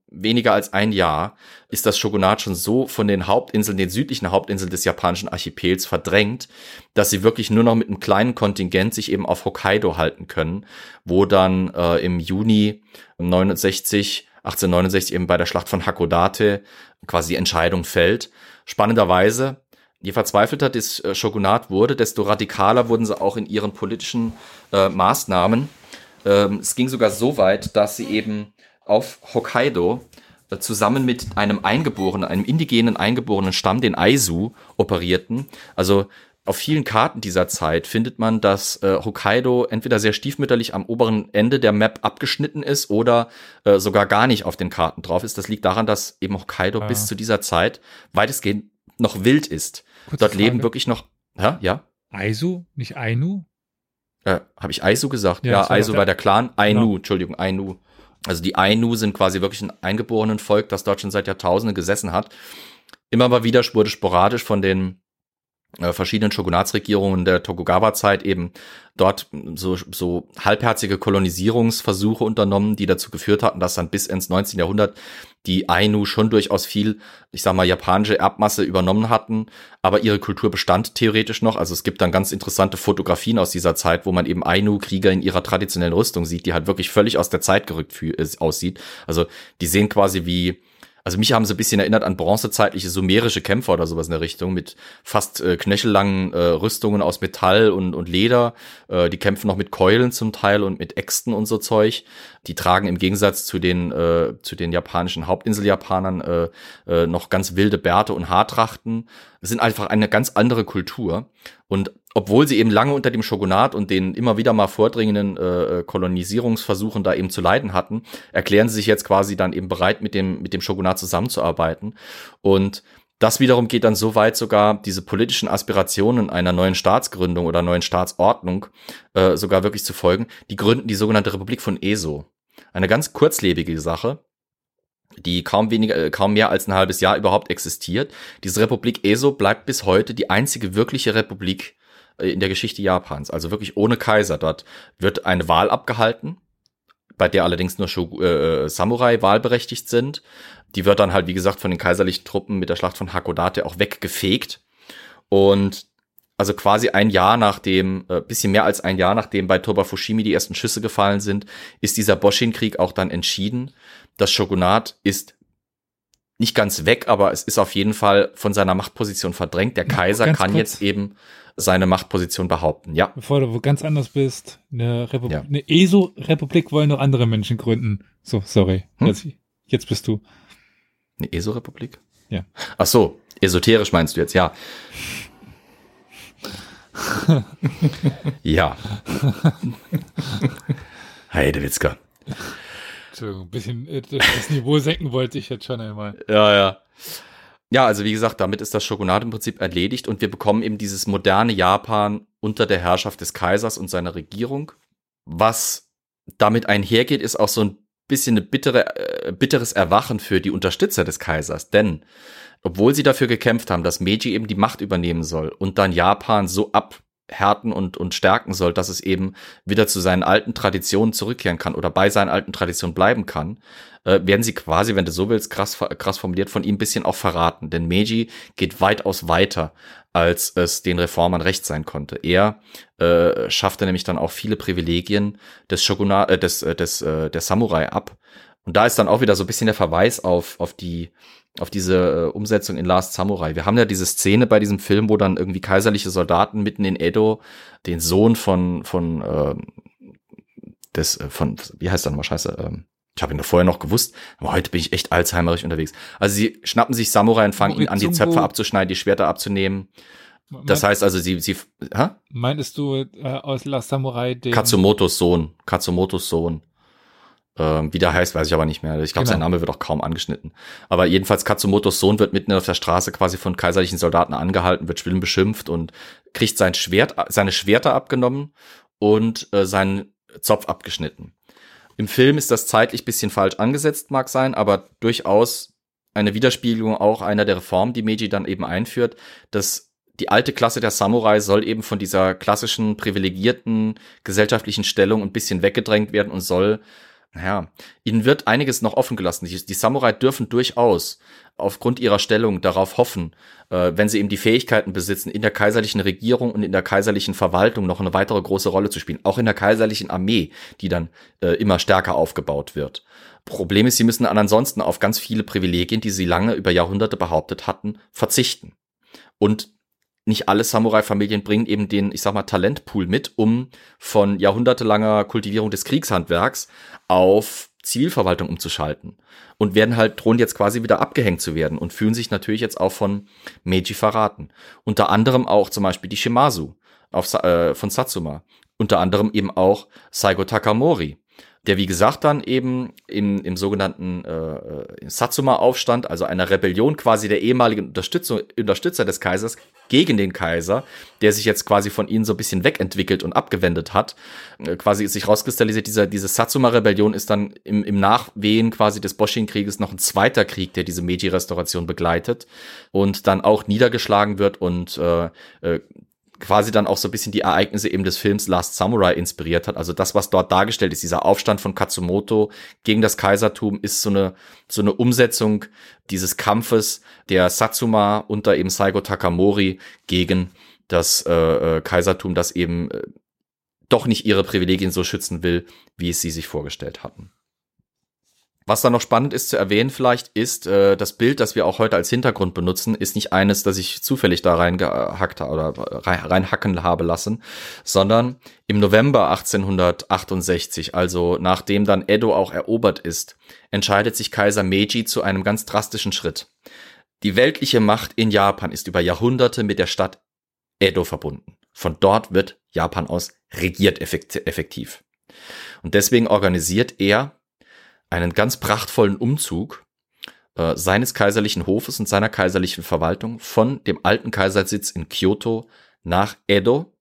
weniger als ein Jahr ist das Shogunat schon so von den Hauptinseln, den südlichen Hauptinseln des japanischen Archipels verdrängt, dass sie wirklich nur noch mit einem kleinen Kontingent sich eben auf Hokkaido halten können, wo dann äh, im Juni 69, 1869 eben bei der Schlacht von Hakodate quasi die Entscheidung fällt. Spannenderweise, je verzweifelter das äh, Shogunat wurde, desto radikaler wurden sie auch in ihren politischen äh, Maßnahmen. Ähm, es ging sogar so weit, dass sie eben auf Hokkaido äh, zusammen mit einem eingeborenen, einem indigenen eingeborenen Stamm, den Aizu, operierten. Also auf vielen Karten dieser Zeit findet man, dass äh, Hokkaido entweder sehr stiefmütterlich am oberen Ende der Map abgeschnitten ist oder äh, sogar gar nicht auf den Karten drauf ist. Das liegt daran, dass eben Hokkaido ah. bis zu dieser Zeit weitestgehend noch wild ist. Kurze Dort Frage. leben wirklich noch, ja, ja. Aizu, nicht Ainu? Äh, Habe ich Aizu gesagt? Ja, ja Aizu war der Clan. Ainu, genau. Entschuldigung, Ainu. Also die Ainu sind quasi wirklich ein eingeborenen Volk, das dort schon seit Jahrtausenden gesessen hat. Immer mal wieder wurde sporadisch von den äh, verschiedenen Shogunatsregierungen der Tokugawa-Zeit eben dort so, so halbherzige Kolonisierungsversuche unternommen, die dazu geführt hatten, dass dann bis ins 19. Jahrhundert die Ainu schon durchaus viel, ich sag mal, japanische Erbmasse übernommen hatten, aber ihre Kultur bestand theoretisch noch. Also es gibt dann ganz interessante Fotografien aus dieser Zeit, wo man eben Ainu-Krieger in ihrer traditionellen Rüstung sieht, die halt wirklich völlig aus der Zeit gerückt aussieht. Also die sehen quasi wie also mich haben sie ein bisschen erinnert an bronzezeitliche sumerische Kämpfer oder sowas in der Richtung mit fast äh, knöchellangen äh, Rüstungen aus Metall und, und Leder. Äh, die kämpfen noch mit Keulen zum Teil und mit Äxten und so Zeug. Die tragen im Gegensatz zu den äh, zu den japanischen Hauptinseljapanern äh, äh, noch ganz wilde Bärte und Haartrachten. Es sind einfach eine ganz andere Kultur und obwohl sie eben lange unter dem Shogunat und den immer wieder mal vordringenden äh, Kolonisierungsversuchen da eben zu leiden hatten, erklären sie sich jetzt quasi dann eben bereit, mit dem, mit dem Shogunat zusammenzuarbeiten. Und das wiederum geht dann so weit sogar, diese politischen Aspirationen einer neuen Staatsgründung oder neuen Staatsordnung äh, sogar wirklich zu folgen. Die gründen die sogenannte Republik von Eso. Eine ganz kurzlebige Sache. die kaum weniger, äh, kaum mehr als ein halbes Jahr überhaupt existiert. Diese Republik Eso bleibt bis heute die einzige wirkliche Republik äh, in der Geschichte Japans, also wirklich ohne Kaiser. Dort wird eine Wahl abgehalten, bei der allerdings nur Shogu äh, Samurai wahlberechtigt sind. Die wird dann halt, wie gesagt, von den kaiserlichen Truppen mit der Schlacht von Hakodate auch weggefegt. Und also quasi ein Jahr nachdem, äh, bisschen mehr als ein Jahr nachdem bei Toba Fushimi die ersten Schüsse gefallen sind, ist dieser Boshin-Krieg auch dann entschieden. Das Shogunat ist nicht ganz weg, aber es ist auf jeden Fall von seiner Machtposition verdrängt. Der Kaiser kann kurz. jetzt eben seine Machtposition behaupten. Ja. Bevor du wo ganz anders bist, eine, Repu ja. eine ESO-Republik wollen noch andere Menschen gründen. So, sorry. Hm? Jetzt, jetzt bist du. Eine ESO-Republik? Ja. Ach so, esoterisch meinst du jetzt, ja. ja. [LAUGHS] Heidewitzka. Entschuldigung, ein bisschen äh, das Niveau senken wollte ich jetzt schon einmal. Ja, ja. Ja, also wie gesagt, damit ist das Shogunat im Prinzip erledigt und wir bekommen eben dieses moderne Japan unter der Herrschaft des Kaisers und seiner Regierung. Was damit einhergeht, ist auch so ein bisschen ein bittere, äh, bitteres Erwachen für die Unterstützer des Kaisers, denn obwohl sie dafür gekämpft haben, dass Meiji eben die Macht übernehmen soll und dann Japan so abhärten und, und stärken soll, dass es eben wieder zu seinen alten Traditionen zurückkehren kann oder bei seinen alten Traditionen bleiben kann, äh, werden sie quasi, wenn du so willst, krass, krass formuliert, von ihm ein bisschen auch verraten. Denn Meiji geht weitaus weiter, als es den Reformern recht sein konnte. Er äh, schaffte nämlich dann auch viele Privilegien des Shogunat, äh, des, äh, des, äh, der Samurai ab. Und da ist dann auch wieder so ein bisschen der Verweis auf, auf die, auf diese äh, Umsetzung in Last Samurai. Wir haben ja diese Szene bei diesem Film, wo dann irgendwie kaiserliche Soldaten mitten in Edo den Sohn von von äh, des äh, von wie heißt er nochmal Scheiße ähm, ich habe ihn vorher noch gewusst, aber heute bin ich echt alzheimerisch unterwegs. Also sie schnappen sich Samurai und fangen ihn an, die Zöpfe abzuschneiden, die Schwerter abzunehmen. Das heißt also, sie, sie, hä? Meintest du äh, aus Last Samurai den Katsumotos Sohn, Katsumotos Sohn. Ähm, wie der heißt, weiß ich aber nicht mehr. Ich glaube, genau. sein Name wird auch kaum angeschnitten. Aber jedenfalls Katsumotos Sohn wird mitten auf der Straße quasi von kaiserlichen Soldaten angehalten, wird schlimm beschimpft und kriegt sein Schwert, seine Schwerter abgenommen und äh, seinen Zopf abgeschnitten. Im Film ist das zeitlich bisschen falsch angesetzt, mag sein, aber durchaus eine Widerspiegelung auch einer der Reformen, die Meiji dann eben einführt, dass die alte Klasse der Samurai soll eben von dieser klassischen privilegierten gesellschaftlichen Stellung ein bisschen weggedrängt werden und soll naja, ihnen wird einiges noch offen gelassen. Die, die, Samurai dürfen durchaus aufgrund ihrer Stellung darauf hoffen, äh, wenn sie eben die Fähigkeiten besitzen, in der kaiserlichen Regierung und in der kaiserlichen Verwaltung noch eine weitere große Rolle zu spielen. Auch in der kaiserlichen Armee, die dann äh, immer stärker aufgebaut wird. Problem ist, sie müssen ansonsten auf ganz viele Privilegien, die sie lange über Jahrhunderte behauptet hatten, verzichten. Und nicht alle Samurai-Familien bringen eben den, ich sag mal, Talentpool mit, um von jahrhundertelanger Kultivierung des Kriegshandwerks auf Zivilverwaltung umzuschalten. Und werden halt, drohen jetzt quasi wieder abgehängt zu werden und fühlen sich natürlich jetzt auch von Meiji verraten. Unter anderem auch zum Beispiel die Shimazu auf, äh, von Satsuma. Unter anderem eben auch Saigo Takamori, der wie gesagt dann eben im, im sogenannten äh, äh, Satsuma-Aufstand, also einer Rebellion quasi der ehemaligen Unterstützer des Kaisers gegen den Kaiser, der sich jetzt quasi von ihnen so ein bisschen wegentwickelt und abgewendet hat, äh, quasi sich rauskristallisiert, dieser, diese Satsuma-Rebellion ist dann im, im Nachwehen quasi des Boshin-Krieges noch ein zweiter Krieg, der diese Meiji-Restauration begleitet und dann auch niedergeschlagen wird und äh, äh, quasi dann auch so ein bisschen die Ereignisse eben des Films Last Samurai inspiriert hat. Also das, was dort dargestellt ist, dieser Aufstand von Katsumoto gegen das Kaisertum, ist so eine, so eine Umsetzung dieses Kampfes der Satsuma unter eben Saigo Takamori gegen das äh, äh, Kaisertum, das eben äh, doch nicht ihre Privilegien so schützen will, wie es sie sich vorgestellt hatten. Was da noch spannend ist zu erwähnen vielleicht, ist, äh, das Bild, das wir auch heute als Hintergrund benutzen, ist nicht eines, das ich zufällig da reingehackt oder reinhacken habe lassen, sondern im November 1868, also nachdem dann Edo auch erobert ist, entscheidet sich Kaiser Meiji zu einem ganz drastischen Schritt. Die weltliche Macht in Japan ist über Jahrhunderte mit der Stadt Edo verbunden. Von dort wird Japan aus regiert effektiv. Und deswegen organisiert er einen ganz prachtvollen Umzug äh, seines kaiserlichen Hofes und seiner kaiserlichen Verwaltung von dem alten Kaisersitz in Kyoto nach Edo,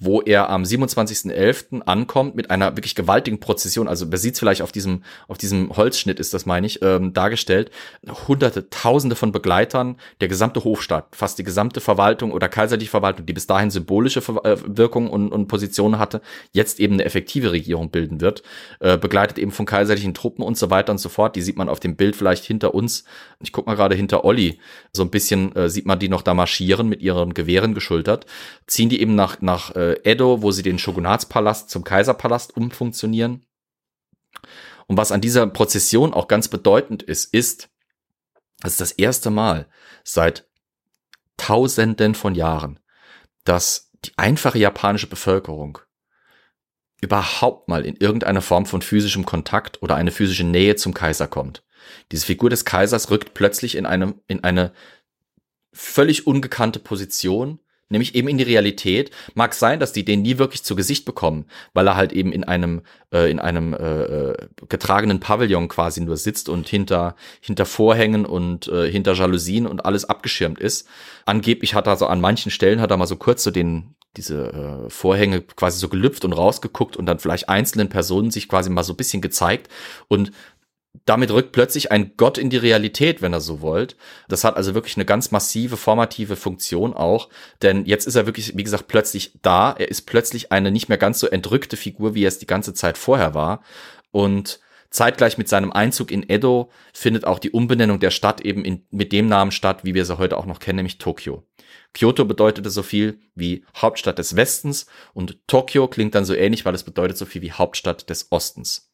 wo er am 27.11. ankommt mit einer wirklich gewaltigen Prozession. Also man sieht es vielleicht auf diesem, auf diesem Holzschnitt ist das, meine ich, ähm, dargestellt. Hunderte, Tausende von Begleitern, der gesamte Hofstaat, fast die gesamte Verwaltung oder kaiserliche Verwaltung, die bis dahin symbolische äh, Wirkung und, und Positionen hatte, jetzt eben eine effektive Regierung bilden wird, äh, begleitet eben von kaiserlichen Truppen und so weiter und so fort. Die sieht man auf dem Bild vielleicht hinter uns. Ich guck mal gerade hinter Olli. So ein bisschen äh, sieht man die noch da marschieren mit ihren Gewehren geschultert. Ziehen die eben nach, nach äh, äh, Edo, wo sie den Shogunatspalast zum Kaiserpalast umfunktionieren. Und was an dieser Prozession auch ganz bedeutend ist, ist, dass das erste Mal seit Tausenden von Jahren, dass die einfache japanische Bevölkerung überhaupt mal in irgendeiner Form von physischem Kontakt oder eine physische Nähe zum Kaiser kommt. Diese Figur des Kaisers rückt plötzlich in eine, in eine völlig ungekannte Position, nämlich eben in die Realität. Mag sein, dass die den nie wirklich zu Gesicht bekommen, weil er halt eben in einem äh, in einem äh, äh, getragenen Pavillon quasi nur sitzt und hinter hinter Vorhängen und äh, hinter Jalousien und alles abgeschirmt ist. Angeblich hat er so an manchen Stellen hat er mal so kurz so den diese äh, Vorhänge quasi so gelüpft und rausgeguckt und dann vielleicht einzelnen Personen sich quasi mal so ein bisschen gezeigt und damit rückt plötzlich ein Gott in die Realität, wenn er so wollt. Das hat also wirklich eine ganz massive formative Funktion auch, denn jetzt ist er wirklich, wie gesagt, plötzlich da. Er ist plötzlich eine nicht mehr ganz so entrückte Figur, wie er es die ganze Zeit vorher war. Und zeitgleich mit seinem Einzug in Edo findet auch die Umbenennung der Stadt eben in, mit dem Namen statt, wie wir sie heute auch noch kennen, nämlich Tokio. Kyoto bedeutete so viel wie Hauptstadt des Westens und Tokio klingt dann so ähnlich, weil es bedeutet so viel wie Hauptstadt des Ostens.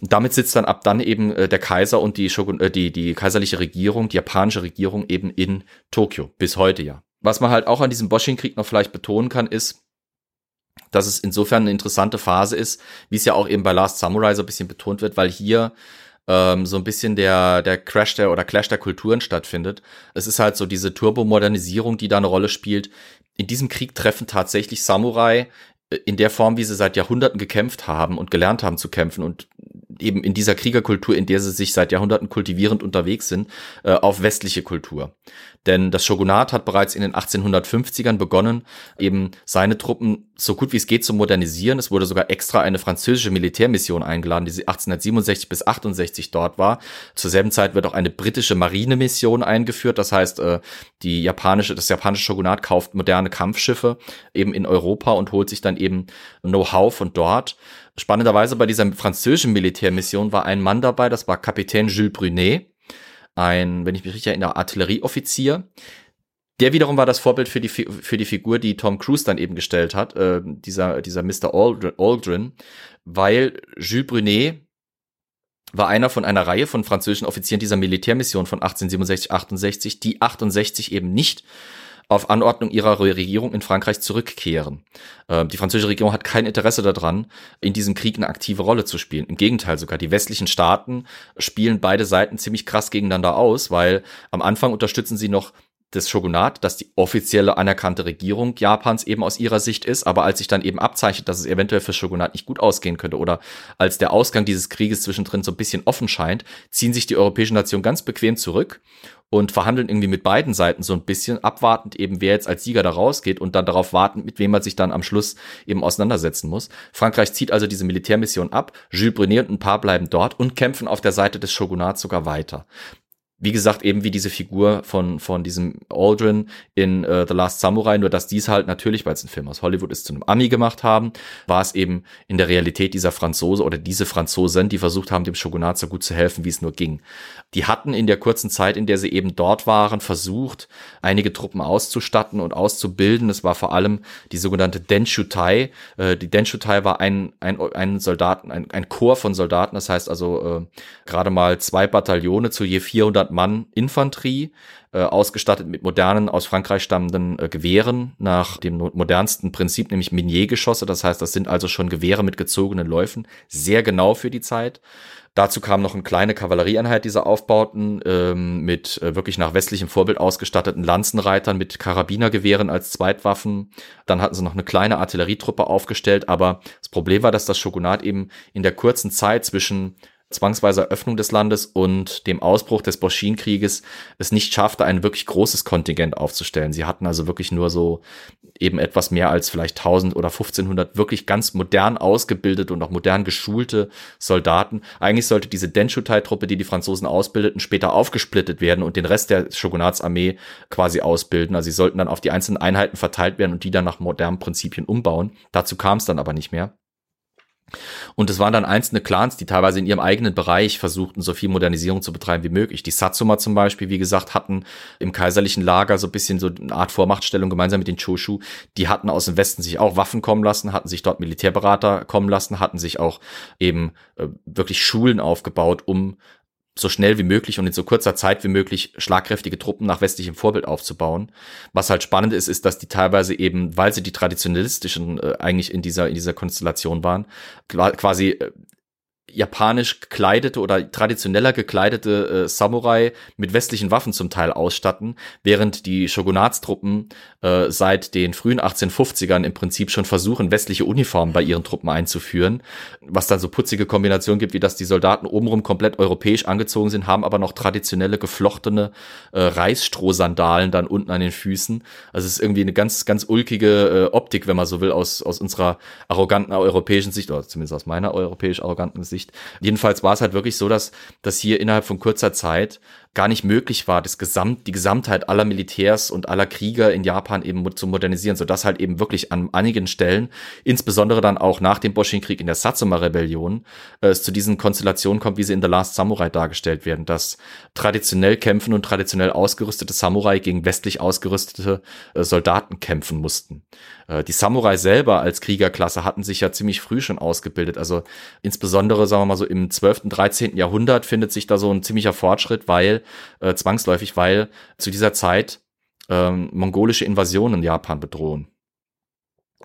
Und damit sitzt dann ab dann eben äh, der Kaiser und die, Shogun, äh, die, die kaiserliche Regierung, die japanische Regierung eben in Tokio, bis heute ja. Was man halt auch an diesem Boshin-Krieg noch vielleicht betonen kann, ist, dass es insofern eine interessante Phase ist, wie es ja auch eben bei Last Samurai so ein bisschen betont wird, weil hier ähm, so ein bisschen der, der Crash der oder Clash der Kulturen stattfindet. Es ist halt so diese Turbomodernisierung, die da eine Rolle spielt. In diesem Krieg treffen tatsächlich Samurai äh, in der Form, wie sie seit Jahrhunderten gekämpft haben und gelernt haben zu kämpfen und eben in dieser Kriegerkultur, in der sie sich seit Jahrhunderten kultivierend unterwegs sind, äh, auf westliche Kultur. Denn das Shogunat hat bereits in den 1850ern begonnen, eben seine Truppen so gut wie es geht zu modernisieren. Es wurde sogar extra eine französische Militärmission eingeladen, die 1867 bis 68 dort war. Zur selben Zeit wird auch eine britische Marinemission eingeführt. Das heißt, äh, die japanische, das japanische Shogunat kauft moderne Kampfschiffe eben in Europa und holt sich dann eben Know-how von dort. Spannenderweise bei dieser französischen Militärmission war ein Mann dabei, das war Kapitän Jules Brunet, ein, wenn ich mich richtig erinnere, Artillerieoffizier. Der wiederum war das Vorbild für die, für die Figur, die Tom Cruise dann eben gestellt hat, äh, dieser, dieser Mr. Aldrin, weil Jules Brunet war einer von einer Reihe von französischen Offizieren dieser Militärmission von 1867, 68, die 68 eben nicht auf Anordnung ihrer Regierung in Frankreich zurückkehren. Äh, die französische Regierung hat kein Interesse daran, in diesem Krieg eine aktive Rolle zu spielen. Im Gegenteil sogar, die westlichen Staaten spielen beide Seiten ziemlich krass gegeneinander aus, weil am Anfang unterstützen sie noch das Shogunat, das die offizielle anerkannte Regierung Japans eben aus ihrer Sicht ist, aber als sich dann eben abzeichnet, dass es eventuell für Shogunat nicht gut ausgehen könnte oder als der Ausgang dieses Krieges zwischendrin so ein bisschen offen scheint, ziehen sich die europäischen Nationen ganz bequem zurück und verhandeln irgendwie mit beiden Seiten so ein bisschen, abwartend eben, wer jetzt als Sieger da rausgeht und dann darauf warten, mit wem man sich dann am Schluss eben auseinandersetzen muss. Frankreich zieht also diese Militärmission ab, Jules Brunet und ein paar bleiben dort und kämpfen auf der Seite des Shogunats sogar weiter wie gesagt, eben wie diese Figur von, von diesem Aldrin in uh, The Last Samurai, nur dass dies halt natürlich, weil es ein Film aus Hollywood ist, zu einem Ami gemacht haben, war es eben in der Realität dieser Franzose oder diese Franzosen, die versucht haben, dem Shogunat so gut zu helfen, wie es nur ging. Die hatten in der kurzen Zeit, in der sie eben dort waren, versucht, einige Truppen auszustatten und auszubilden. Es war vor allem die sogenannte Denshutai. Äh, die Denshutai war ein, ein, ein Soldaten, ein, ein Chor von Soldaten, das heißt also äh, gerade mal zwei Bataillone zu je 400 Mann Infanterie, äh, ausgestattet mit modernen, aus Frankreich stammenden äh, Gewehren nach dem modernsten Prinzip, nämlich Minier-Geschosse. Das heißt, das sind also schon Gewehre mit gezogenen Läufen, sehr genau für die Zeit. Dazu kam noch eine kleine Kavallerieeinheit dieser Aufbauten ähm, mit äh, wirklich nach westlichem Vorbild ausgestatteten Lanzenreitern mit Karabinergewehren als Zweitwaffen. Dann hatten sie noch eine kleine Artillerietruppe aufgestellt, aber das Problem war, dass das Shogunat eben in der kurzen Zeit zwischen zwangsweiser Öffnung des Landes und dem Ausbruch des Boschin-Krieges es nicht schaffte, ein wirklich großes Kontingent aufzustellen. Sie hatten also wirklich nur so eben etwas mehr als vielleicht 1000 oder 1500 wirklich ganz modern ausgebildete und auch modern geschulte Soldaten. Eigentlich sollte diese Denshutai-Truppe, die die Franzosen ausbildeten, später aufgesplittet werden und den Rest der Shogunatsarmee quasi ausbilden. Also sie sollten dann auf die einzelnen Einheiten verteilt werden und die dann nach modernen Prinzipien umbauen. Dazu kam es dann aber nicht mehr. Und es waren dann einzelne Clans, die teilweise in ihrem eigenen Bereich versuchten, so viel Modernisierung zu betreiben wie möglich. Die Satsuma zum Beispiel, wie gesagt, hatten im kaiserlichen Lager so ein bisschen so eine Art Vormachtstellung gemeinsam mit den Choshu. Die hatten aus dem Westen sich auch Waffen kommen lassen, hatten sich dort Militärberater kommen lassen, hatten sich auch eben äh, wirklich Schulen aufgebaut, um so schnell wie möglich und in so kurzer Zeit wie möglich schlagkräftige Truppen nach westlichem Vorbild aufzubauen. Was halt spannend ist, ist, dass die teilweise eben, weil sie die traditionalistischen äh, eigentlich in dieser in dieser Konstellation waren, quasi äh, japanisch gekleidete oder traditioneller gekleidete äh, Samurai mit westlichen Waffen zum Teil ausstatten, während die Shogunatstruppen äh, seit den frühen 1850ern im Prinzip schon versuchen, westliche Uniformen bei ihren Truppen einzuführen, was dann so putzige Kombinationen gibt, wie dass die Soldaten obenrum komplett europäisch angezogen sind, haben aber noch traditionelle geflochtene äh, Reisstrohsandalen dann unten an den Füßen. Also es ist irgendwie eine ganz, ganz ulkige äh, Optik, wenn man so will, aus, aus unserer arroganten europäischen Sicht, oder zumindest aus meiner europäisch arroganten Sicht. Sicht. Jedenfalls war es halt wirklich so, dass, dass hier innerhalb von kurzer Zeit gar nicht möglich war, das Gesamt, die Gesamtheit aller Militärs und aller Krieger in Japan eben zu modernisieren, sodass halt eben wirklich an einigen Stellen, insbesondere dann auch nach dem Boshin-Krieg in der Satsuma-Rebellion, äh, es zu diesen Konstellationen kommt, wie sie in The Last Samurai dargestellt werden, dass traditionell kämpfen und traditionell ausgerüstete Samurai gegen westlich ausgerüstete äh, Soldaten kämpfen mussten. Äh, die Samurai selber als Kriegerklasse hatten sich ja ziemlich früh schon ausgebildet. Also insbesondere, sagen wir mal so, im 12., 13. Jahrhundert findet sich da so ein ziemlicher Fortschritt, weil äh, zwangsläufig, weil zu dieser Zeit ähm, mongolische Invasionen Japan bedrohen.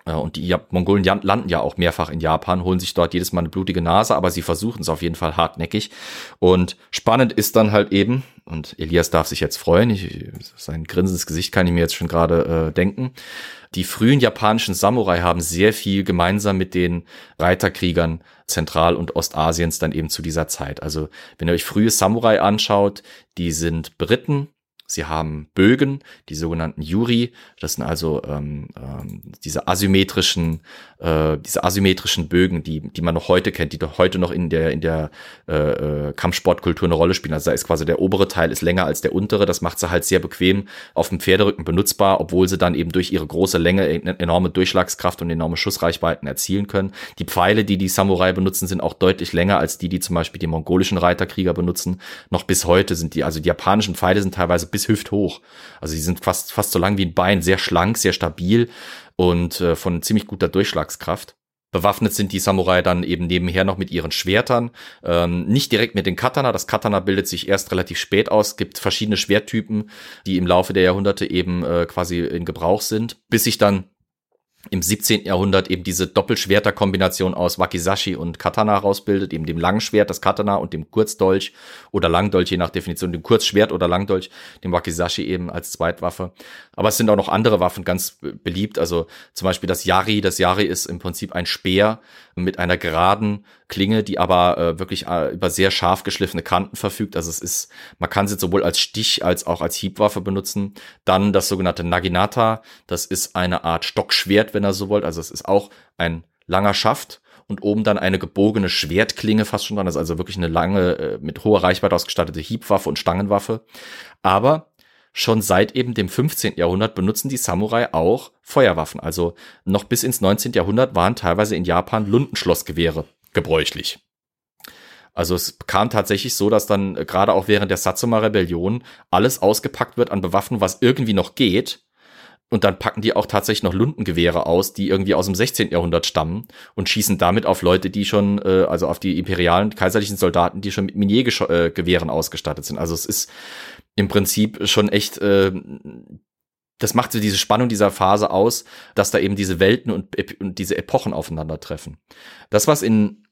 Äh, und die Mongolen landen ja auch mehrfach in Japan, holen sich dort jedes Mal eine blutige Nase, aber sie versuchen es auf jeden Fall hartnäckig. Und spannend ist dann halt eben, und Elias darf sich jetzt freuen, ich, sein grinsendes Gesicht kann ich mir jetzt schon gerade äh, denken. Die frühen japanischen Samurai haben sehr viel gemeinsam mit den Reiterkriegern Zentral- und Ostasiens dann eben zu dieser Zeit. Also wenn ihr euch frühe Samurai anschaut, die sind Briten, Sie haben Bögen, die sogenannten Yuri. Das sind also ähm, ähm, diese asymmetrischen, äh, diese asymmetrischen Bögen, die, die man noch heute kennt, die doch heute noch in der in der äh, äh, Kampfsportkultur eine Rolle spielen. Also da ist quasi der obere Teil ist länger als der untere. Das macht sie halt sehr bequem auf dem Pferderücken benutzbar, obwohl sie dann eben durch ihre große Länge eine enorme Durchschlagskraft und enorme Schussreichweiten erzielen können. Die Pfeile, die die Samurai benutzen, sind auch deutlich länger als die, die zum Beispiel die mongolischen Reiterkrieger benutzen. Noch bis heute sind die, also die japanischen Pfeile sind teilweise bis hüfthoch. Also die sind fast, fast so lang wie ein Bein, sehr schlank, sehr stabil und äh, von ziemlich guter Durchschlagskraft. Bewaffnet sind die Samurai dann eben nebenher noch mit ihren Schwertern. Ähm, nicht direkt mit den Katana. Das Katana bildet sich erst relativ spät aus. Es gibt verschiedene Schwerttypen, die im Laufe der Jahrhunderte eben äh, quasi in Gebrauch sind, bis sich dann im 17. Jahrhundert eben diese Doppelschwerterkombination aus Wakizashi und Katana rausbildet, eben dem Langschwert, das Katana und dem Kurzdolch oder Langdolch, je nach Definition, dem Kurzschwert oder Langdolch, dem Wakizashi eben als Zweitwaffe. Aber es sind auch noch andere Waffen ganz beliebt, also zum Beispiel das Yari. Das Yari ist im Prinzip ein Speer mit einer geraden Klinge, die aber äh, wirklich äh, über sehr scharf geschliffene Kanten verfügt. Also es ist, man kann sie sowohl als Stich als auch als Hiebwaffe benutzen. Dann das sogenannte Naginata, das ist eine Art Stockschwert, wenn ihr so wollt. Also es ist auch ein langer Schaft und oben dann eine gebogene Schwertklinge fast schon dran. Das ist also wirklich eine lange, äh, mit hoher Reichweite ausgestattete Hiebwaffe und Stangenwaffe. Aber schon seit eben dem 15. Jahrhundert benutzen die Samurai auch Feuerwaffen. Also noch bis ins 19. Jahrhundert waren teilweise in Japan Lundenschlossgewehre gebräuchlich. Also es kam tatsächlich so, dass dann äh, gerade auch während der Satsuma-Rebellion alles ausgepackt wird an Bewaffnung, was irgendwie noch geht. Und dann packen die auch tatsächlich noch Lundengewehre aus, die irgendwie aus dem 16. Jahrhundert stammen und schießen damit auf Leute, die schon, äh, also auf die imperialen kaiserlichen Soldaten, die schon mit Miniergewehren ausgestattet sind. Also es ist im Prinzip schon echt äh, das macht so diese Spannung dieser Phase aus, dass da eben diese Welten und diese Epochen aufeinandertreffen. Das, was in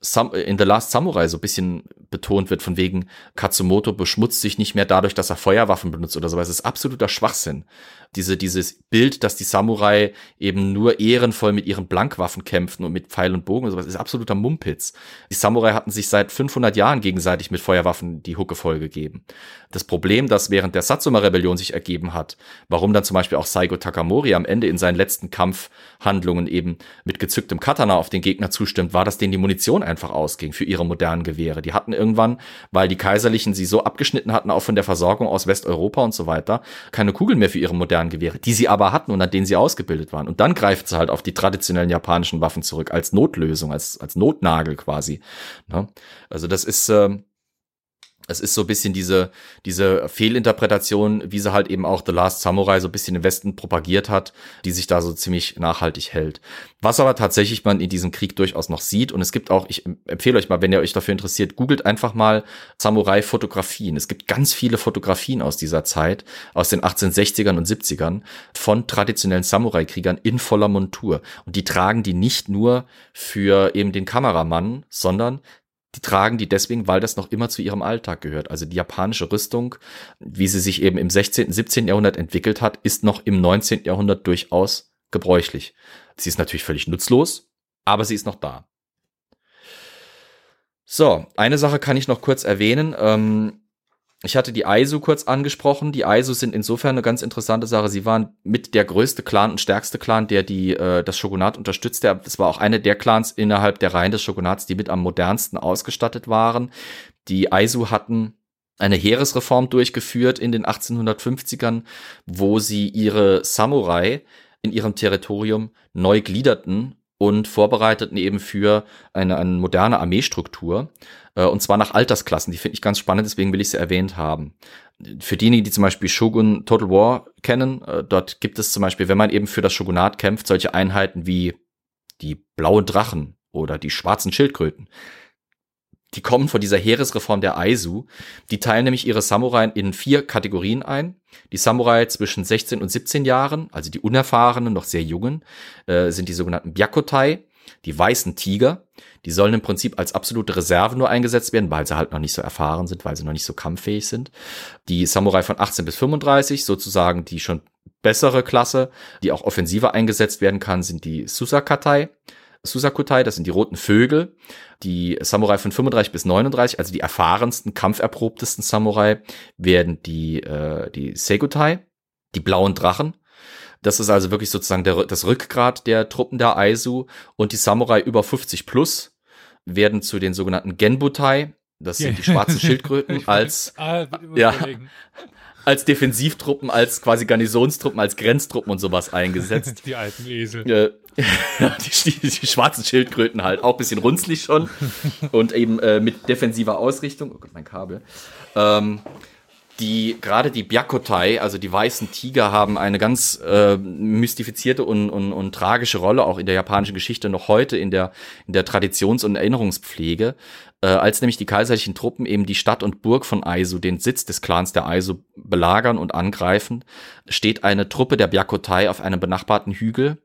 Sam in The Last Samurai so ein bisschen betont wird, von wegen Katsumoto beschmutzt sich nicht mehr dadurch, dass er Feuerwaffen benutzt oder sowas. Das ist absoluter Schwachsinn. Diese, dieses Bild, dass die Samurai eben nur ehrenvoll mit ihren Blankwaffen kämpfen und mit Pfeil und Bogen und sowas, ist absoluter Mumpitz. Die Samurai hatten sich seit 500 Jahren gegenseitig mit Feuerwaffen die Hucke vollgegeben. Das Problem, das während der Satsuma-Rebellion sich ergeben hat, warum dann zum Beispiel auch Saigo Takamori am Ende in seinen letzten Kampfhandlungen eben mit gezücktem Katana auf den Gegner zustimmt, war, dass denen die Munition einfach ausging für ihre modernen Gewehre. Die hatten irgendwann, weil die Kaiserlichen sie so abgeschnitten hatten, auch von der Versorgung aus Westeuropa und so weiter, keine Kugeln mehr für ihre modernen Gewehre, die sie aber hatten und an denen sie ausgebildet waren. Und dann greift sie halt auf die traditionellen japanischen Waffen zurück, als Notlösung, als, als Notnagel quasi. Ne? Also das ist, äh, es ist so ein bisschen diese, diese Fehlinterpretation, wie sie halt eben auch The Last Samurai so ein bisschen im Westen propagiert hat, die sich da so ziemlich nachhaltig hält. Was aber tatsächlich man in diesem Krieg durchaus noch sieht, und es gibt auch, ich empfehle euch mal, wenn ihr euch dafür interessiert, googelt einfach mal Samurai-Fotografien. Es gibt ganz viele Fotografien aus dieser Zeit, aus den 1860ern und 70ern, von traditionellen Samurai-Kriegern in voller Montur. Und die tragen die nicht nur für eben den Kameramann, sondern die tragen die deswegen, weil das noch immer zu ihrem Alltag gehört. Also die japanische Rüstung, wie sie sich eben im 16., 17. Jahrhundert entwickelt hat, ist noch im 19. Jahrhundert durchaus gebräuchlich. Sie ist natürlich völlig nutzlos, aber sie ist noch da. So, eine Sache kann ich noch kurz erwähnen. Ähm, ich hatte die Aizu kurz angesprochen. Die Aizu sind insofern eine ganz interessante Sache. Sie waren mit der größte Clan und stärkste Clan, der die äh, das Shogunat unterstützte. Das war auch eine der Clans innerhalb der Reihen des Shogunats, die mit am modernsten ausgestattet waren. Die Aizu hatten eine Heeresreform durchgeführt in den 1850ern, wo sie ihre Samurai in ihrem Territorium neu gliederten und vorbereiteten eben für eine, eine moderne Armeestruktur. Äh, und zwar nach Altersklassen. Die finde ich ganz spannend, deswegen will ich sie erwähnt haben. Für diejenigen, die zum Beispiel Shogun Total War kennen, äh, dort gibt es zum Beispiel, wenn man eben für das Shogunat kämpft, solche Einheiten wie die blauen Drachen oder die schwarzen Schildkröten. Die kommen von dieser Heeresreform der Aizu. Die teilen nämlich ihre Samurai in vier Kategorien ein. Die Samurai zwischen 16 und 17 Jahren, also die unerfahrenen, noch sehr jungen, äh, sind die sogenannten Byakutai, die weißen Tiger. Die sollen im Prinzip als absolute Reserve nur eingesetzt werden, weil sie halt noch nicht so erfahren sind, weil sie noch nicht so kampffähig sind. Die Samurai von 18 bis 35, sozusagen die schon bessere Klasse, die auch offensiver eingesetzt werden kann, sind die Susakatai. Susakutai, das sind die roten Vögel. Die Samurai von 35 bis 39, also die erfahrensten, kampferprobtesten Samurai, werden die, äh, die Segutai, die blauen Drachen. Das ist also wirklich sozusagen der, das Rückgrat der Truppen der Aizu und die Samurai über 50 plus werden zu den sogenannten Genbutai, das sind die [LAUGHS] schwarzen Schildkröten, als, ah, ja, als Defensivtruppen, als quasi Garnisonstruppen, als Grenztruppen und sowas eingesetzt. [LAUGHS] Die alten Esel. [LAUGHS] Die, die, die, schwarzen Schildkröten halt, auch bisschen runzlig schon und eben äh, mit defensiver Ausrichtung. Oh Gott, mein Kabel. Ähm, die gerade die Byakutai, also die weißen Tiger, haben eine ganz äh, mystifizierte und, und, und tragische Rolle auch in der japanischen Geschichte noch heute in der in der Traditions- und Erinnerungspflege, äh, als nämlich die kaiserlichen Truppen eben die Stadt und Burg von Aizu, den Sitz des Clans der Aizu, belagern und angreifen, steht eine Truppe der Byakutai auf einem benachbarten Hügel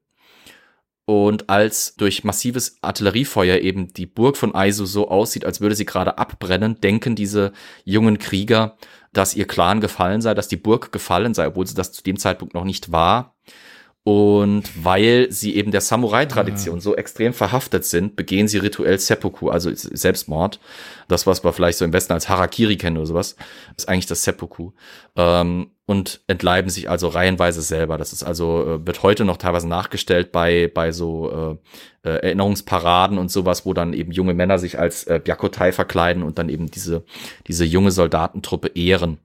und als durch massives Artilleriefeuer eben die Burg von Aizu so aussieht, als würde sie gerade abbrennen, denken diese jungen Krieger, dass ihr Clan gefallen sei, dass die Burg gefallen sei, obwohl sie das zu dem Zeitpunkt noch nicht war. Und weil sie eben der Samurai-Tradition ah. so extrem verhaftet sind, begehen sie rituell Seppuku, also Selbstmord. Das, was wir vielleicht so im Westen als Harakiri kennen oder sowas, ist eigentlich das Seppuku. Ähm, und entleiben sich also reihenweise selber. Das ist also, äh, wird heute noch teilweise nachgestellt bei, bei so äh, äh, Erinnerungsparaden und sowas, wo dann eben junge Männer sich als äh, Byakutai verkleiden und dann eben diese, diese junge Soldatentruppe ehren.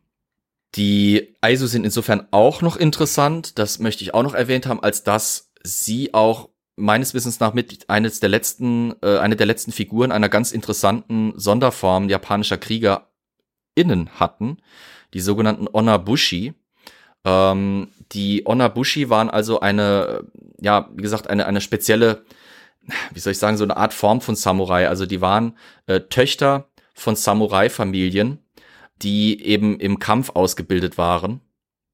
Die ISO sind insofern auch noch interessant, das möchte ich auch noch erwähnt haben, als dass sie auch meines Wissens nach mit eines der letzten, äh, eine der letzten Figuren einer ganz interessanten Sonderform japanischer Krieger innen hatten, die sogenannten Onabushi. Ähm, die Onabushi waren also eine, ja, wie gesagt, eine, eine spezielle, wie soll ich sagen, so eine Art Form von Samurai. Also die waren äh, Töchter von Samurai-Familien, die eben im Kampf ausgebildet waren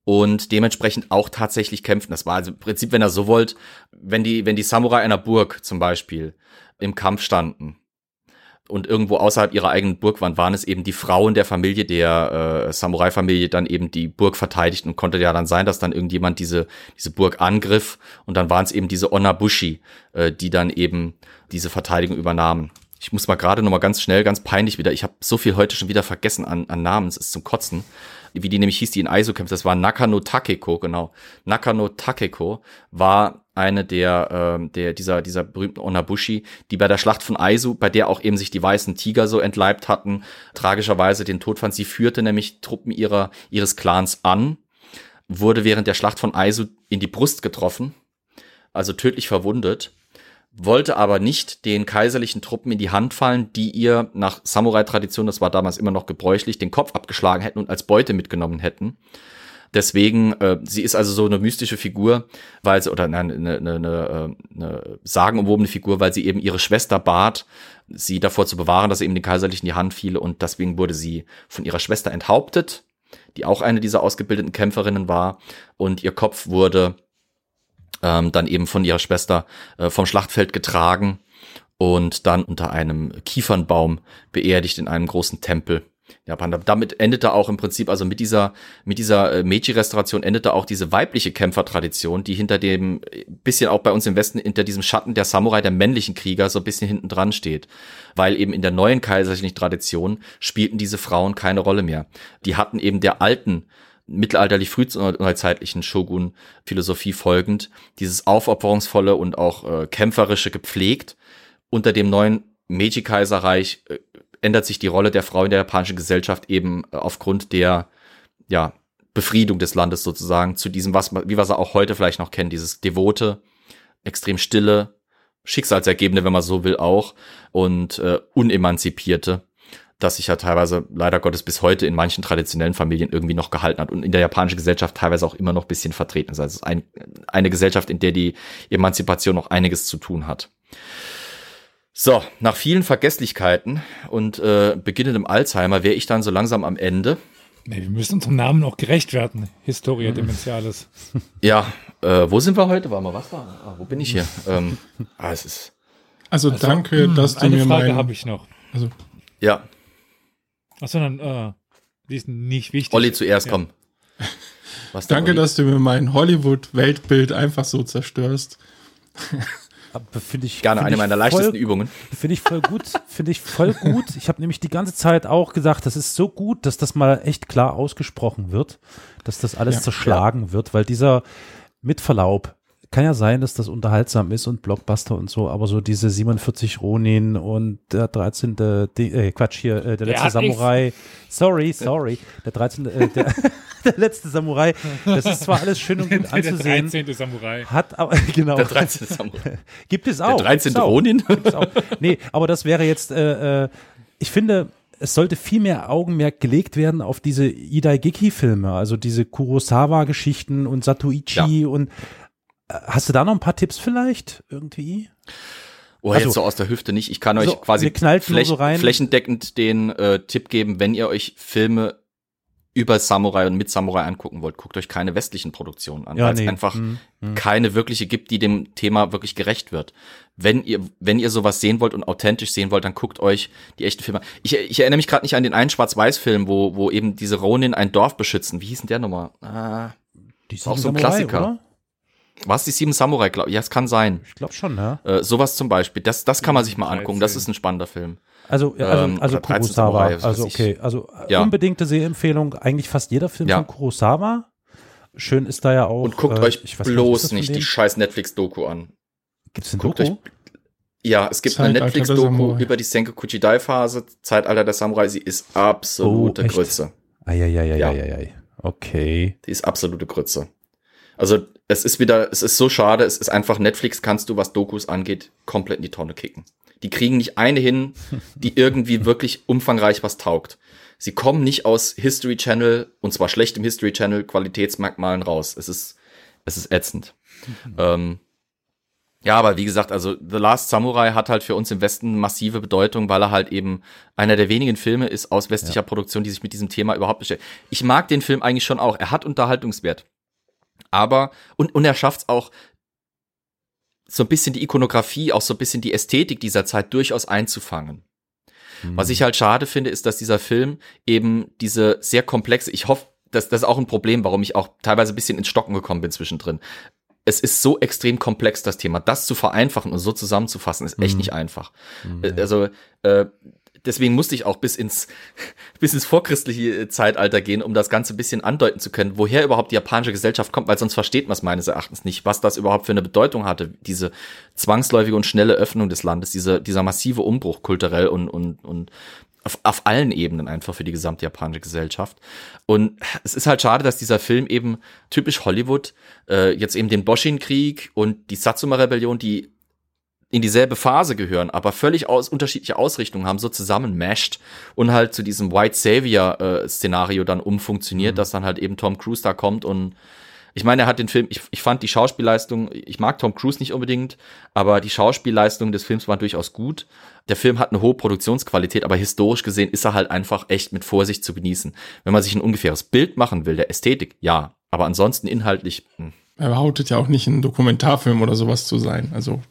und dementsprechend auch tatsächlich kämpfen. Das war also im Prinzip, wenn ihr so wollt, wenn die, wenn die Samurai einer Burg zum Beispiel im Kampf standen, und irgendwo außerhalb ihrer eigenen Burg waren, waren es eben die Frauen der Familie, der äh, Samurai-Familie, dann eben die Burg verteidigt und konnte ja dann sein, dass dann irgendjemand diese, diese Burg angriff und dann waren es eben diese Onabushi, äh, die dann eben diese Verteidigung übernahmen. Ich muss mal gerade noch mal ganz schnell, ganz peinlich wieder, ich habe so viel heute schon wieder vergessen an, an Namen, es ist zum Kotzen wie die nämlich hieß, die in Aizo kämpft, das war Nakano Takeko, genau. Nakano Takeko war eine der, äh, der dieser, dieser berühmten Onabushi, die bei der Schlacht von Aizu, bei der auch eben sich die weißen Tiger so entleibt hatten, tragischerweise den Tod fand. Sie führte nämlich Truppen ihrer, ihres Clans an, wurde während der Schlacht von Aizu in die Brust getroffen, also tödlich verwundet wollte aber nicht den kaiserlichen Truppen in die Hand fallen, die ihr nach Samurai-Tradition, das war damals immer noch gebräuchlich, den Kopf abgeschlagen hätten und als Beute mitgenommen hätten. Deswegen, äh, sie ist also so eine mystische Figur, weil sie, oder nein, eine, eine, eine, eine sagenumwobene Figur, weil sie eben ihre Schwester bat, sie davor zu bewahren, dass sie eben den Kaiserlichen in die Hand fiele und deswegen wurde sie von ihrer Schwester enthauptet, die auch eine dieser ausgebildeten Kämpferinnen war und ihr Kopf wurde ähm, dann eben von ihrer Schwester äh, vom Schlachtfeld getragen und dann unter einem Kiefernbaum beerdigt in einem großen Tempel. Japan. Damit endete auch im Prinzip, also mit dieser, mit dieser äh, Meiji-Restauration endete auch diese weibliche Kämpfertradition, die hinter dem, bisschen auch bei uns im Westen, hinter diesem Schatten der Samurai, der männlichen Krieger, so ein bisschen hinten dran steht. Weil eben in der neuen kaiserlichen Tradition spielten diese Frauen keine Rolle mehr. Die hatten eben der alten mittelalterlich frühzeitlichen Shogun-Philosophie folgend, dieses aufopferungsvolle und auch äh, kämpferische gepflegt. Unter dem neuen Meiji-Kaiserreich äh, ändert sich die Rolle der Frau in der japanischen Gesellschaft eben äh, aufgrund der, ja, Befriedung des Landes sozusagen zu diesem, was, wie wir es auch heute vielleicht noch kennen, dieses devote, extrem stille, schicksalsergebende, wenn man so will, auch und äh, unemanzipierte das sich ja teilweise leider Gottes bis heute in manchen traditionellen Familien irgendwie noch gehalten hat und in der japanischen Gesellschaft teilweise auch immer noch bisschen vertreten ist. Also es ist ein, eine Gesellschaft, in der die Emanzipation noch einiges zu tun hat. So, nach vielen Vergesslichkeiten und äh, beginnendem Alzheimer wäre ich dann so langsam am Ende. Nee, wir müssen unserem Namen auch gerecht werden. Historia mhm. Dementialis. [LAUGHS] Ja, äh, wo sind wir heute? Warte mal, was war? Ah, wo bin ich hier? ähm, ah, es ist. Also, also danke, mh, dass du eine mir Frage habe ich noch. Also. Ja. Achso, dann, äh, die ist nicht wichtig. Olli zuerst, ja. komm. [LAUGHS] Was Danke, Olli? dass du mir mein Hollywood-Weltbild einfach so zerstörst. Finde ich gerne find eine ich meiner leichtesten Übungen. Finde ich voll gut. Finde ich voll gut. Ich habe nämlich die ganze Zeit auch gesagt, das ist so gut, dass das mal echt klar ausgesprochen wird, dass das alles ja, zerschlagen ja. wird, weil dieser mit Verlaub kann ja sein, dass das unterhaltsam ist und Blockbuster und so, aber so diese 47 Ronin und der 13. äh, Quatsch hier, äh, der letzte der Samurai. Sorry, sorry. Der 13. Äh, der, [LAUGHS] der letzte Samurai. Das ist zwar alles schön und gut [LAUGHS] anzusehen. Der 13. Samurai. Hat aber, [LAUGHS] genau. Der 13. Samurai. Gibt es auch. Der 13. Ronin? Gibt's auch. Nee, aber das wäre jetzt, äh, äh, ich finde, es sollte viel mehr Augenmerk gelegt werden auf diese Idai Geki-Filme, also diese Kurosawa-Geschichten und Satuichi ja. und Hast du da noch ein paar Tipps vielleicht irgendwie? Oh, also, jetzt so aus der Hüfte nicht. Ich kann euch quasi fläch so flächendeckend den äh, Tipp geben, wenn ihr euch Filme über Samurai und mit Samurai angucken wollt, guckt euch keine westlichen Produktionen an, ja, weil es nee. einfach hm, hm. keine wirkliche gibt, die dem Thema wirklich gerecht wird. Wenn ihr, wenn ihr sowas sehen wollt und authentisch sehen wollt, dann guckt euch die echten Filme. Ich, ich erinnere mich gerade nicht an den einen Schwarz-Weiß-Film, wo, wo eben diese Ronin ein Dorf beschützen. Wie hieß denn der nochmal? Ah, die auch so ein Klassiker. Oder? Was, die sieben Samurai, glaube ich? Ja, es kann sein. Ich glaube schon, ja. Äh, sowas zum Beispiel. Das, das kann man sich mal angucken. Das ist ein spannender Film. Also, also, ähm, also Kurosawa. Also, okay. Also, ja. unbedingte Sehempfehlung. Eigentlich fast jeder Film ja. von Kurosawa. Schön ist da ja auch. Und guckt äh, euch bloß nicht, nicht die scheiß Netflix-Doku an. Gibt's eine Doku? Euch, ja, es gibt Zeitalter eine Netflix-Doku über die Sengoku Jidai-Phase, Zeitalter der Samurai. Sie ist absolute oh, Grütze. Eieieiei. Ja. Okay. Die ist absolute Grütze. Also es ist wieder, es ist so schade, es ist einfach Netflix kannst du, was Dokus angeht, komplett in die Tonne kicken. Die kriegen nicht eine hin, die [LAUGHS] irgendwie wirklich umfangreich was taugt. Sie kommen nicht aus History Channel, und zwar schlechtem History Channel Qualitätsmerkmalen raus. Es ist, es ist ätzend. Mhm. Ähm, ja, aber wie gesagt, also The Last Samurai hat halt für uns im Westen massive Bedeutung, weil er halt eben einer der wenigen Filme ist aus westlicher ja. Produktion, die sich mit diesem Thema überhaupt beschäftigt. Ich mag den Film eigentlich schon auch. Er hat Unterhaltungswert. Aber, und, und er schafft es auch, so ein bisschen die Ikonografie, auch so ein bisschen die Ästhetik dieser Zeit durchaus einzufangen. Mhm. Was ich halt schade finde, ist, dass dieser Film eben diese sehr komplexe, ich hoffe, das, das ist auch ein Problem, warum ich auch teilweise ein bisschen ins Stocken gekommen bin zwischendrin. Es ist so extrem komplex, das Thema. Das zu vereinfachen und so zusammenzufassen, ist echt mhm. nicht einfach. Mhm. Also, äh, deswegen musste ich auch bis ins, [LAUGHS] bis ins vorchristliche Zeitalter gehen, um das Ganze ein bisschen andeuten zu können, woher überhaupt die japanische Gesellschaft kommt, weil sonst versteht man es meines Erachtens nicht, was das überhaupt für eine Bedeutung hatte, diese zwangsläufige und schnelle Öffnung des Landes, diese, dieser massive Umbruch kulturell und, und, und auf, auf allen Ebenen einfach für die gesamte japanische Gesellschaft. Und es ist halt schade, dass dieser Film eben typisch Hollywood äh, jetzt eben den Boshin-Krieg und die Satsuma-Rebellion, die in dieselbe Phase gehören, aber völlig aus, unterschiedliche Ausrichtungen haben, so zusammenmasht und halt zu diesem White Savior-Szenario äh, dann umfunktioniert, mhm. dass dann halt eben Tom Cruise da kommt und ich meine, er hat den Film, ich, ich fand die Schauspielleistung, ich mag Tom Cruise nicht unbedingt, aber die Schauspielleistung des Films war durchaus gut. Der Film hat eine hohe Produktionsqualität, aber historisch gesehen ist er halt einfach echt mit Vorsicht zu genießen. Wenn man sich ein ungefähres Bild machen will, der Ästhetik, ja, aber ansonsten inhaltlich. Mh. Hm. Er behauptet ja auch nicht ein Dokumentarfilm oder sowas zu sein, also.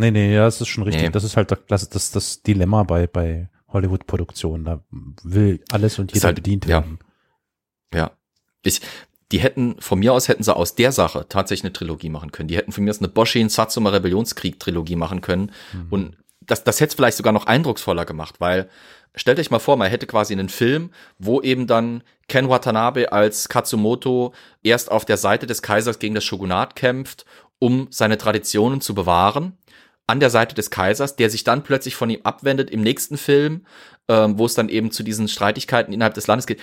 Nee, nee, ja, das ist schon richtig. Nee. Das ist halt das, das, das Dilemma bei, bei Hollywood-Produktionen. Da will alles und jeder halt, bedient werden. Ja. ja. Ich, die hätten, von mir aus hätten sie aus der Sache tatsächlich eine Trilogie machen können. Die hätten von mir aus eine Boshin Satsuma Rebellionskrieg Trilogie machen können. Mhm. Und das, das hätte es vielleicht sogar noch eindrucksvoller gemacht, weil stellt euch mal vor, man hätte quasi einen Film, wo eben dann Ken Watanabe als Katsumoto erst auf der Seite des Kaisers gegen das Shogunat kämpft, um seine Traditionen zu bewahren an der Seite des Kaisers, der sich dann plötzlich von ihm abwendet im nächsten Film, ähm, wo es dann eben zu diesen Streitigkeiten innerhalb des Landes geht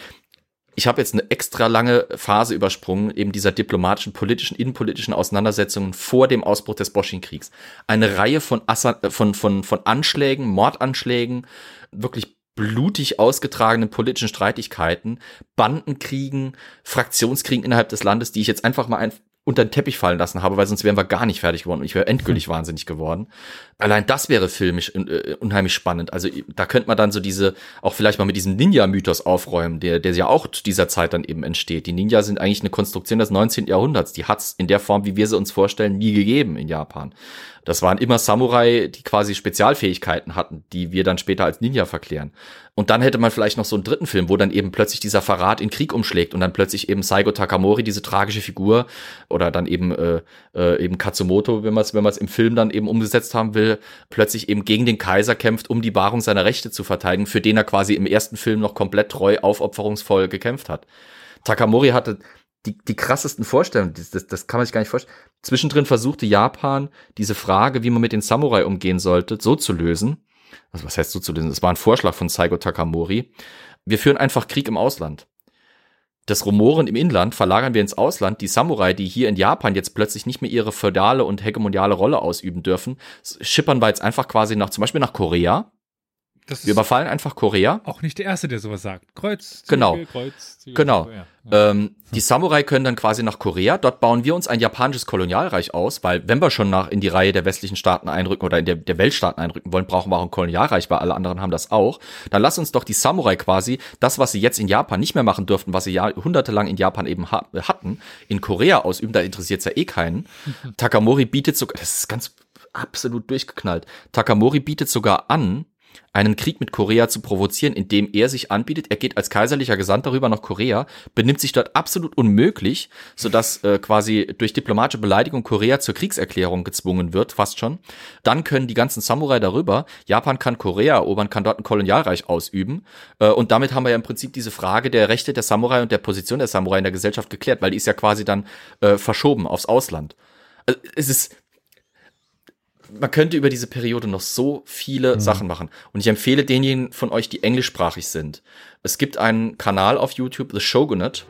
ich habe jetzt eine extra lange Phase übersprungen, eben dieser diplomatischen, politischen, innenpolitischen Auseinandersetzungen vor dem Ausbruch des Boschin-Kriegs. Eine Reihe von, Assa äh, von, von, von Anschlägen, Mordanschlägen, wirklich blutig ausgetragenen politischen Streitigkeiten, Bandenkriegen, Fraktionskriegen innerhalb des Landes, die ich jetzt einfach mal ein, unter den Teppich fallen lassen habe, weil sonst wären wir gar nicht fertig geworden und ich wäre endgültig wahnsinnig geworden. Allein das wäre filmisch äh, unheimlich spannend. Also da könnte man dann so diese, auch vielleicht mal mit diesem Ninja-Mythos aufräumen, der, der ja auch zu dieser Zeit dann eben entsteht. Die Ninja sind eigentlich eine Konstruktion des 19. Jahrhunderts. Die hat's in der Form, wie wir sie uns vorstellen, nie gegeben in Japan. Das waren immer Samurai, die quasi Spezialfähigkeiten hatten, die wir dann später als Ninja verklären. Und dann hätte man vielleicht noch so einen dritten Film, wo dann eben plötzlich dieser Verrat in Krieg umschlägt und dann plötzlich eben Saigo Takamori, diese tragische Figur, oder dann eben äh, äh, eben Katsumoto, wenn man es wenn man es im Film dann eben umgesetzt haben will, plötzlich eben gegen den Kaiser kämpft, um die Wahrung seiner Rechte zu verteidigen, für den er quasi im ersten Film noch komplett treu, aufopferungsvoll gekämpft hat. Takamori hatte die, die krassesten Vorstellungen, das, das, das kann man sich gar nicht vorstellen. Zwischendrin versuchte Japan, diese Frage, wie man mit den Samurai umgehen sollte, so zu lösen. Also was heißt so zu lösen? Das war ein Vorschlag von Saigo Takamori. Wir führen einfach Krieg im Ausland. Das Rumoren im Inland verlagern wir ins Ausland. Die Samurai, die hier in Japan jetzt plötzlich nicht mehr ihre feudale und hegemoniale Rolle ausüben dürfen, schippern wir jetzt einfach quasi nach, zum Beispiel nach Korea wir überfallen einfach Korea. Auch nicht der Erste, der sowas sagt. Kreuz, Züge, genau. Kreuz, Züge, genau. Ja. Ähm, die Samurai können dann quasi nach Korea. Dort bauen wir uns ein japanisches Kolonialreich aus, weil wenn wir schon nach in die Reihe der westlichen Staaten einrücken oder in der, der Weltstaaten einrücken wollen, brauchen wir auch ein Kolonialreich, weil alle anderen haben das auch. Dann lass uns doch die Samurai quasi das, was sie jetzt in Japan nicht mehr machen dürften, was sie jahrhundertelang in Japan eben ha hatten, in Korea ausüben. Da interessiert es ja eh keinen. [LAUGHS] Takamori bietet sogar, das ist ganz absolut durchgeknallt. Takamori bietet sogar an, einen Krieg mit Korea zu provozieren, indem er sich anbietet. Er geht als kaiserlicher Gesandt darüber nach Korea, benimmt sich dort absolut unmöglich, sodass äh, quasi durch diplomatische Beleidigung Korea zur Kriegserklärung gezwungen wird, fast schon. Dann können die ganzen Samurai darüber. Japan kann Korea erobern, kann dort ein Kolonialreich ausüben. Äh, und damit haben wir ja im Prinzip diese Frage der Rechte der Samurai und der Position der Samurai in der Gesellschaft geklärt, weil die ist ja quasi dann äh, verschoben aufs Ausland. Also, es ist man könnte über diese Periode noch so viele mhm. Sachen machen. Und ich empfehle denjenigen von euch, die englischsprachig sind. Es gibt einen Kanal auf YouTube, The Shogunate.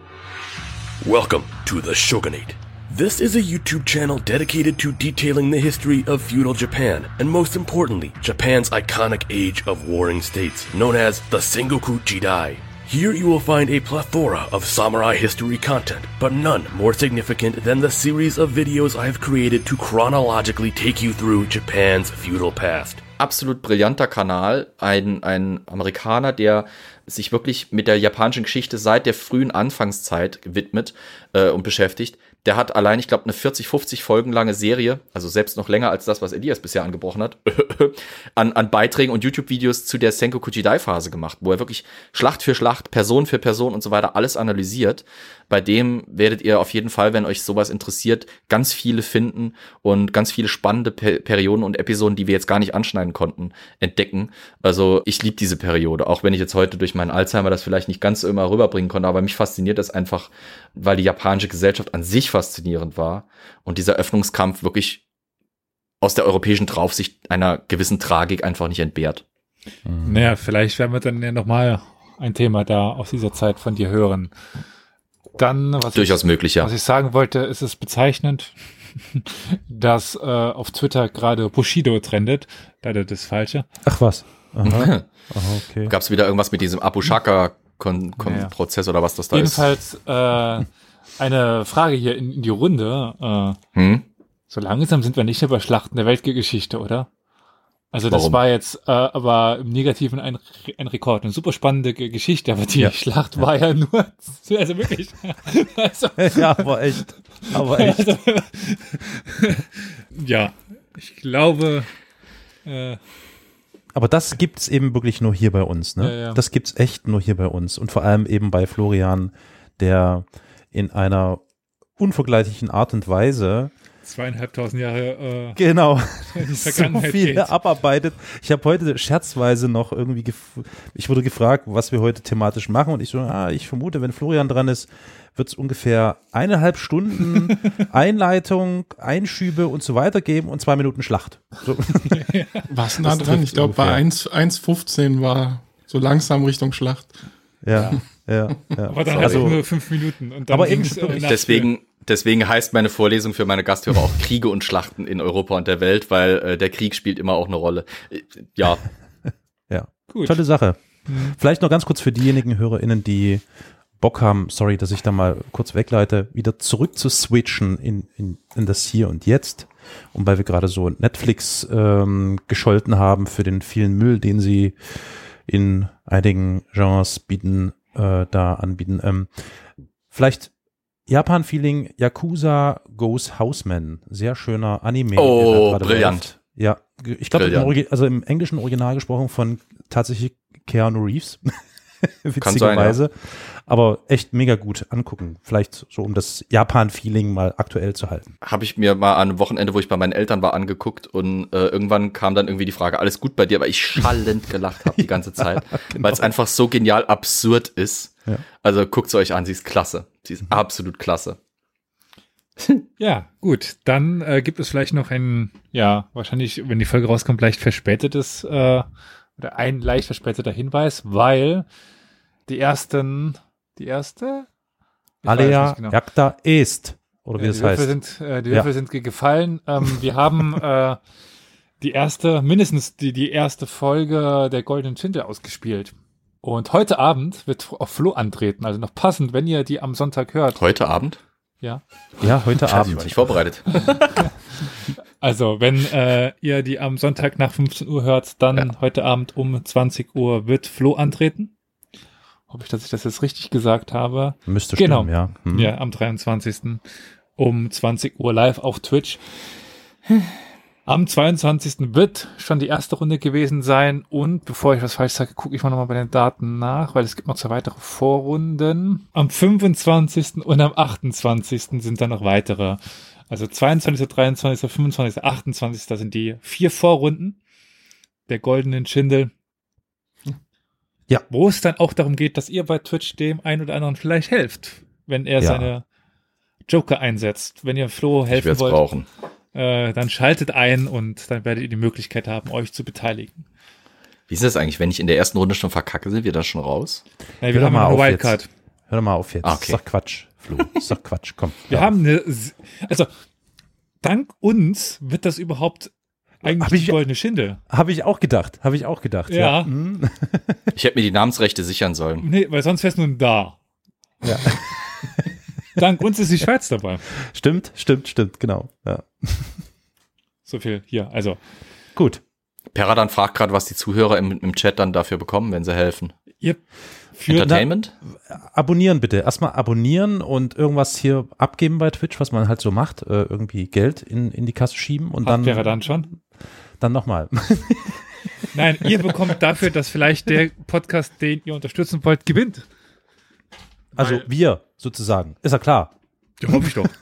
Welcome to The Shogunate. This is a YouTube channel dedicated to detailing the history of feudal Japan, and most importantly, Japan's iconic age of warring states, known as the Sengoku Jidai. Here you will find a plethora of samurai history content, but none more significant than the series of videos I have created to chronologically take you through Japan's feudal past. Absolut brillanter Kanal, ein, ein Amerikaner, der sich wirklich mit der japanischen Geschichte seit der frühen Anfangszeit widmet äh, und beschäftigt, der hat allein, ich glaube, eine 40, 50 Folgen lange Serie, also selbst noch länger als das, was Elias bisher angebrochen hat, [LAUGHS] an, an Beiträgen und YouTube-Videos zu der Senko Kujidai-Phase gemacht, wo er wirklich Schlacht für Schlacht, Person für Person und so weiter alles analysiert. Bei dem werdet ihr auf jeden Fall, wenn euch sowas interessiert, ganz viele finden und ganz viele spannende per Perioden und Episoden, die wir jetzt gar nicht anschneiden konnten, entdecken. Also ich liebe diese Periode, auch wenn ich jetzt heute durch meinen Alzheimer das vielleicht nicht ganz so immer rüberbringen konnte, aber mich fasziniert das einfach, weil die japanische Gesellschaft an sich faszinierend war und dieser Öffnungskampf wirklich aus der europäischen Draufsicht einer gewissen Tragik einfach nicht entbehrt. Naja, vielleicht werden wir dann ja nochmal ein Thema da aus dieser Zeit von dir hören. Dann, was durchaus ich, möglich, ja. Was ich sagen wollte, ist es bezeichnend, [LAUGHS] dass äh, auf Twitter gerade Bushido trendet. Leider das Falsche. Ach was. Aha. [LAUGHS] Aha, okay. Gab es wieder irgendwas mit diesem Abushaka-Prozess ja. oder was das da Jedenfalls, ist? Jedenfalls äh, eine Frage hier in, in die Runde. Äh, hm? So langsam sind wir nicht mehr bei Schlachten der Weltgeschichte, oder? Also das Warum? war jetzt äh, aber im Negativen ein, ein Rekord. Eine super spannende Geschichte, aber die ja. Schlacht war ja nur, also wirklich. [LAUGHS] Also, ja, aber echt. Aber [LAUGHS] echt. Also, ja, ich glaube. Äh, aber das gibt's eben wirklich nur hier bei uns. Ne? Ja, ja. Das gibt's echt nur hier bei uns. Und vor allem eben bei Florian, der in einer unvergleichlichen Art und Weise zweieinhalbtausend Jahre äh, genau [LAUGHS] [LAUGHS] so viel geht. abarbeitet. Ich habe heute scherzweise noch irgendwie, ich wurde gefragt, was wir heute thematisch machen und ich so, ah, ich vermute, wenn Florian dran ist, wird es ungefähr eineinhalb Stunden [LAUGHS] Einleitung, Einschübe und so weiter geben und zwei Minuten Schlacht. So. Was nah dran? Ich glaube, bei 1,15 war so langsam Richtung Schlacht. Ja, ja, ja. Aber dann hast du nur fünf Minuten. Und dann aber irgendwie, äh, deswegen, deswegen heißt meine Vorlesung für meine Gasthörer auch Kriege und Schlachten in Europa und der Welt, weil äh, der Krieg spielt immer auch eine Rolle. Äh, ja. [LAUGHS] ja. Gut. Tolle Sache. Mhm. Vielleicht noch ganz kurz für diejenigen HörerInnen, die Bock haben, sorry, dass ich da mal kurz wegleite, wieder zurück zu switchen in, in, in das Hier und Jetzt. Und weil wir gerade so Netflix ähm, gescholten haben für den vielen Müll, den sie in einigen Genres bieten, äh, da anbieten. Ähm, vielleicht Japan-Feeling, Yakuza Goes Houseman. Sehr schöner Anime. Oh, brillant. Läuft. Ja, ich glaube, also im englischen Original gesprochen von tatsächlich Keanu Reeves. [LAUGHS] Witzigerweise. Ja. Aber echt mega gut angucken. Vielleicht so, um das Japan-Feeling mal aktuell zu halten. Habe ich mir mal an einem Wochenende, wo ich bei meinen Eltern war, angeguckt und äh, irgendwann kam dann irgendwie die Frage, alles gut bei dir, weil ich schallend gelacht habe die ganze Zeit, [LAUGHS] genau. weil es einfach so genial absurd ist. Ja. Also guckt es euch an, sie ist klasse. Sie ist mhm. absolut klasse. [LAUGHS] Ja, gut. Dann äh, gibt es vielleicht noch ein, ja, wahrscheinlich, wenn die Folge rauskommt, leicht verspätetes äh, oder ein leicht verspäteter Hinweis, weil die ersten, die erste? Alea genau. Jagda ist. Oder wie ja, das heißt. Sind, äh, die Würfel ja. sind gefallen. Ähm, wir haben [LAUGHS] äh, die erste, mindestens die, die erste Folge der Goldenen Schindel ausgespielt. Und heute Abend wird auf Flo antreten, also noch passend, wenn ihr die am Sonntag hört. Heute Abend? Ja. Ja, heute Abend. Ich war nicht vorbereitet. [LAUGHS] also, wenn äh, ihr die am Sonntag nach 15 Uhr hört, dann ja. heute Abend um 20 Uhr wird Flo antreten. Hoffe ich, dass ich das jetzt richtig gesagt habe. Müsste genau. stimmen, ja. Hm. Ja, am 23. um 20 Uhr live auf Twitch. Am 22. wird schon die erste Runde gewesen sein und bevor ich was falsch sage, gucke ich mal nochmal bei den Daten nach, weil es gibt noch zwei weitere Vorrunden. Am 25. und am 28. sind dann noch weitere. Also 22., 23., 25., 28. sind die vier Vorrunden der goldenen Schindel. Ja. Wo es dann auch darum geht, dass ihr bei Twitch dem einen oder anderen vielleicht helft, wenn er ja. seine Joker einsetzt. Wenn ihr Flo helfen ich wollt. brauchen äh, dann schaltet ein und dann werdet ihr die Möglichkeit haben, euch zu beteiligen. Wie ist das eigentlich, wenn ich in der ersten Runde schon verkacke, sind wir da schon raus? Ja, wir Hör haben mal eine Wildcard. Jetzt. Hör mal auf jetzt. Ah, okay. Sag Quatsch, Flo. Sag Quatsch, komm. Wir haben eine, also dank uns wird das überhaupt eigentlich hab ich, die goldene Schinde. Habe ich auch gedacht, habe ich auch gedacht. Ja. ja. Mhm. ich hätte mir die Namensrechte sichern sollen. Nee, weil sonst wäre es nur ein Da. Ja. Dank uns ist die Schweiz dabei. Stimmt, stimmt, stimmt, genau. Ja. So viel hier. Also. Gut. Peradan fragt gerade, was die Zuhörer im, im Chat dann dafür bekommen, wenn sie helfen. Ihr Entertainment? Na, abonnieren bitte. Erstmal abonnieren und irgendwas hier abgeben bei Twitch, was man halt so macht. Äh, irgendwie Geld in, in die Kasse schieben und Hat dann. wäre dann schon. Dann nochmal. [LAUGHS] Nein, ihr bekommt dafür, dass vielleicht der Podcast, den ihr unterstützen wollt, gewinnt. Also Weil- wir sozusagen. Ist ja klar. Ja, hoffe ich doch. [LAUGHS]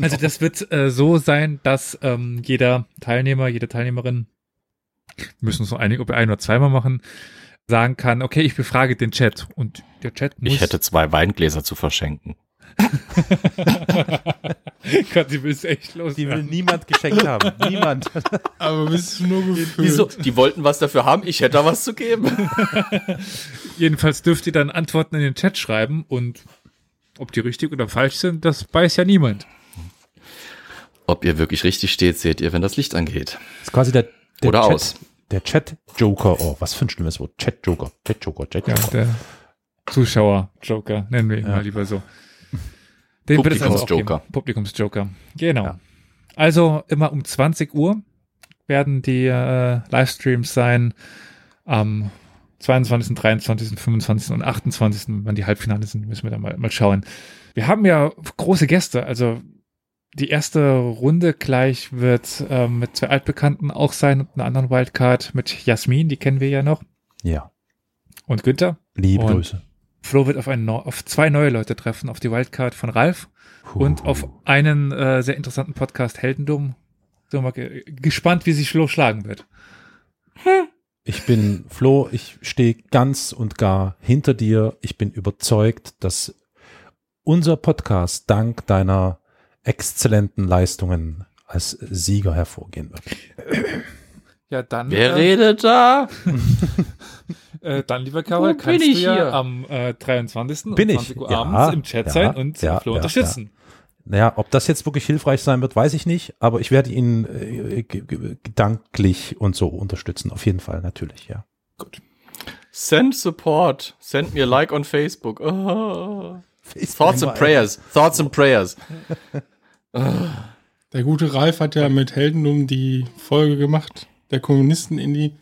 Also das wird äh, so sein, dass ähm, jeder Teilnehmer, jede Teilnehmerin, wir müssen uns noch einigen, ob wir ein oder zweimal machen, sagen kann, okay, ich befrage den Chat und der Chat muss... Ich hätte zwei Weingläser zu verschenken. [LAUGHS] Gott, sie will es echt los. Die will niemand geschenkt haben. [LAUGHS] Niemand. Aber bist du nur gefühlt. Wieso? Die wollten was dafür haben, ich hätte da was zu geben. Jedenfalls dürft ihr dann Antworten in den Chat schreiben und ob die richtig oder falsch sind, das weiß ja niemand. Ob ihr wirklich richtig steht, seht ihr, wenn das Licht angeht. Das ist quasi der, der Oder Chat, aus. Der Chat-Joker. Oh, was für ein schlimmes Wort. Chat-Joker. Chat-Joker. Ja, Chat-Joker. der Zuschauer-Joker, nennen wir ihn mal lieber so. Den also. Publikumsjoker. Publikumsjoker. Genau. Ja. Also immer um 20 Uhr werden die äh, Livestreams sein. Am 22., 23., 25. und 28., wenn die Halbfinale sind, müssen wir da mal, mal schauen. Wir haben ja große Gäste, also die erste Runde gleich wird ähm, mit zwei Altbekannten auch sein und einer anderen Wildcard mit Jasmin, die kennen wir ja noch, Ja. und Günther. Liebe Und- Grüße. Flo wird auf, einen, auf zwei neue Leute treffen, auf die Wildcard von Ralf und auf einen äh, sehr interessanten Podcast Heldendum. So mal ge gespannt, wie sich Flo schlagen wird. Ich bin Flo, ich stehe ganz und gar hinter dir. Ich bin überzeugt, dass unser Podcast dank deiner exzellenten Leistungen als Sieger hervorgehen wird. Ja, dann, Wer äh, redet da? [LAUGHS] äh, dann lieber Karol, kannst ich du ja hier? am äh, 23. Bin um ich? 20 Uhr Ja, abends im Chat ja, sein und ja, Flo ja, unterstützen. Naja, ob das jetzt wirklich hilfreich sein wird, weiß ich nicht, aber ich werde ihn äh, ge- ge- gedanklich und so unterstützen. Auf jeden Fall, natürlich, ja. Send support. Send me a like on Facebook. Oh. Thoughts and prayers. Thoughts and prayers. [LAUGHS] Der gute Ralf hat ja mit Heldendum die Folge gemacht, der Kommunisten in die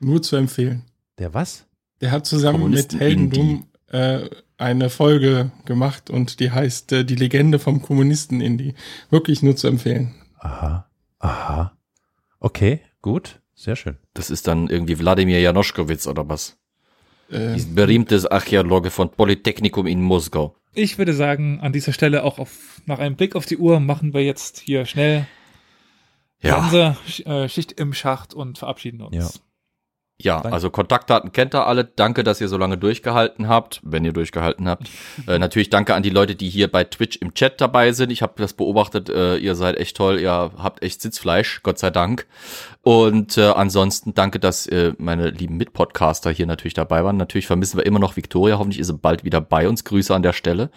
nur zu empfehlen. Der was? Der hat zusammen mit Heldendum äh, eine Folge gemacht und die heißt äh, Die Legende vom Kommunisten Indie. Wirklich nur zu empfehlen. Aha, aha. Okay, gut, sehr schön. Das ist dann irgendwie Wladimir Janoschkowitz oder was? Äh, Die berühmte Archäologe von Polytechnikum in Moskau. Ich würde sagen, an dieser Stelle auch auf, nach einem Blick auf die Uhr machen wir jetzt hier schnell Ja. unsere äh, Schicht im Schacht und verabschieden uns. Ja. Ja, Danke. also Kontaktdaten kennt ihr alle. Danke, dass ihr so lange durchgehalten habt, wenn ihr durchgehalten habt. [LAUGHS] äh, natürlich danke an die Leute, die hier bei Twitch im Chat dabei sind. Ich habe das beobachtet. Äh, ihr seid echt toll. Ihr habt echt Sitzfleisch, Gott sei Dank. Und äh, ansonsten danke, dass äh, meine lieben Mitpodcaster hier natürlich dabei waren. Natürlich vermissen wir immer noch Victoria. Hoffentlich ist sie bald wieder bei uns. Grüße an der Stelle.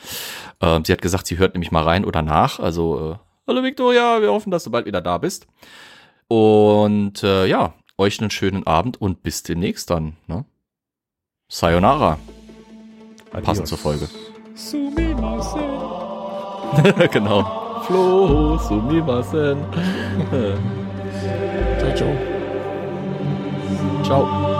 Ähm, sie hat gesagt, sie hört nämlich mal rein oder nach. Also, äh, hallo Victoria, wir hoffen, dass du bald wieder da bist. Und äh, ja, euch einen schönen Abend und bis demnächst dann. Ne? Sayonara. Passend zur Folge. Sumimasen. [LAUGHS] genau. Flo, sumimasen. [LAUGHS] ciao, ciao. Ciao.